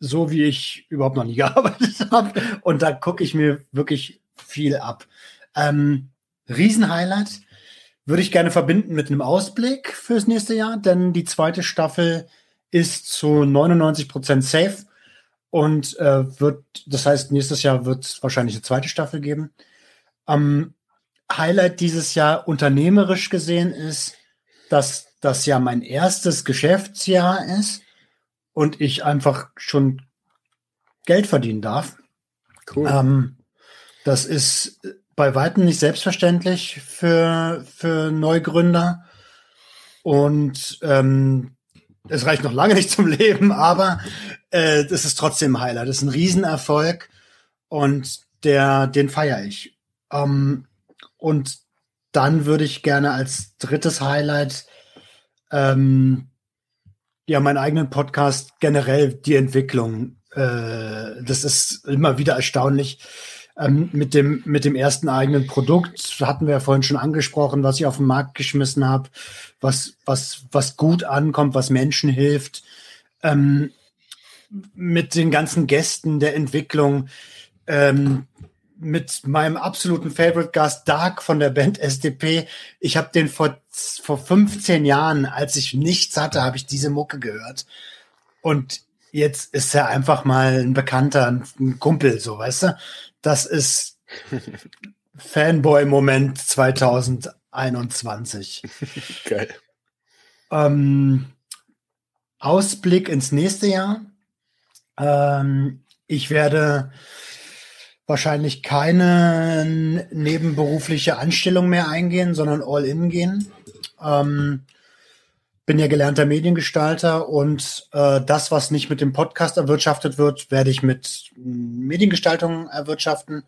so, wie ich überhaupt noch nie gearbeitet habe und da gucke ich mir wirklich viel ab. Ähm, Riesenhighlight würde ich gerne verbinden mit einem Ausblick fürs nächste Jahr, denn die zweite Staffel ist zu 99 Prozent safe und äh, wird, das heißt, nächstes Jahr wird es wahrscheinlich eine zweite Staffel geben. Am Highlight dieses Jahr unternehmerisch gesehen ist, dass das ja mein erstes Geschäftsjahr ist und ich einfach schon Geld verdienen darf. Cool. Ähm, das ist bei weitem nicht selbstverständlich für, für Neugründer. Und ähm, es reicht noch lange nicht zum Leben, aber äh, das ist trotzdem ein Highlight. Das ist ein Riesenerfolg. Und der, den feiere ich. Ähm, und dann würde ich gerne als drittes Highlight ähm, ja meinen eigenen Podcast generell die Entwicklung. Äh, das ist immer wieder erstaunlich. Ähm, mit dem mit dem ersten eigenen Produkt hatten wir ja vorhin schon angesprochen, was ich auf den Markt geschmissen habe, was was was gut ankommt, was Menschen hilft. Ähm, mit den ganzen Gästen der Entwicklung, ähm, mit meinem absoluten Favorite Gast Dark von der Band SDP. Ich habe den vor, vor 15 Jahren, als ich nichts hatte, habe ich diese Mucke gehört. Und jetzt ist er einfach mal ein Bekannter, ein Kumpel, so, weißt du? Das ist Fanboy-Moment 2021. Geil. Ähm, Ausblick ins nächste Jahr. Ähm, ich werde wahrscheinlich keine nebenberufliche Anstellung mehr eingehen, sondern all in gehen. Ähm, bin ja gelernter Mediengestalter und äh, das, was nicht mit dem Podcast erwirtschaftet wird, werde ich mit Mediengestaltung erwirtschaften.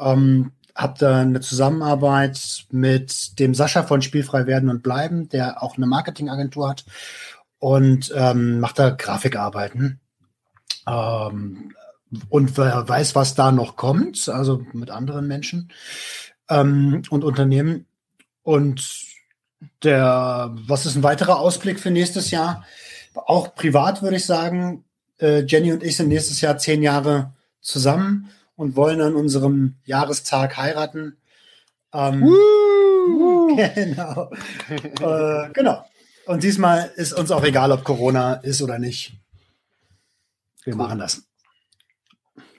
Ähm, habe da eine Zusammenarbeit mit dem Sascha von Spielfrei werden und bleiben, der auch eine Marketingagentur hat und ähm, macht da Grafikarbeiten. Ähm, und wer weiß, was da noch kommt, also mit anderen Menschen ähm, und Unternehmen. Und der, was ist ein weiterer Ausblick für nächstes Jahr? Auch privat würde ich sagen, äh, Jenny und ich sind nächstes Jahr zehn Jahre zusammen und wollen an unserem Jahrestag heiraten. Ähm, genau. äh, genau. Und diesmal ist uns auch egal, ob Corona ist oder nicht. Wir cool. machen das.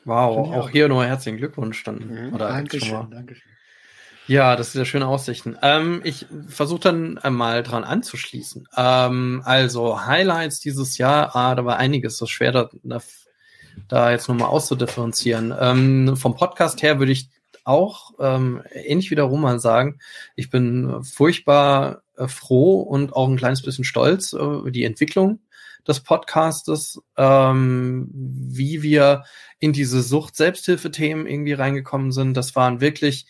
Wow, auch, auch, hier nochmal herzlichen Glückwunsch dann. Mhm, oder Dankeschön, Dankeschön. Ja, das sind ja schöne Aussichten. Ähm, ich versuche dann mal dran anzuschließen. Ähm, also Highlights dieses Jahr, ah, da war einiges so schwer, da, da jetzt nochmal auszudifferenzieren. Ähm, vom Podcast her würde ich auch ähm, ähnlich wie der Roman sagen, ich bin furchtbar äh, froh und auch ein kleines bisschen stolz äh, über die Entwicklung des Podcastes, ähm, wie wir in diese Sucht-Selbsthilfe-Themen irgendwie reingekommen sind. Das waren wirklich,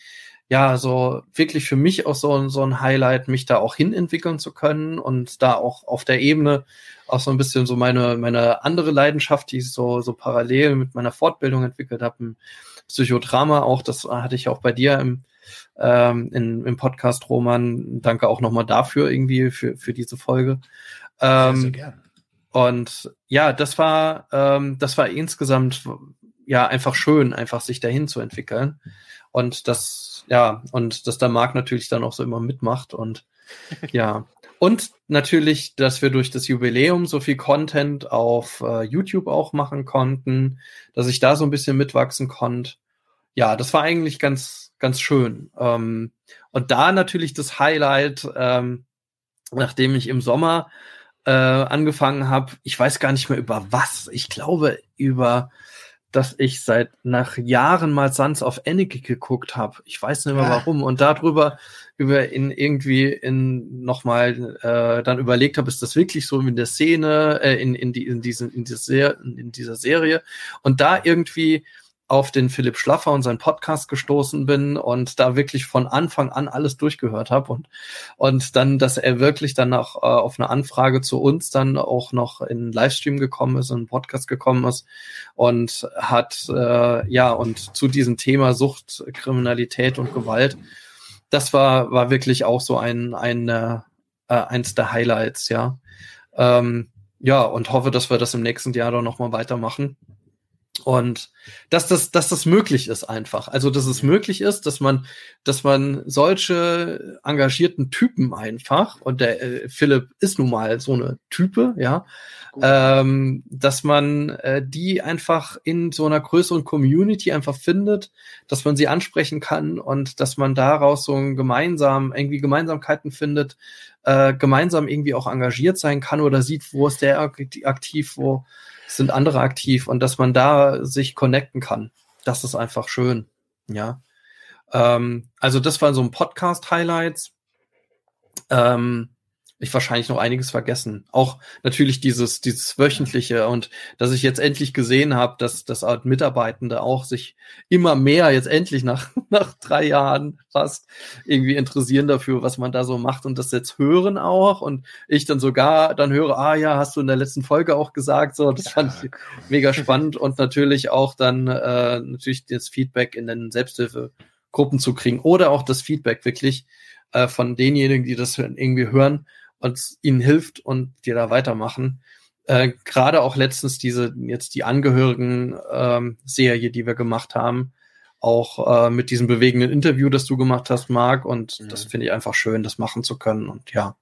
ja, so wirklich für mich auch so, so ein Highlight, mich da auch hinentwickeln zu können und da auch auf der Ebene auch so ein bisschen so meine, meine andere Leidenschaft, die ich so, so parallel mit meiner Fortbildung entwickelt habe, Psychodrama auch, das hatte ich auch bei dir im, ähm, in, im Podcast, Roman. Danke auch nochmal dafür irgendwie für, für diese Folge. Ähm, sehr, sehr. Und ja, das war, ähm, das war insgesamt ja einfach schön, einfach sich dahin zu entwickeln. Und das, ja, und dass der Marc natürlich dann auch so immer mitmacht und ja. Und natürlich, dass wir durch das Jubiläum so viel Content auf äh, YouTube auch machen konnten, dass ich da so ein bisschen mitwachsen konnte. Ja, das war eigentlich ganz, ganz schön. Ähm, und da natürlich das Highlight, ähm, nachdem ich im Sommer äh, angefangen habe, ich weiß gar nicht mehr über was. Ich glaube über, dass ich seit nach Jahren mal Sons of Anarchy geguckt habe. Ich weiß nicht mehr warum. Und darüber über in irgendwie in nochmal äh, dann überlegt habe, ist das wirklich so in der Szene, äh, in, in, die, in, diesen, in, dieser, in dieser Serie. Und da irgendwie auf den Philipp Schlaffer und seinen Podcast gestoßen bin und da wirklich von Anfang an alles durchgehört habe und und dann, dass er wirklich dann auch äh, auf eine Anfrage zu uns dann auch noch in Livestream gekommen ist, in einen Podcast gekommen ist und hat äh, ja und zu diesem Thema Sucht, Kriminalität und Gewalt, das war war wirklich auch so ein ein äh, eins der Highlights, ja. Ähm, ja, und hoffe, dass wir das im nächsten Jahr dann nochmal weitermachen. Und dass das, dass das möglich ist einfach. Also, dass es möglich ist, dass man, dass man solche engagierten Typen einfach, und der äh, Philipp ist nun mal so eine Type, ja, ähm, dass man äh, die einfach in so einer größeren Community einfach findet, dass man sie ansprechen kann und dass man daraus so ein gemeinsam, irgendwie Gemeinsamkeiten findet, äh, gemeinsam irgendwie auch engagiert sein kann oder sieht, wo ist der aktiv, wo sind andere aktiv und dass man da sich connecten kann. Das ist einfach schön. Ja. Ähm, also das war so ein Podcast-Highlights. Ähm, ich wahrscheinlich noch einiges vergessen. Auch natürlich dieses, dieses wöchentliche und dass ich jetzt endlich gesehen habe, dass, dass Art Mitarbeitende auch sich immer mehr jetzt endlich nach, nach drei Jahren fast irgendwie interessieren dafür, was man da so macht und das jetzt hören auch. Und ich dann sogar dann höre, ah ja, hast du in der letzten Folge auch gesagt, so, das fand ich mega spannend. Und natürlich auch dann äh, natürlich das Feedback in den Selbsthilfegruppen zu kriegen oder auch das Feedback wirklich äh, von denjenigen, die das irgendwie hören, und ihnen hilft und die da weitermachen. Äh, Gerade auch letztens diese, jetzt die Angehörigen-Serie, ähm, die wir gemacht haben, auch äh, mit diesem bewegenden Interview, das du gemacht hast, Marc, und mhm. das finde ich einfach schön, das machen zu können und ja.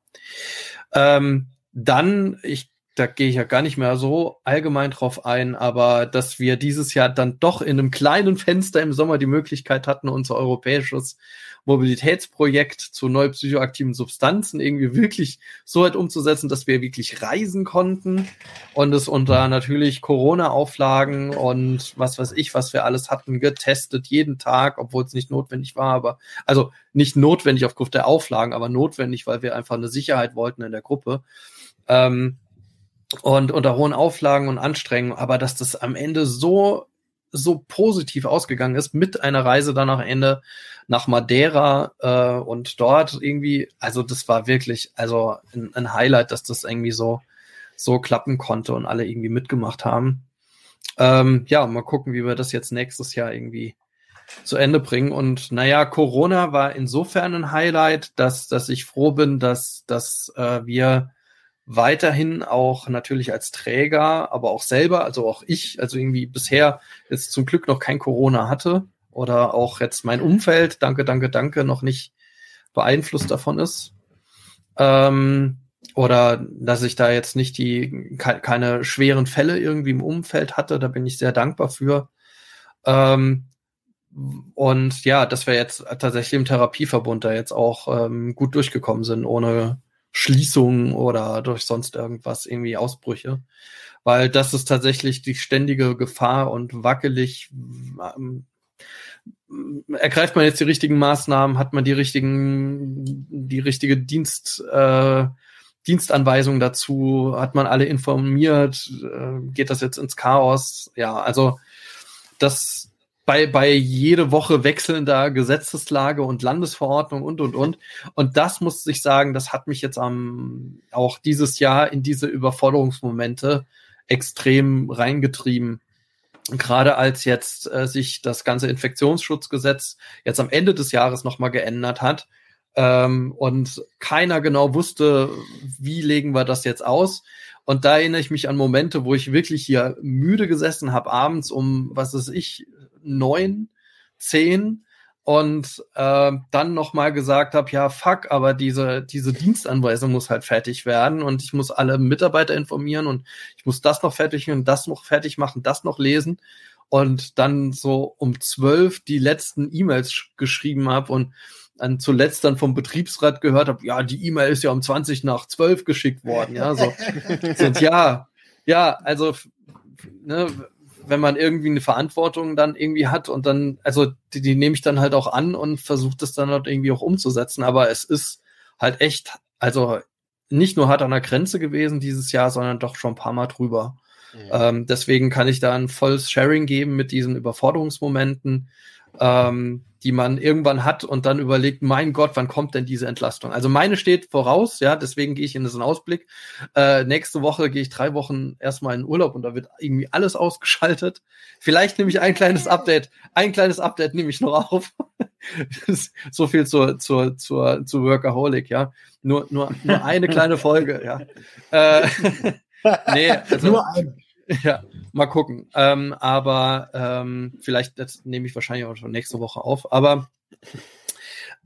Ähm, dann, ich da gehe ich ja gar nicht mehr so allgemein drauf ein, aber dass wir dieses Jahr dann doch in einem kleinen Fenster im Sommer die Möglichkeit hatten, unser europäisches Mobilitätsprojekt zu neu psychoaktiven Substanzen irgendwie wirklich so weit umzusetzen, dass wir wirklich reisen konnten und es unter natürlich Corona-Auflagen und was weiß ich, was wir alles hatten, getestet jeden Tag, obwohl es nicht notwendig war, aber also nicht notwendig aufgrund der Auflagen, aber notwendig, weil wir einfach eine Sicherheit wollten in der Gruppe. Ähm, und unter hohen Auflagen und Anstrengungen, aber dass das am Ende so so positiv ausgegangen ist mit einer Reise dann am Ende nach Madeira äh, und dort irgendwie, also das war wirklich, also ein, ein, Highlight, dass das irgendwie so so klappen konnte und alle irgendwie mitgemacht haben. Ähm, ja, mal gucken, wie wir das jetzt nächstes Jahr irgendwie zu Ende bringen. Und naja, Corona war insofern ein Highlight, dass, dass ich froh bin, dass, dass äh, wir weiterhin auch natürlich als Träger, aber auch selber, also auch ich, also irgendwie bisher jetzt zum Glück noch kein Corona hatte oder auch jetzt mein Umfeld, danke, danke, danke, noch nicht beeinflusst davon ist. Ähm, oder dass ich da jetzt nicht die ke keine schweren Fälle irgendwie im Umfeld hatte, da bin ich sehr dankbar für. Ähm, und ja, dass wir jetzt tatsächlich im Therapieverbund da jetzt auch ähm, gut durchgekommen sind, ohne Schließungen oder durch sonst irgendwas irgendwie Ausbrüche. Weil das ist tatsächlich die ständige Gefahr und wackelig. Ähm, ergreift man jetzt die richtigen Maßnahmen, hat man die richtigen, die richtige Dienst, äh, Dienstanweisung dazu, hat man alle informiert, äh, geht das jetzt ins Chaos? Ja, also das bei, bei jede Woche wechselnder Gesetzeslage und Landesverordnung und, und, und. Und das muss ich sagen, das hat mich jetzt am, auch dieses Jahr in diese Überforderungsmomente extrem reingetrieben. Gerade als jetzt äh, sich das ganze Infektionsschutzgesetz jetzt am Ende des Jahres nochmal geändert hat ähm, und keiner genau wusste, wie legen wir das jetzt aus. Und da erinnere ich mich an Momente, wo ich wirklich hier müde gesessen habe, abends um, was ist ich, neun, zehn und äh, dann nochmal gesagt habe, ja, fuck, aber diese, diese Dienstanweisung muss halt fertig werden und ich muss alle Mitarbeiter informieren und ich muss das noch fertig und das noch fertig machen, das noch lesen und dann so um zwölf die letzten E-Mails geschrieben habe und dann zuletzt dann vom Betriebsrat gehört habe, ja, die E-Mail ist ja um 20 nach 12 geschickt worden, ja, so. und ja, ja, also, ne, wenn man irgendwie eine Verantwortung dann irgendwie hat und dann, also die, die nehme ich dann halt auch an und versuche das dann halt irgendwie auch umzusetzen. Aber es ist halt echt, also nicht nur hart an der Grenze gewesen dieses Jahr, sondern doch schon ein paar Mal drüber. Mhm. Ähm, deswegen kann ich da ein volles Sharing geben mit diesen Überforderungsmomenten. Ähm, die man irgendwann hat und dann überlegt, mein Gott, wann kommt denn diese Entlastung? Also meine steht voraus, ja, deswegen gehe ich in diesen Ausblick. Äh, nächste Woche gehe ich drei Wochen erstmal in Urlaub und da wird irgendwie alles ausgeschaltet. Vielleicht nehme ich ein kleines Update, ein kleines Update nehme ich noch auf. so viel zur, zur, zur, zu Workaholic, ja. Nur, nur, nur eine kleine Folge, ja. Äh, nee, also, nur ein. Ja, mal gucken. Ähm, aber ähm, vielleicht das nehme ich wahrscheinlich auch schon nächste Woche auf. Aber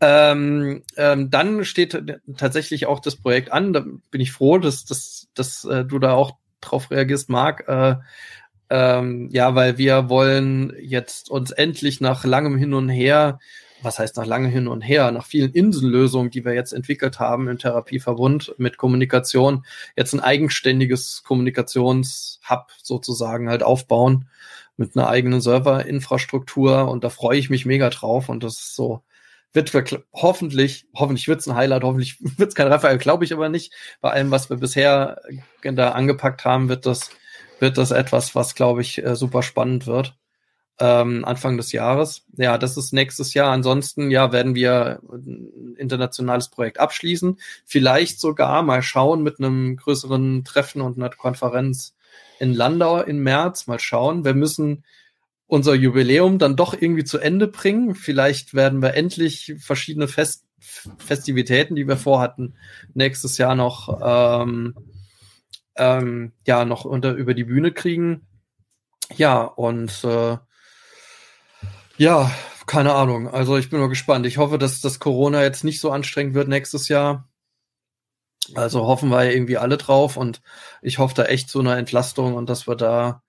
ähm, ähm, dann steht tatsächlich auch das Projekt an. Da bin ich froh, dass, dass, dass äh, du da auch drauf reagierst, Marc. Äh, ähm, ja, weil wir wollen jetzt uns endlich nach langem Hin und Her was heißt nach lange hin und her, nach vielen Insellösungen, die wir jetzt entwickelt haben im Therapieverbund mit Kommunikation, jetzt ein eigenständiges Kommunikationshub sozusagen halt aufbauen mit einer eigenen Serverinfrastruktur und da freue ich mich mega drauf und das ist so wird hoffentlich, hoffentlich wird's ein Highlight, hoffentlich wird's kein Raphael, glaube ich aber nicht. Bei allem, was wir bisher äh, da angepackt haben, wird das, wird das etwas, was, glaube ich, äh, super spannend wird. Ähm, Anfang des Jahres. Ja, das ist nächstes Jahr. Ansonsten, ja, werden wir ein internationales Projekt abschließen. Vielleicht sogar mal schauen mit einem größeren Treffen und einer Konferenz in Landau im März. Mal schauen. Wir müssen unser Jubiläum dann doch irgendwie zu Ende bringen. Vielleicht werden wir endlich verschiedene Fest Festivitäten, die wir vorhatten, nächstes Jahr noch ähm, ähm, ja noch unter über die Bühne kriegen. Ja und äh, ja, keine Ahnung. Also ich bin mal gespannt. Ich hoffe, dass das Corona jetzt nicht so anstrengend wird nächstes Jahr. Also hoffen wir irgendwie alle drauf und ich hoffe da echt zu einer Entlastung und dass wir da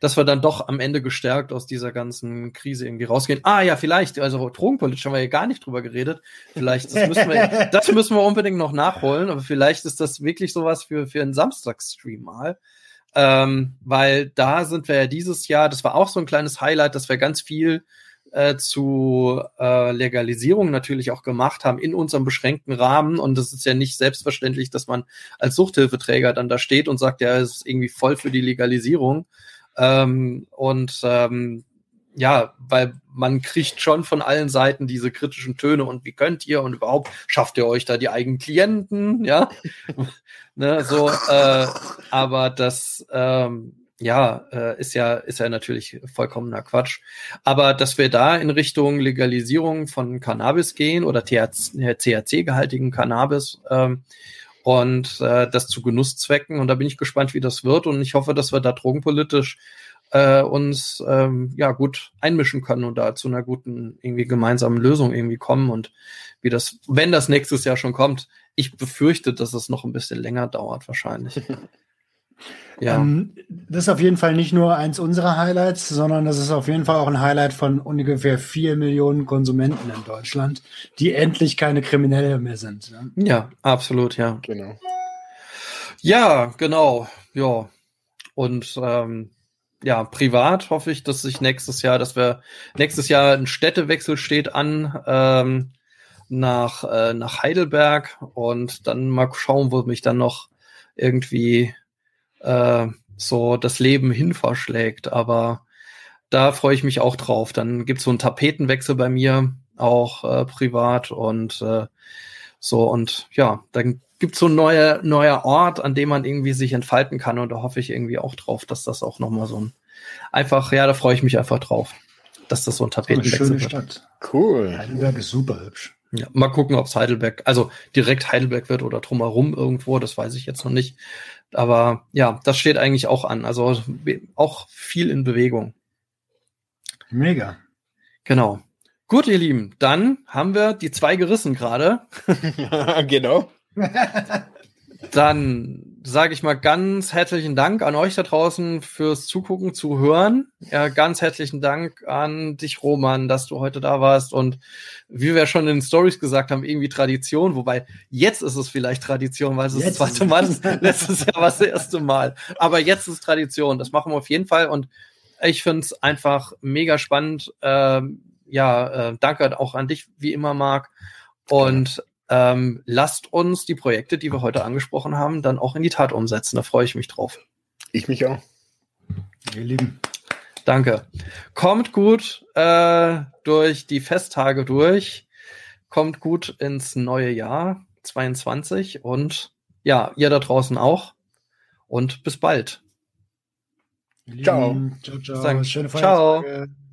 dass wir dann doch am Ende gestärkt aus dieser ganzen Krise irgendwie rausgehen. Ah ja, vielleicht, also drogenpolitisch haben wir ja gar nicht drüber geredet. Vielleicht, das müssen wir, das müssen wir unbedingt noch nachholen, aber vielleicht ist das wirklich sowas für, für einen Samstagsstream mal. Ähm, weil da sind wir ja dieses Jahr, das war auch so ein kleines Highlight, dass wir ganz viel äh, zu äh, Legalisierung natürlich auch gemacht haben in unserem beschränkten Rahmen. Und es ist ja nicht selbstverständlich, dass man als Suchthilfeträger dann da steht und sagt, ja, es ist irgendwie voll für die Legalisierung, ähm, und ähm, ja, weil man kriegt schon von allen Seiten diese kritischen Töne und wie könnt ihr und überhaupt schafft ihr euch da die eigenen Klienten, ja, ne, so, äh, aber das, ähm, ja, äh, ist ja, ist ja natürlich vollkommener Quatsch. Aber dass wir da in Richtung Legalisierung von Cannabis gehen oder THC-gehaltigen Cannabis, ähm, und äh, das zu Genusszwecken. Und da bin ich gespannt, wie das wird. Und ich hoffe, dass wir da drogenpolitisch äh, uns ähm, ja gut einmischen können und da zu einer guten irgendwie gemeinsamen Lösung irgendwie kommen und wie das, wenn das nächstes Jahr schon kommt, ich befürchte, dass es noch ein bisschen länger dauert wahrscheinlich. Ja. Ähm, das ist auf jeden Fall nicht nur eins unserer Highlights, sondern das ist auf jeden Fall auch ein Highlight von ungefähr vier Millionen Konsumenten in Deutschland, die endlich keine Kriminelle mehr sind. Ja, ja absolut, ja. Genau. Ja, genau. Ja. Und ähm, ja, privat hoffe ich, dass sich nächstes Jahr, dass wir nächstes Jahr ein Städtewechsel steht an ähm, nach, äh, nach Heidelberg und dann mal schauen, wo mich dann noch irgendwie äh, so das Leben hin verschlägt. Aber da freue ich mich auch drauf. Dann gibt's so einen Tapetenwechsel bei mir, auch äh, privat und äh, so und ja, dann gibt's so ein neuer neuer Ort, an dem man irgendwie sich entfalten kann und da hoffe ich irgendwie auch drauf, dass das auch nochmal so ein einfach, ja, da freue ich mich einfach drauf, dass das so ein Tapetenwechsel eine schöne wird. Stadt. Cool. Heidelberg ist super hübsch. Ja, mal gucken, ob es Heidelberg, also direkt Heidelberg wird oder drumherum irgendwo, das weiß ich jetzt noch nicht. Aber ja, das steht eigentlich auch an. Also auch viel in Bewegung. Mega. Genau. Gut, ihr Lieben, dann haben wir die zwei gerissen gerade. genau. Dann sage ich mal ganz herzlichen Dank an euch da draußen fürs Zugucken, Zuhören. Ja, ganz herzlichen Dank an dich, Roman, dass du heute da warst und wie wir schon in den Stories gesagt haben, irgendwie Tradition, wobei jetzt ist es vielleicht Tradition, weil es jetzt ist das zweite Mal, letztes Jahr war es das erste Mal. Aber jetzt ist Tradition, das machen wir auf jeden Fall und ich finde es einfach mega spannend. Ähm, ja, äh, danke auch an dich, wie immer, Marc. Und ähm, lasst uns die Projekte, die wir heute angesprochen haben, dann auch in die Tat umsetzen. Da freue ich mich drauf. Ich mich auch. Wir lieben. Danke. Kommt gut äh, durch die Festtage durch. Kommt gut ins neue Jahr 22 und ja, ihr da draußen auch. Und bis bald. Ciao. Ciao, ciao. Schöne Feiertage. Ciao.